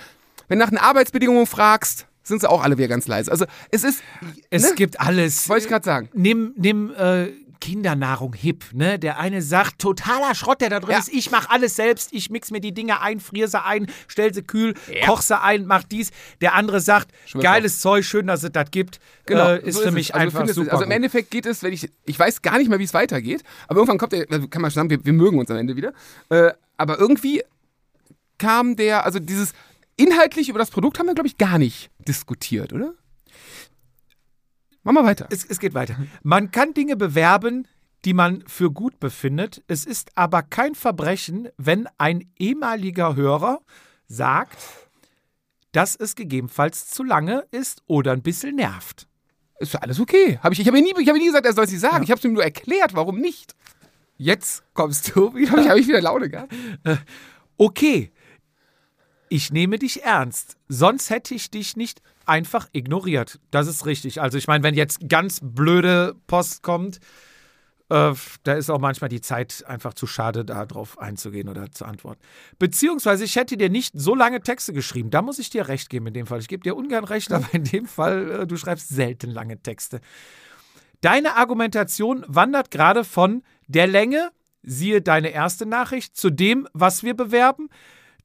Wenn du nach den Arbeitsbedingungen fragst, sind sie auch alle wieder ganz leise. Also es ist, Es ne? gibt alles. wollte ich gerade sagen. Nimm, nimm äh, Kindernahrung hip, ne? Der eine sagt, totaler Schrott, der da drin Ja. ist. Ich mache alles selbst. Ich mix mir die Dinge ein, friere sie ein, stell sie kühl, koch sie ein, mach dies. Der andere sagt, Schwör geiles Zeug, schön, dass es das gibt. Genau, äh, ist so für es. mich also einfach super. Also im. Endeffekt geht es, wenn ich, ich weiß gar nicht mehr, wie es weitergeht, aber irgendwann kommt der, kann man schon sagen, wir, wir mögen uns am Ende wieder. Äh, aber irgendwie kam der, also dieses inhaltlich über das Produkt haben wir, glaube ich, gar nicht diskutiert, oder? Mach mal weiter. Es, es geht weiter. Man kann Dinge bewerben, die man für gut befindet. Es ist aber kein Verbrechen, wenn ein ehemaliger Hörer sagt, dass es gegebenenfalls zu lange ist oder ein bisschen nervt. Ist doch alles okay. Hab ich ich habe nie, ich hab nie gesagt, er soll es nicht sagen. Ich habe es ihm nur erklärt, warum nicht. Jetzt kommst du wieder. Habe ich, hab ich wieder Laune gehabt. Okay, ich nehme dich ernst, sonst hätte ich dich nicht einfach ignoriert. Das ist richtig. Also ich meine, wenn jetzt ganz blöde Post kommt, äh, da ist auch manchmal die Zeit einfach zu schade, darauf einzugehen oder zu antworten. Beziehungsweise ich hätte dir nicht so lange Texte geschrieben. Da muss ich dir recht geben in dem Fall. Ich gebe dir ungern recht, aber in dem Fall, äh, du schreibst selten lange Texte. Deine Argumentation wandert gerade von der Länge, siehe deine erste Nachricht, zu dem, was wir bewerben.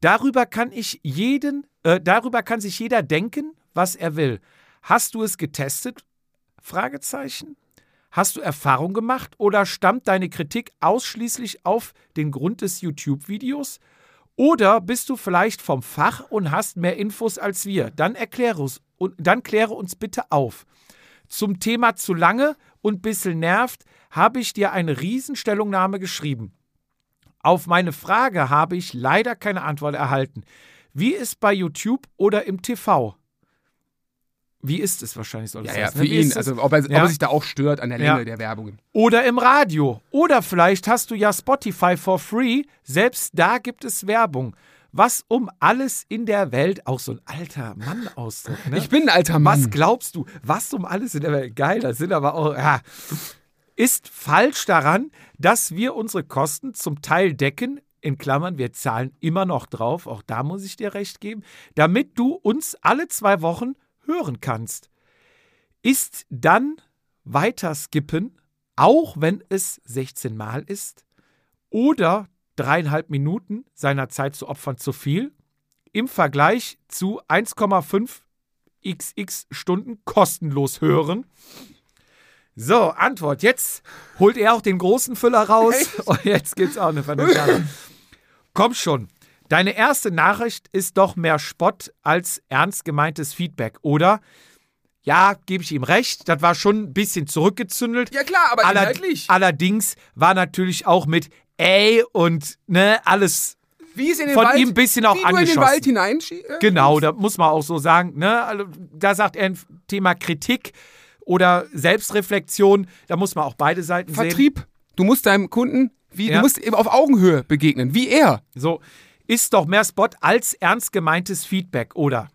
Darüber kann ich jeden, äh, darüber kann sich jeder denken, was er will. Hast du es getestet? Fragezeichen. Hast du Erfahrung gemacht oder stammt deine Kritik ausschließlich auf den Grund des YouTube-Videos? Oder bist du vielleicht vom Fach und hast mehr Infos als wir? Dann erkläre uns, und dann kläre uns bitte auf. Zum Thema zu lange und bisschen nervt, habe ich dir eine Riesenstellungnahme geschrieben. Auf meine Frage habe ich leider keine Antwort erhalten. Wie ist bei YouTube oder im TV? Wie ist es wahrscheinlich soll es Ja, ja, heißen, für ne? Ihn. Also, ob er, ob Ja. er sich da auch stört an der Länge Ja. der Werbungen. Oder im Radio. Oder vielleicht hast du ja Spotify for free. Selbst da gibt es Werbung. Was um alles in der Welt, auch so ein alter Mann-Ausdruck. Ne? Ich bin ein alter Mann. Was glaubst du? Was um alles in der Welt? Geil, das sind aber auch. Ja. Ist falsch daran, dass wir unsere Kosten zum Teil decken. In Klammern, wir zahlen immer noch drauf, auch da muss ich dir recht geben, damit du uns alle zwei Wochen hören kannst. Ist dann weiter skippen, auch wenn es 16 Mal ist, oder dreieinhalb Minuten seiner Zeit zu opfern zu viel, im Vergleich zu 1,5 xx Stunden kostenlos hören. So, Antwort. Jetzt holt er auch den großen Füller raus. Und jetzt gibt's auch eine vernünftige. Komm schon. Deine erste Nachricht ist doch mehr Spott als ernst gemeintes Feedback, oder? Ja, gebe ich ihm recht. Das war schon ein bisschen zurückgezündelt. Ja, klar, aber Aller- inhaltlich. Allerdings war natürlich auch mit ey und ne, alles Wie es in den von Wald, ihm ein bisschen auch wie du in den angeschossen. Wald hineinschie äh, Genau, da muss man auch so sagen. Ne? Also, da sagt er ein Thema Kritik oder Selbstreflexion. Da muss man auch beide Seiten sehen. Vertrieb. Du musst deinem Kunden, wie, Ja. du musst eben auf Augenhöhe begegnen, wie er. So, ist doch mehr Spot als ernst gemeintes Feedback, oder?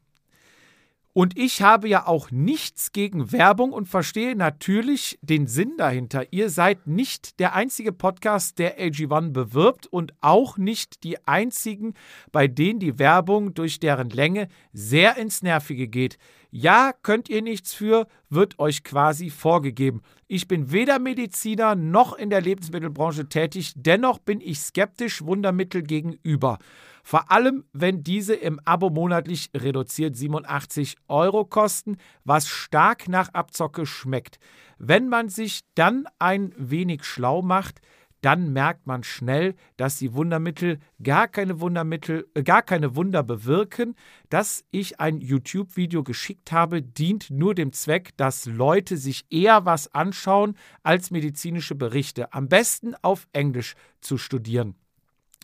Und ich habe ja auch nichts gegen Werbung und verstehe natürlich den Sinn dahinter. Ihr seid nicht der einzige Podcast, der AG1 bewirbt und auch nicht die einzigen, bei denen die Werbung durch deren Länge sehr ins Nervige geht. Ja, könnt ihr nichts für, wird euch quasi vorgegeben. Ich bin weder Mediziner noch in der Lebensmittelbranche tätig, dennoch bin ich skeptisch Wundermittel gegenüber. Vor allem, wenn diese im Abo monatlich reduziert 87 Euro kosten, was stark nach Abzocke schmeckt. Wenn man sich dann ein wenig schlau macht, dann merkt man schnell, dass die Wundermittel gar keine Wundermittel, äh, gar keine Wunder bewirken. Dass ich ein YouTube-Video geschickt habe, dient nur dem Zweck, dass Leute sich eher was anschauen, als medizinische Berichte. Am besten auf Englisch zu studieren.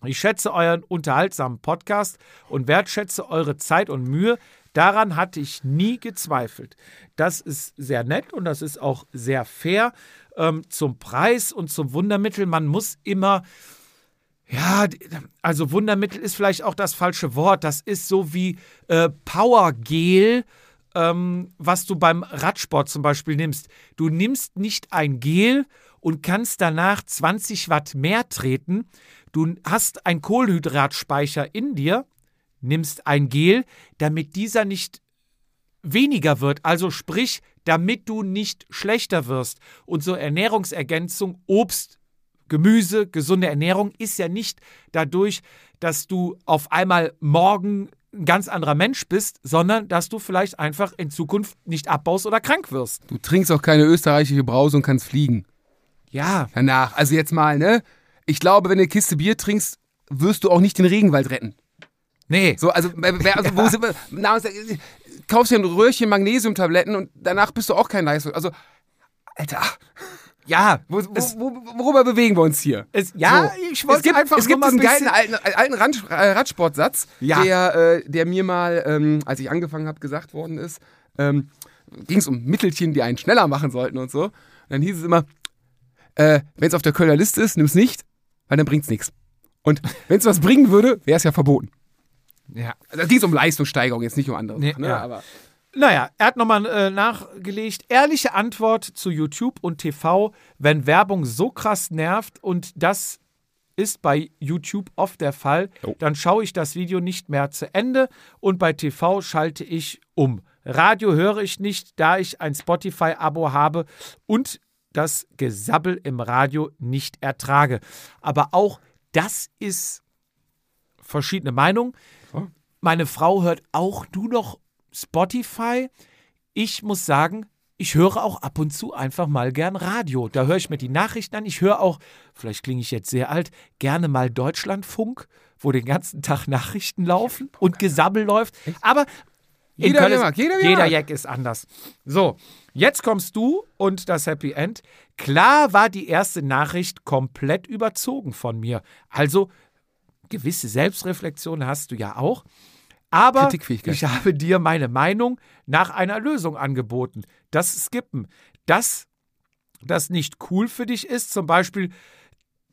Ich schätze euren unterhaltsamen Podcast und wertschätze eure Zeit und Mühe. Daran hatte ich nie gezweifelt. Das ist sehr nett und das ist auch sehr fair ähm, zum Preis und zum Wundermittel. Man muss immer, ja, also Wundermittel ist vielleicht auch das falsche Wort. Das ist so wie äh, Powergel, ähm, was du beim Radsport zum Beispiel nimmst. Du nimmst nicht ein Gel und kannst danach 20 Watt mehr treten. Du hast einen Kohlenhydratspeicher in dir, nimmst ein Gel, damit dieser nicht weniger wird. Also sprich, damit du nicht schlechter wirst. Und so Ernährungsergänzung, Obst, Gemüse, gesunde Ernährung ist ja nicht dadurch, dass du auf einmal morgen ein ganz anderer Mensch bist, sondern dass du vielleicht einfach in Zukunft nicht abbaust oder krank wirst. Du trinkst auch keine österreichische Brause und kannst fliegen. Ja, Danach. Also jetzt mal, ne? Ich glaube, wenn du eine Kiste Bier trinkst, wirst du auch nicht den Regenwald retten. nee. So, also, also wo sind wir? Na, kaufst dir ein Röhrchen Magnesiumtabletten und danach bist du auch kein Leistung. Also, Alter, Ja, wo, es, wo, worüber bewegen wir uns hier? es, ja So. ich wollte es gibt, einfach es gibt diesen geilen alten, alten Rand, äh, Radsportsatz, Ja. der, äh, der mir mal, ähm, als ich angefangen habe, gesagt worden ist. Ähm, Ging es um Mittelchen, die einen schneller machen sollten und so. Und dann hieß es immer, äh, wenn es auf der Kölner Liste ist, nimm es nicht, weil dann bringt es nichts. Und wenn es was bringen würde, wäre es ja verboten. Ja. Also, da ging es um Leistungssteigerung, jetzt nicht um andere Nee, Sachen, ne? ja. Aber Naja, er hat nochmal äh, nachgelegt. Ehrliche Antwort zu YouTube und TV, wenn Werbung so krass nervt und das ist bei YouTube oft der Fall, Jo. dann schaue ich das Video nicht mehr zu Ende und bei TV schalte ich um. Radio höre ich nicht, da ich ein Spotify-Abo habe und das Gesabbel im Radio nicht ertrage. Aber auch das ist verschiedene Meinung. Meine Frau hört auch nur noch Spotify. Ich muss sagen, ich höre auch ab und zu einfach mal gern Radio. Da höre ich mir die Nachrichten an. Ich höre auch, vielleicht klinge ich jetzt sehr alt, gerne mal Deutschlandfunk, wo den ganzen Tag Nachrichten laufen und Gesabbel läuft. Aber Jeder, Köln mag, jeder, jeder. Jack ist anders. So, jetzt kommst du und das Happy End. Klar war die erste Nachricht komplett überzogen von mir. Also gewisse Selbstreflexion hast du ja auch. Aber ich habe dir meine Meinung nach einer Lösung angeboten. Das Skippen. Das, das nicht cool für dich ist, zum Beispiel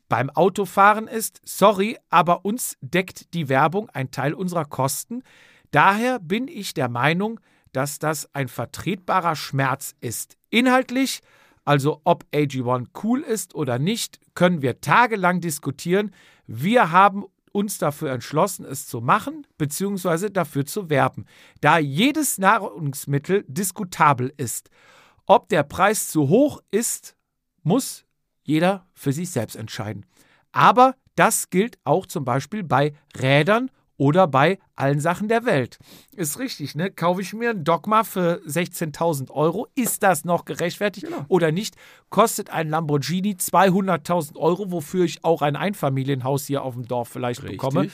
beim Autofahren ist, sorry, aber uns deckt die Werbung ein Teil unserer Kosten. Daher bin ich der Meinung, dass das ein vertretbarer Schmerz ist. Inhaltlich, also ob AG1 cool ist oder nicht, können wir tagelang diskutieren. Wir haben uns dafür entschlossen, es zu machen, beziehungsweise dafür zu werben, da jedes Nahrungsmittel diskutabel ist. Ob der Preis zu hoch ist, muss jeder für sich selbst entscheiden. Aber das gilt auch zum Beispiel bei Rädern oder bei allen Sachen der Welt. Ist richtig, ne? Kaufe ich mir ein Dogma für 16.000 Euro? Ist das noch gerechtfertigt oder nicht? Kostet ein Lamborghini 200.000 Euro, wofür ich auch ein Einfamilienhaus hier auf dem Dorf vielleicht bekomme?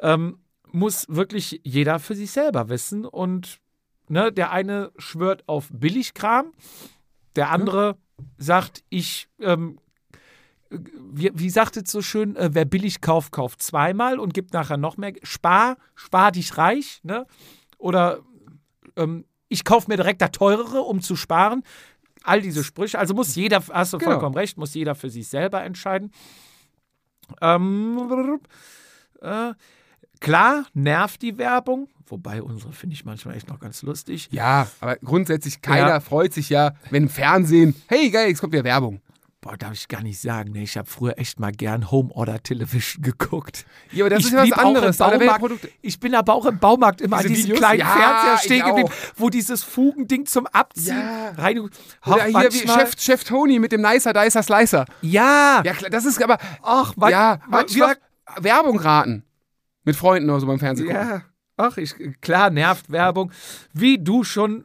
ähm, muss wirklich jeder für sich selber wissen. Und ne, der eine schwört auf Billigkram, der andere sagt, ich, ähm, wie, wie sagt es so schön, äh, wer billig kauft, kauft zweimal und gibt nachher noch mehr. Spar, spar dich reich, ne? Oder ähm, ich kaufe mir direkt das teurere, um zu sparen. All diese Sprüche. Also muss jeder, hast du Genau. vollkommen recht, muss jeder für sich selber entscheiden. Ähm, äh, klar, nervt die Werbung, wobei unsere finde ich manchmal echt noch ganz lustig. Ja, aber grundsätzlich keiner Ja. freut sich ja, wenn im Fernsehen, hey geil, jetzt kommt wieder Werbung. Boah, darf ich gar nicht sagen. Ne? Ich habe früher echt mal gern Home Order Television geguckt. Ja, aber das ich ist ja was anderes. Baumarkt, ich bin aber auch im Baumarkt immer Diese an diesem Videos? kleinen Ja, Fernseher stehen geblieben, wo dieses Fugending zum Abziehen Ja. rein. Oder hier wie manchmal- Chef, Chef Tony mit dem Nicer Dicer Slicer. Ja, Ja, klar, das ist aber. ach, man, ja, manchmal. wie Werbung raten. Mit Freunden oder so beim Fernsehen. gucken. Ja, ach, ich, klar, nervt Werbung. Wie du schon,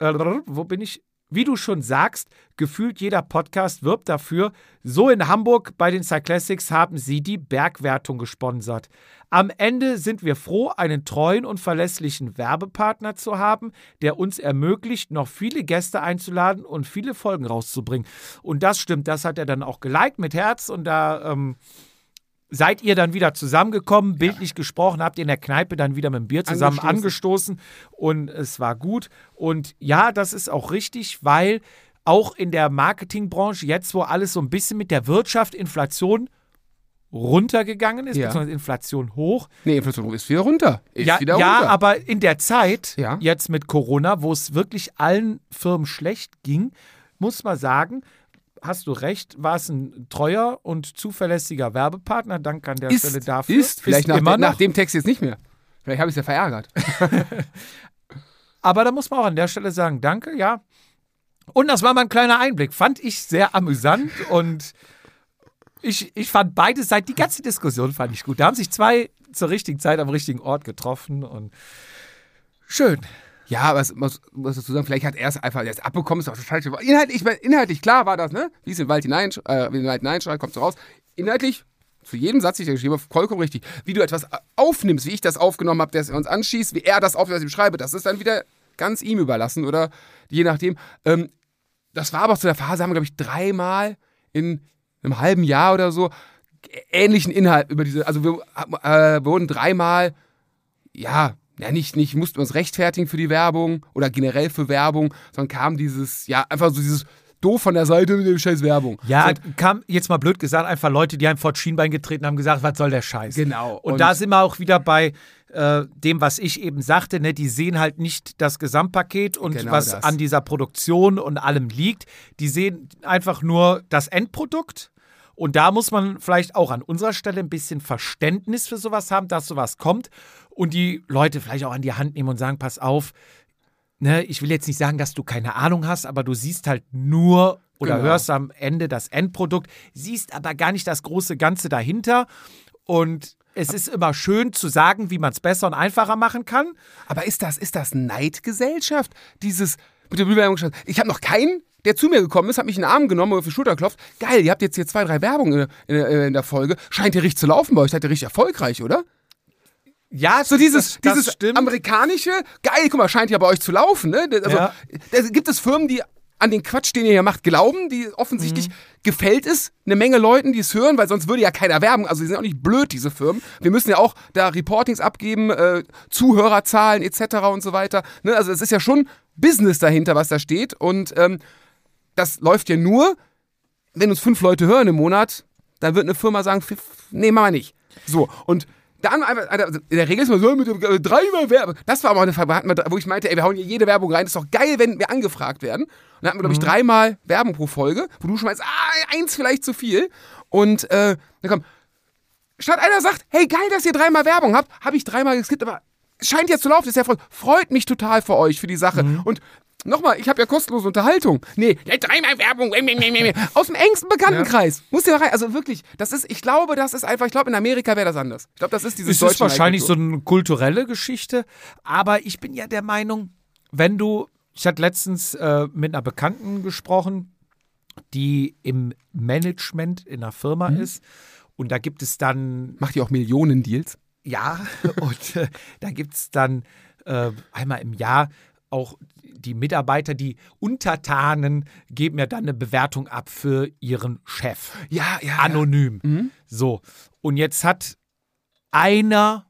äh, wo bin ich? Wie du schon sagst, gefühlt jeder Podcast wirbt dafür. So in Hamburg bei den Cyclassics haben sie die Bergwertung gesponsert. Am Ende sind wir froh, einen treuen und verlässlichen Werbepartner zu haben, der uns ermöglicht, noch viele Gäste einzuladen und viele Folgen rauszubringen. Und das stimmt, das hat er dann auch geliked mit Herz und da ähm, seid ihr dann wieder zusammengekommen, bildlich gesprochen, habt ihr in der Kneipe dann wieder mit dem Bier zusammen angestoßen. und es war gut. Und ja, das ist auch richtig, weil auch in der Marketingbranche, jetzt wo alles so ein bisschen mit der Wirtschaft, Inflation runtergegangen ist, Ja. beziehungsweise Inflation hoch. Nee, Inflation ist wieder runter. Ist ja, wieder ja runter. aber in der Zeit, Ja. jetzt mit Corona, wo es wirklich allen Firmen schlecht ging, muss man sagen, hast du recht, war es ein treuer und zuverlässiger Werbepartner. Danke an der ist, Stelle dafür. Ist, vielleicht nach, immer noch. nach dem Text jetzt nicht mehr. Vielleicht habe ich es ja verärgert. Aber da muss man auch an der Stelle sagen, danke, ja. Und das war mal ein kleiner Einblick. Fand ich sehr amüsant und ich, ich fand beide Seiten, die ganze Diskussion fand ich gut. Da haben sich zwei zur richtigen Zeit am richtigen Ort getroffen und schön. Ja, was muss, muss dazu sagen, vielleicht hat er es einfach jetzt abbekommen, ist auch das falsche. Inhaltlich, inhaltlich klar war das, ne? Wie es in den Wald hinein, äh, in den Wald hineinschreit, kommt so raus. Inhaltlich, zu jedem Satz, den ich da geschrieben habe, vollkommen richtig. Wie du etwas aufnimmst, wie ich das aufgenommen habe, der es uns anschießt, wie er das aufnimmt, was ich beschreibe, das ist dann wieder ganz ihm überlassen oder je nachdem. Ähm, das war aber auch zu der Phase, haben wir, glaube ich, dreimal in einem halben Jahr oder so ähnlichen Inhalt über diese, also wir äh, wurden dreimal, ja, ja, nicht, nicht mussten wir uns rechtfertigen für die Werbung oder generell für Werbung, sondern kam dieses, ja, einfach so dieses doof von der Seite mit dem scheiß Werbung. Ja, So, kam jetzt mal blöd gesagt, einfach Leute, die einem vor Schienbein getreten haben, gesagt, was soll der Scheiß? Genau. Und, Und- da sind wir auch wieder bei äh, dem, was ich eben sagte, ne? die sehen halt nicht das Gesamtpaket und Genau was das. an dieser Produktion und allem liegt. Die sehen einfach nur das Endprodukt. Und da muss man vielleicht auch an unserer Stelle ein bisschen Verständnis für sowas haben, dass sowas kommt und die Leute vielleicht auch an die Hand nehmen und sagen, pass auf, ne, ich will jetzt nicht sagen, dass du keine Ahnung hast, aber du siehst halt nur oder Genau. hörst am Ende das Endprodukt, siehst aber gar nicht das große Ganze dahinter. Und es ist immer schön zu sagen, wie man es besser und einfacher machen kann. Aber ist das, ist das Neidgesellschaft? Dieses mit der Werbung. Ich habe noch keinen, der zu mir gekommen ist, hat mich in den Arm genommen und auf die Schulter klopft. Geil, ihr habt jetzt hier zwei, drei Werbungen in, in, in der Folge. Scheint ihr richtig zu laufen bei euch. Seid ihr richtig erfolgreich, oder? Ja, So dieses, das, das dieses stimmt. amerikanische, geil, guck mal, scheint ja bei euch zu laufen. Ne? Also, Ja. da gibt es Firmen, die an den Quatsch, den ihr hier macht, glauben, die offensichtlich gefällt es eine Menge Leuten, die es hören, weil sonst würde ja keiner werben. Also die sind auch nicht blöd, diese Firmen. Wir müssen ja auch da Reportings abgeben, äh, Zuhörerzahlen etc. und so weiter. Ne? Also es ist ja schon Business dahinter, was da steht. Und ähm, das läuft ja nur, wenn uns fünf Leute hören im Monat, dann wird eine Firma sagen, nee, machen wir nicht. So, und dann einfach, also in der Regel ist man so mit äh, dreimal Werbung. Das war aber auch eine Frage, wo ich meinte, ey, wir hauen hier jede Werbung rein. Ist doch geil, wenn wir angefragt werden. Und dann hatten wir, glaube ich, dreimal Werbung pro Folge, wo du schon meinst, ah, eins vielleicht zu viel. Und äh, dann kommt, statt einer sagt, hey, geil, dass ihr dreimal Werbung habt, habe ich dreimal geskippt, aber es scheint jetzt zu laufen, ist ja voll, freut mich total für euch, für die Sache. Und nochmal, ich habe ja kostenlose Unterhaltung. Nee, ja, dreimal Werbung, aus dem engsten Bekanntenkreis. Muss ja rein, also wirklich, das ist, ich glaube, das ist einfach, ich glaube, in Amerika wäre das anders. Ich glaube, das ist dieses Es ist wahrscheinlich so eine kulturelle Geschichte, aber ich bin ja der Meinung, wenn du, ich hatte letztens äh, mit einer Bekannten gesprochen, die im Management in einer Firma Mhm. ist und da gibt es dann Macht ihr auch Millionen Deals? ja, und äh, da gibt es dann äh, einmal im Jahr auch die Mitarbeiter, die Untertanen, geben ja dann eine Bewertung ab für ihren Chef. Ja, ja. Anonym. Mhm. So. Und jetzt hat einer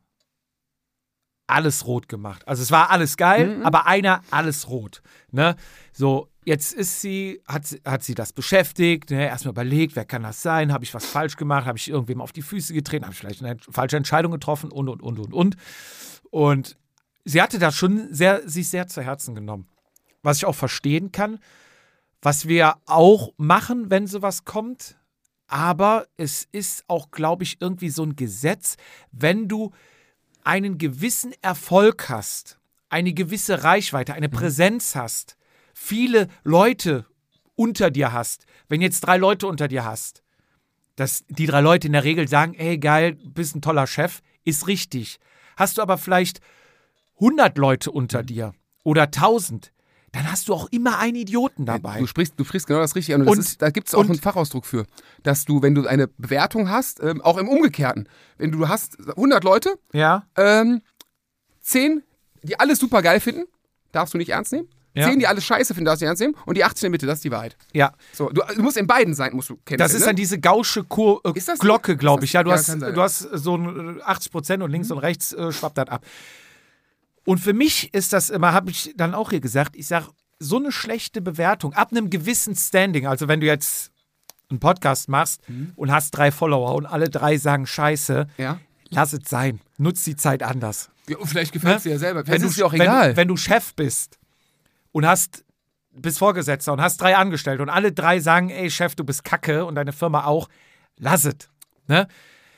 alles rot gemacht. Also es war alles geil, aber einer alles rot. Ne? So, jetzt ist sie, hat, sie- hat sie das beschäftigt, ne? erstmal überlegt, wer kann das sein? Habe ich was falsch gemacht? Habe ich irgendwem auf die Füße getreten? Habe ich vielleicht eine falsche Entscheidung getroffen? Und, und, und, und, und. Und sie hatte das schon sehr, sich sehr zu Herzen genommen. Was ich auch verstehen kann, was wir auch machen, wenn sowas kommt. Aber es ist auch, glaube ich, irgendwie so ein Gesetz, wenn du einen gewissen Erfolg hast, eine gewisse Reichweite, eine Präsenz hast, viele Leute unter dir hast, wenn jetzt drei Leute unter dir hast, dass die drei Leute in der Regel sagen, ey geil, bist ein toller Chef, ist richtig. Hast du aber vielleicht 100 Leute unter dir oder 1000, dann hast du auch immer einen Idioten dabei. Du sprichst, du sprichst genau das Richtige an. Und, Und- ist, da gibt es auch und- einen Fachausdruck für, dass du, wenn du eine Bewertung hast, ähm, auch im Umgekehrten, wenn du, hast 100 Leute, Ja, ähm, 10, die alles super geil finden, darfst du nicht ernst nehmen. Ja. 10, die alles scheiße finden, darfst du nicht ernst nehmen. Und die 18 in der Mitte, das ist die Wahrheit. ja. So, du, du musst in beiden Seiten musst du kennen. Das ist dann diese gausche Kur äh, Glocke, glaube ich. Ja, du, ja, hast, sein. du hast so ein äh, 80 Prozent und links und rechts äh, schwappt das ab. Und für mich ist das immer, habe ich dann auch hier gesagt, ich sage, so eine schlechte Bewertung ab einem gewissen Standing, also wenn du jetzt einen Podcast machst und hast drei Follower und alle drei sagen Scheiße, Ja. lass es sein. Nutz die Zeit anders. ja vielleicht gefällt es dir ja selber. Wenn Vielleicht du, ist es dir auch wenn, egal. Du, wenn du Chef bist und hast bist Vorgesetzter und hast drei Angestellte und alle drei sagen, ey Chef, du bist Kacke und deine Firma auch, lass es. Ne?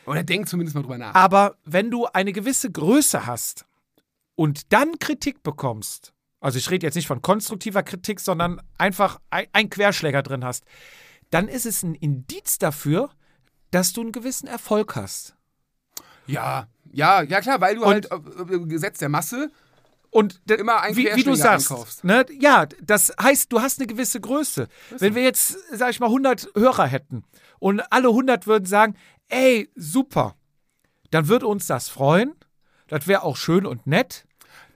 Oder denk zumindest mal drüber nach. Aber wenn du eine gewisse Größe hast und dann Kritik bekommst, also ich rede jetzt nicht von konstruktiver Kritik, sondern einfach ein, ein Querschläger drin hast, dann ist es ein Indiz dafür, dass du einen gewissen Erfolg hast. Ja, ja, ja klar, weil du Und- halt äh, äh, Gesetz der Masse Und Immer ein wie, wie du sagst, einkaufst. ne, ja, das heißt, du hast eine gewisse Größe. Wenn wir jetzt, sag ich mal, 100 Hörer hätten und alle 100 würden sagen, ey, super, dann würde uns das freuen. Das wäre auch schön und nett.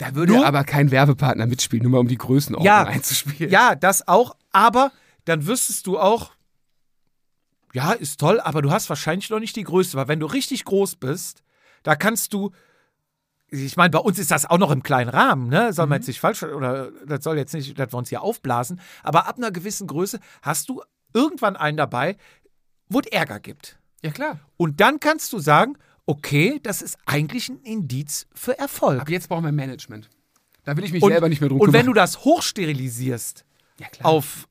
Da würde Nur- aber kein Werbepartner mitspielen, nur mal um die Größenordnung Ja, einzuspielen. ja, das auch, aber dann wüsstest du auch, ja, ist toll, aber du hast wahrscheinlich noch nicht die Größe, weil wenn du richtig groß bist, da kannst du ich meine, bei uns ist das auch noch im kleinen Rahmen, ne? Soll man jetzt nicht falsch, oder das soll jetzt nicht, dass wir uns hier aufblasen. Aber ab einer gewissen Größe hast du irgendwann einen dabei, wo es Ärger gibt. Ja, klar. Und dann kannst du sagen, okay, das ist eigentlich ein Indiz für Erfolg. Aber jetzt brauchen wir Management. Da will ich mich Und, selber nicht mehr drum und wenn kümmern. du das hochsterilisierst ja, auf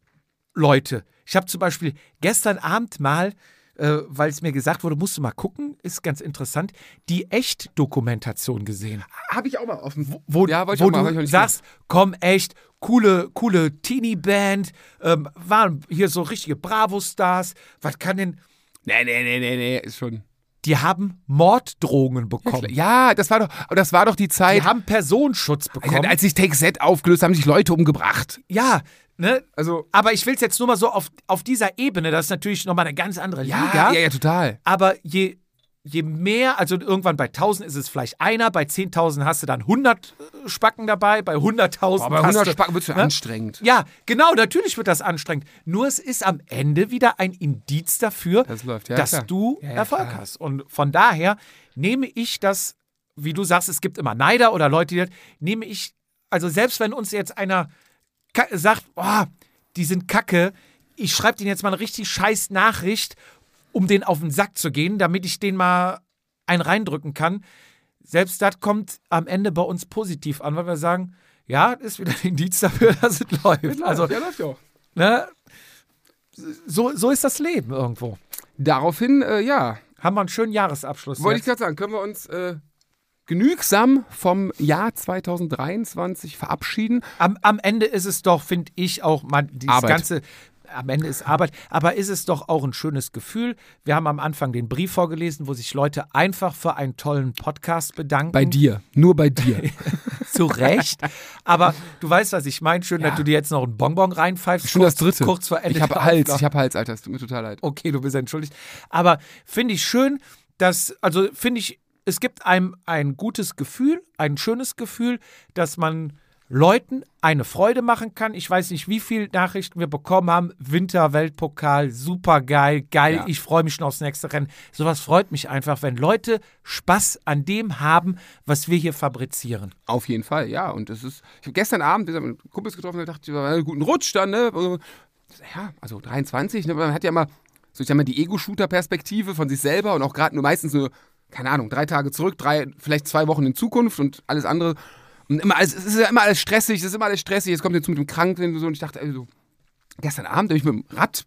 Leute. Ich habe zum Beispiel gestern Abend mal, äh, weil es mir gesagt wurde, musst du mal gucken, ist ganz interessant, die Echt-Dokumentation gesehen. Habe ich auch mal offen. Wo, ja, wollte ich wo mal, hab ich du nicht sagst, komm, echt, coole, coole Teenie-Band, ähm, waren hier so richtige Bravo-Stars. Was kann denn. Nee, nee, nee, nee, nee, ist schon. Die haben Morddrohungen bekommen. Ja, das war doch, das war doch die Zeit, Die haben Personenschutz bekommen. als sich Take Z aufgelöst haben, sich Leute umgebracht. ja, ne? Also, Aber ich will es jetzt nur mal so auf, auf dieser Ebene, das ist natürlich nochmal eine ganz andere ja, Liga. ja, ja, total. Aber je, je mehr, also irgendwann bei 1000 ist es vielleicht einer, bei 10.000 hast du dann 100 Spacken dabei, bei 100.000 Aber bei hast 100 du, Spacken wird es ne? anstrengend. Ja, genau, natürlich wird das anstrengend. Nur es ist am Ende wieder ein Indiz dafür, Das läuft, ja, dass klar. du Ja, Erfolg klar. hast. Und von daher nehme ich das, wie du sagst, es gibt immer Neider oder Leute, die das, nehme ich, also selbst wenn uns jetzt einer sagt, oh, die sind kacke, ich schreibe denen jetzt mal eine richtig scheiß Nachricht, um den auf den Sack zu gehen, damit ich den mal einen reindrücken kann. Selbst das kommt am Ende bei uns positiv an, weil wir sagen, ja, das ist wieder ein Indiz dafür, dass es läuft. Also, ja, läuft ja auch. ne, so, so ist das Leben irgendwo. Daraufhin, äh, ja, Haben wir einen schönen Jahresabschluss. wollte ich jetzt. gerade sagen, können wir uns äh, genügsam vom Jahr 2023 verabschieden. am, am Ende ist es doch, finde ich, auch man, dieses Arbeit. ganze. Am Ende ist Arbeit, aber ist es doch auch ein schönes Gefühl. Wir haben am Anfang den Brief vorgelesen, wo sich Leute einfach für einen tollen Podcast bedanken. Bei dir, nur bei dir. Zu Recht. Aber du weißt, was ich meine. Schön, Ja. dass du dir jetzt noch einen Bonbon reinpfeifst. Schon das dritte. Kurz vor Ende. ich habe Hals, ich habe Hals, Alter, es tut mir total leid. Okay, du bist entschuldigt. Aber finde ich schön, dass, also finde ich, es gibt einem ein gutes Gefühl, ein schönes Gefühl, dass man Leuten eine Freude machen kann. Ich weiß nicht, wie viele Nachrichten wir bekommen haben. Winter-Weltpokal, super geil, geil, Ja. ich freue mich schon aufs nächste Rennen. Sowas freut mich einfach, wenn Leute Spaß an dem haben, was wir hier fabrizieren. Auf jeden Fall, ja. Und es ist, ich habe gestern Abend gesagt, mit Kumpels getroffen und dachte, ja, einen guten Rutsch dann, ne? Ja, also 23, ne? Man hat ja immer, so ich sag mal, die Ego-Shooter-Perspektive von sich selber und auch gerade nur meistens nur, keine Ahnung, drei Tage zurück, drei, vielleicht zwei Wochen in Zukunft und alles andere. Und immer alles, es ist ja immer alles stressig, es ist immer alles stressig. Jetzt kommt jetzt mit dem Kranken und so. Und ich dachte, also, gestern Abend bin ich mit dem Rad,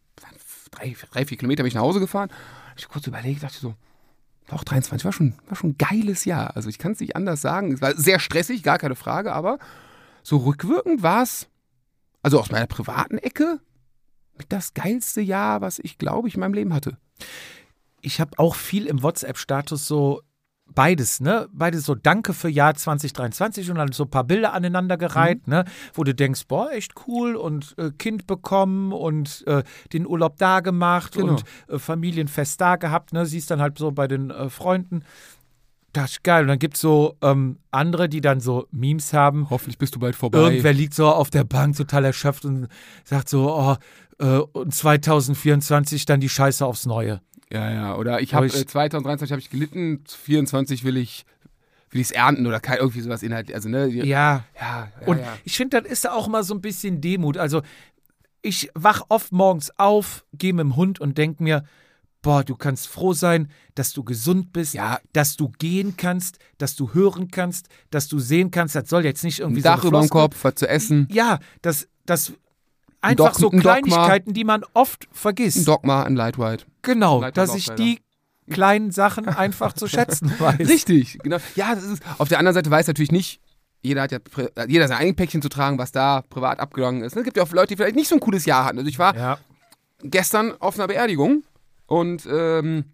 drei, drei vier Kilometer bin ich nach Hause gefahren. Ich kurz überlegt, dachte so, doch, 23 war schon, war schon ein geiles Jahr. Also ich kann es nicht anders sagen. Es war sehr stressig, gar keine Frage, aber so rückwirkend war es, also aus meiner privaten Ecke, das geilste Jahr, was ich, glaube ich, in meinem Leben hatte. ich habe auch viel im WhatsApp-Status so beides, ne? Beides so Danke für Jahr 2023 und dann so ein paar Bilder aneinandergereiht, ne? Wo du denkst, boah, echt cool und äh, Kind bekommen und äh, den Urlaub da gemacht Genau. und äh, Familienfest da gehabt, ne? Siehst dann halt so bei den äh, Freunden. Das ist geil. Und dann gibt es so ähm, andere, die dann so Memes haben. Hoffentlich bist du bald vorbei. Irgendwer liegt so auf der Bank total erschöpft und sagt so, oh, äh, und 2024 dann die Scheiße aufs Neue. Ja, ja. Oder ich habe äh, 2023 habe ich gelitten, 24 will ich will ich es ernten oder kein, irgendwie sowas inhaltlich. Also ne, ja, Ja, ja, Und ja. ich finde, das ist auch immer so ein bisschen Demut. Also ich wach oft morgens auf, gehe mit dem Hund und denke mir, boah, du kannst froh sein, dass du gesund bist, Ja. dass du gehen kannst, dass du hören kannst, dass du sehen kannst. Das soll jetzt nicht irgendwie ein so Dach über dem Kopf, was zu essen, Ja, das, das einfach Dog- so Dogma. Kleinigkeiten, die man oft vergisst. ein Dogma, ein Light White. genau, Leiter dass ich die kleinen Sachen einfach zu schätzen weiß. Richtig, genau. Ja, das ist, auf der anderen Seite weiß natürlich nicht, jeder hat ja pri- jeder sein eigenes Päckchen zu tragen, was da privat abgegangen ist. Es gibt ja auch Leute, die vielleicht nicht so ein cooles Jahr hatten. Also ich war Ja. gestern auf einer Beerdigung und ähm,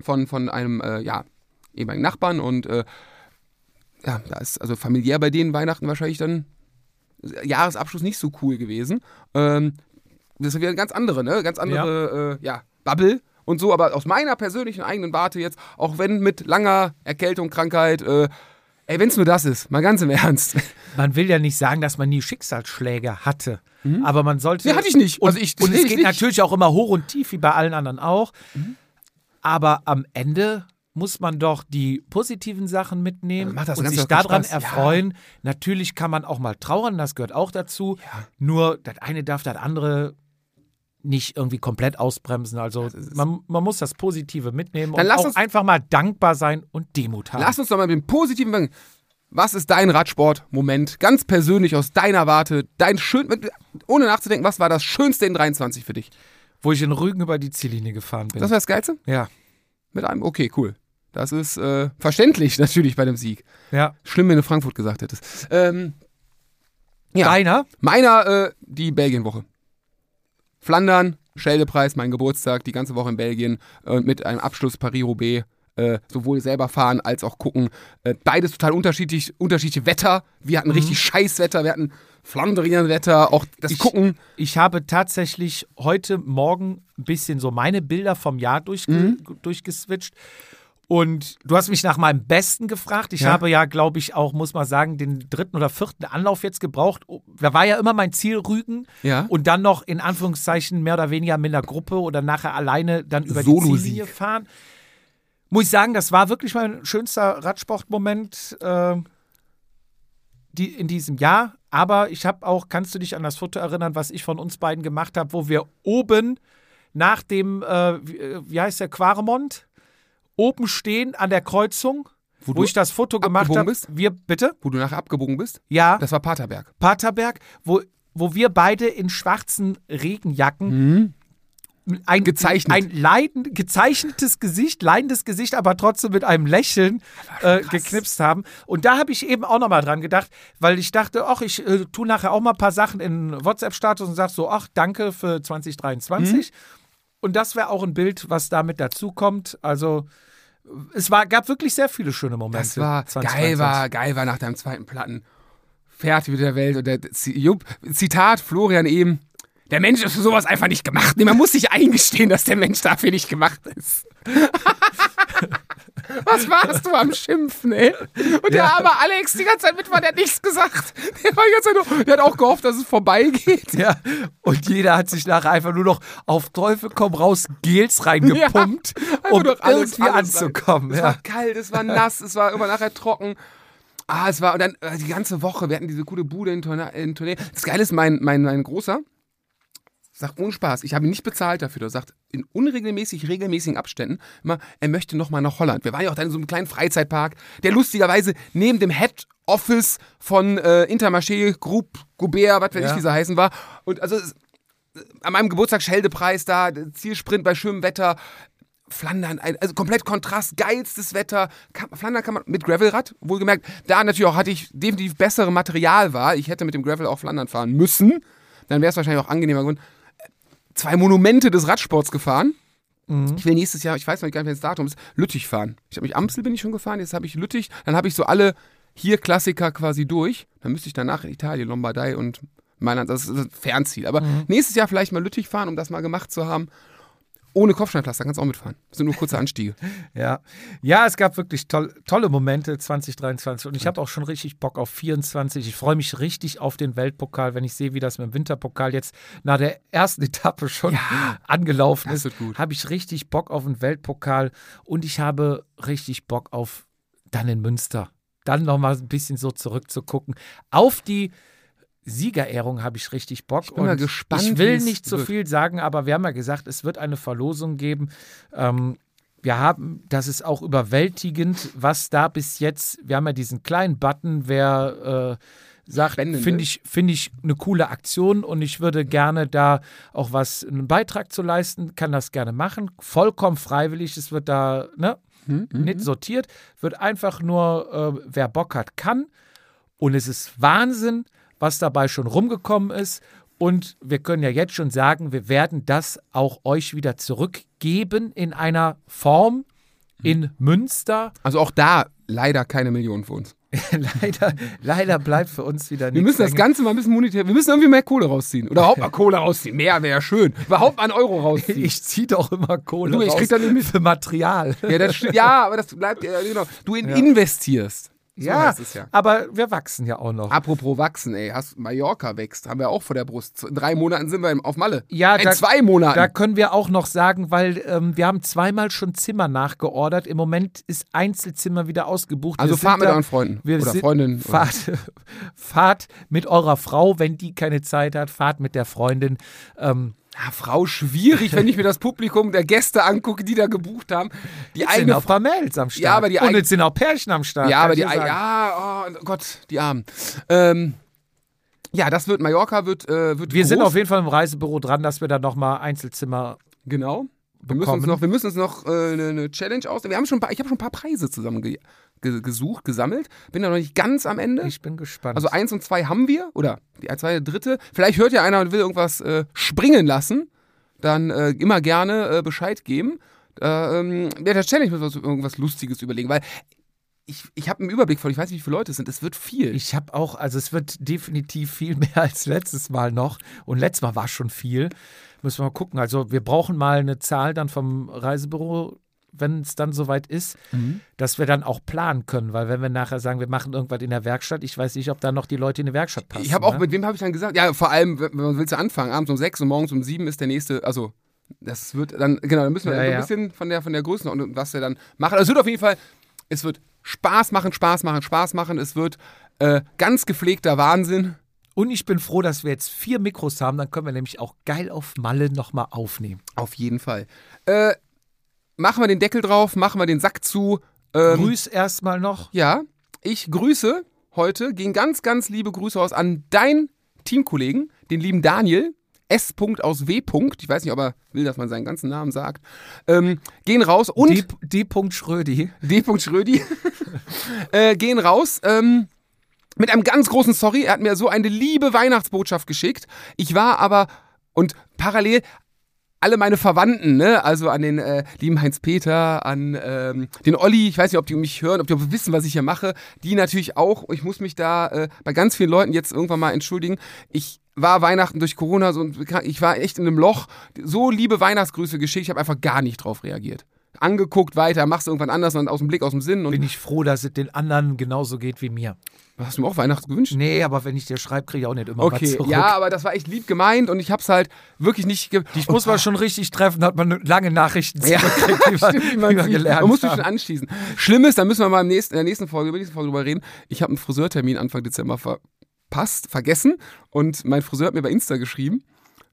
von, von einem äh, ja, ehemaligen Nachbarn und äh, ja, da ist also familiär bei denen Weihnachten wahrscheinlich dann Jahresabschluss nicht so cool gewesen. Ähm, das ist wieder eine ganz andere, ne? Ganz andere, ja, äh, ja Bubble und so, aber aus meiner persönlichen eigenen Warte jetzt, auch wenn mit langer Erkältung, Krankheit, äh, ey, wenn es nur das ist, mal ganz im Ernst. Man will ja nicht sagen, dass man nie Schicksalsschläge hatte. Aber man sollte. Nee, hatte ich nicht. Und, Also ich- und es geht nicht. natürlich auch immer hoch und tief, wie bei allen anderen auch. Aber am Ende muss man doch die positiven Sachen mitnehmen Ja, und sich daran Spaß. Ja. erfreuen. Natürlich kann man auch mal trauern, das gehört auch dazu. Nur das eine darf das andere nicht irgendwie komplett ausbremsen. Also man, man muss das Positive mitnehmen Dann und lass auch uns- einfach mal dankbar sein und Demut haben. Lass uns doch mal mit dem Positiven fangen. Was ist dein Radsport-Moment? Ganz persönlich aus deiner Warte. Dein schön, ohne nachzudenken, was war das Schönste in 23 für dich? Wo ich in Rügen über die Ziellinie gefahren bin. Das war das Geilste? ja, Mit einem? Okay, cool. Das ist äh, verständlich natürlich bei dem Sieg. ja. Schlimm, wenn du Frankfurt gesagt hättest. Ähm, Ja. Deiner? meiner, äh, die Belgien-Woche. Flandern, Scheldepreis, mein Geburtstag, die ganze Woche in Belgien äh, mit einem Abschluss Paris-Roubaix. Äh, sowohl selber fahren als auch gucken. Äh, beides total unterschiedlich, unterschiedliche Wetter. Wir hatten richtig scheiß Wetter, wir hatten Flandrien-Wetter, auch das Ich- Gucken. Ich habe tatsächlich heute Morgen ein bisschen so meine Bilder vom Jahr durchge Mhm. durchgeswitcht. Und du hast mich nach meinem Besten gefragt. Ich Ja. habe ja, glaube ich, auch, muss man sagen, den dritten oder vierten Anlauf jetzt gebraucht. Oh, Da war ja immer mein Ziel Rügen. Ja. Und dann noch in Anführungszeichen mehr oder weniger mit einer Gruppe oder nachher alleine dann über die. Ziellinie fahren. Muss ich sagen, das war wirklich mein schönster Radsportmoment äh, die, in diesem Jahr. Aber ich habe auch, kannst du dich an das Foto erinnern, was ich von uns beiden gemacht habe, wo wir oben nach dem, äh, wie, äh, wie heißt der, Quaremont, oben stehen an der Kreuzung, wo, du ich das Foto gemacht abgebogen habe. bist? Wir, bitte? Wo du nachher abgebogen bist? Ja, Das war Paterberg. Paterberg, wo, wo wir beide in schwarzen Regenjacken ein, Mhm. Gezeichnet. ein leiden, gezeichnetes Gesicht, leidendes Gesicht, aber trotzdem mit einem Lächeln äh, geknipst haben. Und da habe ich eben auch nochmal dran gedacht, weil ich dachte, ach, ich äh, tue nachher auch mal ein paar Sachen in WhatsApp-Status und sag so, ach, danke für 2023. Mhm. Und das wäre auch ein Bild, was damit dazukommt. Also es war, gab wirklich sehr viele schöne Momente. Das war 2023. geil, war geil war nach deinem zweiten Platten. Fertig mit der Welt. Und der Zitat Florian eben. Der Mensch ist für sowas einfach nicht gemacht. Nee, man muss sich eingestehen, dass der Mensch dafür nicht gemacht ist. Was warst du am Schimpfen, ey? Und der arme Alex die ganze Zeit mit war, der hat nichts gesagt. Der, war die ganze Zeit nur, der hat auch gehofft, dass es vorbeigeht. Ja, und jeder hat sich nachher einfach nur noch auf Teufel komm raus Gels reingepumpt, Einfach um irgendwie alles anzukommen. Es Ja. war kalt, es war nass, es war immer nachher trocken. Ah, es war, und dann äh, die ganze Woche, wir hatten diese coole Bude in Tournee. In Tournee. Das Geile ist, mein, mein, mein Großer sagt ohne Spaß, ich habe ihn nicht bezahlt dafür. Er sagt in unregelmäßig, regelmäßigen Abständen immer, er möchte nochmal nach Holland. Wir waren ja auch dann in so einem kleinen Freizeitpark, der lustigerweise neben dem Head Office von äh, Intermarché, Group, Goubert, was weiß Ja. ich, wie sie heißen war. Und also es, an meinem Geburtstag Scheldepreis da, Zielsprint bei schönem Wetter. Flandern, also komplett Kontrast, geilstes Wetter. Kann, Flandern kann man mit Gravelrad, wohlgemerkt, da natürlich auch hatte ich definitiv bessere Material war. Ich hätte mit dem Gravel auch Flandern fahren müssen. Dann wäre es wahrscheinlich auch angenehmer geworden. Zwei Monumente des Radsports gefahren. Ich will nächstes Jahr, ich weiß noch gar nicht, welches Datum ist, Lüttich fahren. Ich habe mich Amstel bin ich schon gefahren, jetzt habe ich Lüttich. Dann habe ich so alle hier Klassiker quasi durch. Dann müsste ich danach in Italien, Lombardei und Mailand. Das ist ein Fernziel. Aber nächstes Jahr vielleicht mal Lüttich fahren, um das mal gemacht zu haben. Ohne Kopfsteinpflaster kannst du auch mitfahren. Das sind nur kurze Anstiege. Ja. ja, es gab wirklich toll, tolle Momente 2023 und ich habe auch schon richtig Bock auf 24. Ich freue mich richtig auf den Weltpokal, wenn ich sehe, wie das mit dem Winterpokal jetzt nach der ersten Etappe schon angelaufen das ist. Habe ich richtig Bock auf den Weltpokal und ich habe richtig Bock auf dann in Münster. Dann nochmal ein bisschen so zurückzugucken. Auf die Siegerehrung habe ich richtig Bock. Ich bin mal gespannt, Ich will nicht so wird. viel sagen, aber wir haben ja gesagt, es wird eine Verlosung geben. Ähm, wir haben, das ist auch überwältigend, was da bis jetzt, wir haben ja diesen kleinen Button, wer äh, sagt, finde ich, finde ich eine coole Aktion und ich würde gerne da auch was, einen Beitrag zu leisten, kann das gerne machen. Vollkommen freiwillig, es wird da, ne, Hm, nicht sortiert, wird einfach nur, äh, wer Bock hat, kann. Und es ist Wahnsinn, was dabei schon rumgekommen ist. Und wir können ja jetzt schon sagen, wir werden das auch euch wieder zurückgeben in einer Form in Münster. Also auch da leider keine Millionen für uns. leider, leider bleibt für uns wieder Wir nichts müssen das. Ganze mal ein bisschen monetär. Wir müssen irgendwie mehr Kohle rausziehen. Oder überhaupt mal Kohle rausziehen. Mehr wäre ja schön. Überhaupt mal einen Euro rausziehen. Ich ziehe doch immer Kohle Du, ich raus krieg da nicht mit. für Material. ja, das, ja, aber das bleibt ja, genau. Du in investierst. So ja, ja. aber wir wachsen ja auch noch. Apropos wachsen, ey, hast, Mallorca wächst, haben wir auch vor der Brust. In drei Monaten sind wir auf Malle. Ja, in da- zwei Monaten. Da können wir auch noch sagen, weil ähm, wir haben zweimal schon Zimmer nachgeordert. Im Moment ist Einzelzimmer wieder ausgebucht. also wir fahrt mit da- euren Freunden wir oder sind- Freundinnen. oder- Fahrt, fahrt mit eurer Frau, wenn die keine Zeit hat, fahrt mit der Freundin. Ähm, Ja, Frau, schwierig, wenn ich mir das Publikum der Gäste angucke, die da gebucht haben. Die jetzt sind eigene auch ein paar Mädels am Start. Ja, aber die Und jetzt sind auch Pärchen am Start. Ja, aber die, sagen. ja, oh Gott, die Armen. Ähm, ja, das wird, Mallorca wird, äh, wird Wir groß. sind auf jeden Fall im Reisebüro dran, dass wir da nochmal Einzelzimmer. Genau. Wir müssen uns bekommen. noch, wir müssen uns noch äh, eine, eine Challenge aus. Wir haben schon ein paar, ich habe schon ein paar Preise zusammen ge ge gesucht, gesammelt. Bin da noch nicht ganz am Ende. Ich bin gespannt. Also eins und zwei haben wir, oder die zwei, dritte. Vielleicht hört ja einer und will irgendwas äh, springen lassen. Dann äh, immer gerne äh, Bescheid geben. Äh, ähm, ja, der Challenge muss wir uns irgendwas Lustiges überlegen, weil ich, ich habe einen Überblick von, ich weiß nicht, wie viele Leute es sind. Es wird viel. Ich habe auch, also es wird definitiv viel mehr als letztes Mal noch. Und letztes Mal war schon viel. Müssen wir mal gucken. Also wir brauchen mal eine Zahl dann vom Reisebüro, wenn es dann soweit ist, Mhm. dass wir dann auch planen können. Weil wenn wir nachher sagen, wir machen irgendwas in der Werkstatt, ich weiß nicht, ob da noch die Leute in die Werkstatt passen. Ich habe auch, ne? mit wem habe ich dann gesagt? Ja, vor allem, wenn man willst du anfangen, abends um sechs und morgens um sieben ist der nächste, also das wird dann, genau, dann müssen wir Ja, ein ja. bisschen von der, von der Größe und was wir dann machen. Also es wird auf jeden Fall, es wird Spaß machen, Spaß machen, Spaß machen. Es wird äh, ganz gepflegter Wahnsinn. Und ich bin froh, dass wir jetzt vier Mikros haben. Dann können wir nämlich auch geil auf Malle nochmal aufnehmen. Auf jeden Fall. Äh, machen wir den Deckel drauf, machen wir den Sack zu. Ähm, Grüß erstmal noch. Ja, ich grüße heute, gehen ganz, ganz liebe Grüße aus an deinen Teamkollegen, den lieben Daniel. S. aus W. Ich weiß nicht, ob er will, dass man seinen ganzen Namen sagt. Ähm, gehen raus und D. D. Schrödi. D. Schrödi äh, gehen raus. Ähm, mit einem ganz großen Sorry. Er hat mir so eine liebe Weihnachtsbotschaft geschickt. Ich war aber und parallel alle meine Verwandten, ne, also an den äh, lieben Heinz-Peter, an ähm, den Olli, ich weiß nicht, ob die mich hören, ob die wissen, was ich hier mache, die natürlich auch. Ich muss mich da äh, bei ganz vielen Leuten jetzt irgendwann mal entschuldigen. Ich war Weihnachten durch Corona so, ich war echt in einem Loch. So liebe Weihnachtsgrüße geschickt, ich habe einfach gar nicht drauf reagiert. Angeguckt, weiter, machst irgendwann anders und aus dem Blick, aus dem Sinn. Und Bin ich froh, dass es den anderen genauso geht wie mir. hast du mir auch Weihnachten gewünscht? Nee, aber wenn ich dir schreibe, kriege ich auch nicht immer was Okay, zurück. ja, aber das war echt lieb gemeint und ich hab's halt wirklich nicht. Ge Ich muss man schon richtig treffen, hat man lange Nachrichten Ja, zurückgekriegt, wie man, man gelernt Man muss sich schon anschließen. Schlimm ist, da müssen wir mal im nächsten, in der nächsten Folge, über die nächste Folge drüber reden. Ich habe einen Friseurtermin Anfang Dezember verpasst, vergessen und mein Friseur hat mir bei Insta geschrieben.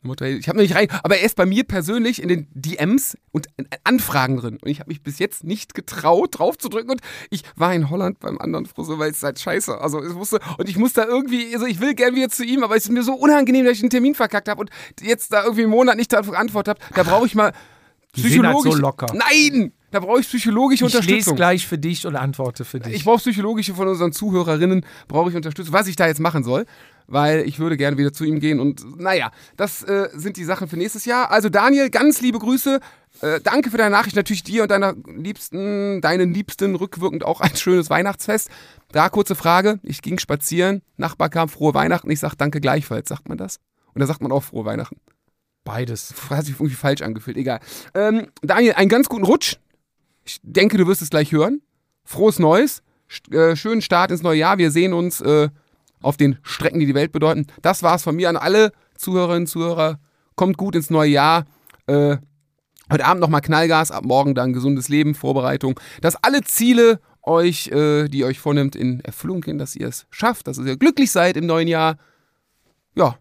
Ich habe noch nicht rein, aber er ist bei mir persönlich in den DMs und Anfragen drin. Und ich habe mich bis jetzt nicht getraut, drauf zu drücken. Und ich war in Holland beim anderen Friseur, weil es halt scheiße. Also ich musste, und ich muss da irgendwie, also ich will gerne wieder zu ihm, aber es ist mir so unangenehm, dass ich einen Termin verkackt habe und jetzt da irgendwie einen Monat nicht darauf geantwortet habe. Da brauche ich mal sind halt so psychologisch. locker. Nein! Da brauche ich psychologische Ich lese Unterstützung. gleich für dich und antworte für dich. Ich brauche psychologische von unseren Zuhörerinnen, brauche ich Unterstützung, was ich da jetzt machen soll, weil ich würde gerne wieder zu ihm gehen und naja, das äh, sind die Sachen für nächstes Jahr. Also Daniel, ganz liebe Grüße. Äh, danke für deine Nachricht, natürlich dir und deiner Liebsten, deinen Liebsten rückwirkend auch ein schönes Weihnachtsfest. Da kurze Frage, ich ging spazieren, Nachbar kam, frohe Weihnachten, ich sag danke gleichfalls, sagt man das? Oder sagt man auch frohe Weihnachten? Beides. hat sich irgendwie falsch angefühlt, egal. Ähm, Daniel, einen ganz guten Rutsch. Ich denke, du wirst es gleich hören. Frohes Neues. St äh, schönen Start ins neue Jahr. Wir sehen uns äh, auf den Strecken, die die Welt bedeuten. Das war's von mir an alle Zuhörerinnen und Zuhörer. Kommt gut ins neue Jahr. Äh, heute Abend nochmal Knallgas, ab morgen dann gesundes Leben, Vorbereitung. Dass alle Ziele euch, äh, die ihr euch vornimmt, in Erfüllung gehen, dass ihr es schafft, dass ihr glücklich seid im neuen Jahr. Ja,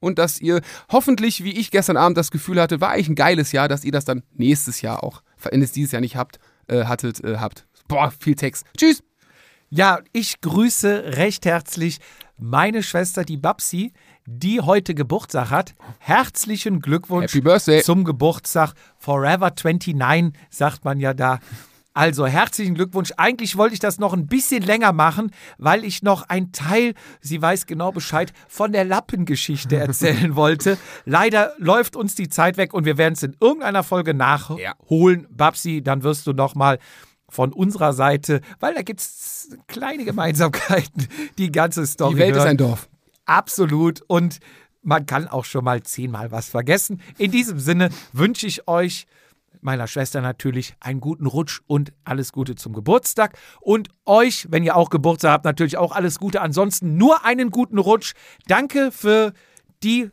und dass ihr hoffentlich, wie ich gestern Abend das Gefühl hatte, war eigentlich ein geiles Jahr, dass ihr das dann nächstes Jahr auch, wenn es dieses Jahr nicht habt, äh, hattet, äh, habt. Boah, viel Text. Tschüss. Ja, ich grüße recht herzlich meine Schwester, die Babsi, die heute Geburtstag hat. Herzlichen Glückwunsch Happy Birthday. zum Geburtstag. Forever 29, sagt man ja da. Also herzlichen Glückwunsch. Eigentlich wollte ich das noch ein bisschen länger machen, weil ich noch ein Teil, sie weiß genau Bescheid, von der Lappengeschichte erzählen wollte. Leider läuft uns die Zeit weg und wir werden es in irgendeiner Folge nachholen. Babsi, dann wirst du noch mal von unserer Seite, weil da gibt es kleine Gemeinsamkeiten, die ganze Story. Die Welt ist hören. ein Dorf. Absolut. Und man kann auch schon mal zehnmal was vergessen. In diesem Sinne wünsche ich euch meiner Schwester natürlich einen guten Rutsch und alles Gute zum Geburtstag. Und euch, wenn ihr auch Geburtstag habt, natürlich auch alles Gute. Ansonsten nur einen guten Rutsch. Danke für die,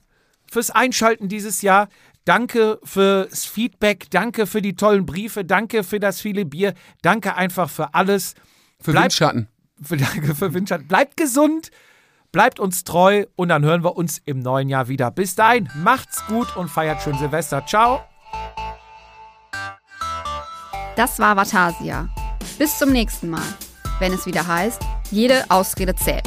fürs Einschalten dieses Jahr. Danke fürs Feedback. Danke für die tollen Briefe. Danke für das viele Bier. Danke einfach für alles. Für Bleibt- Windschatten. Für, danke für Windschatten. Bleibt gesund. Bleibt uns treu und dann hören wir uns im neuen Jahr wieder. Bis dahin, macht's gut und feiert schön Silvester. Ciao. Das war Vatasia. Bis zum nächsten Mal, wenn es wieder heißt, jede Ausrede zählt.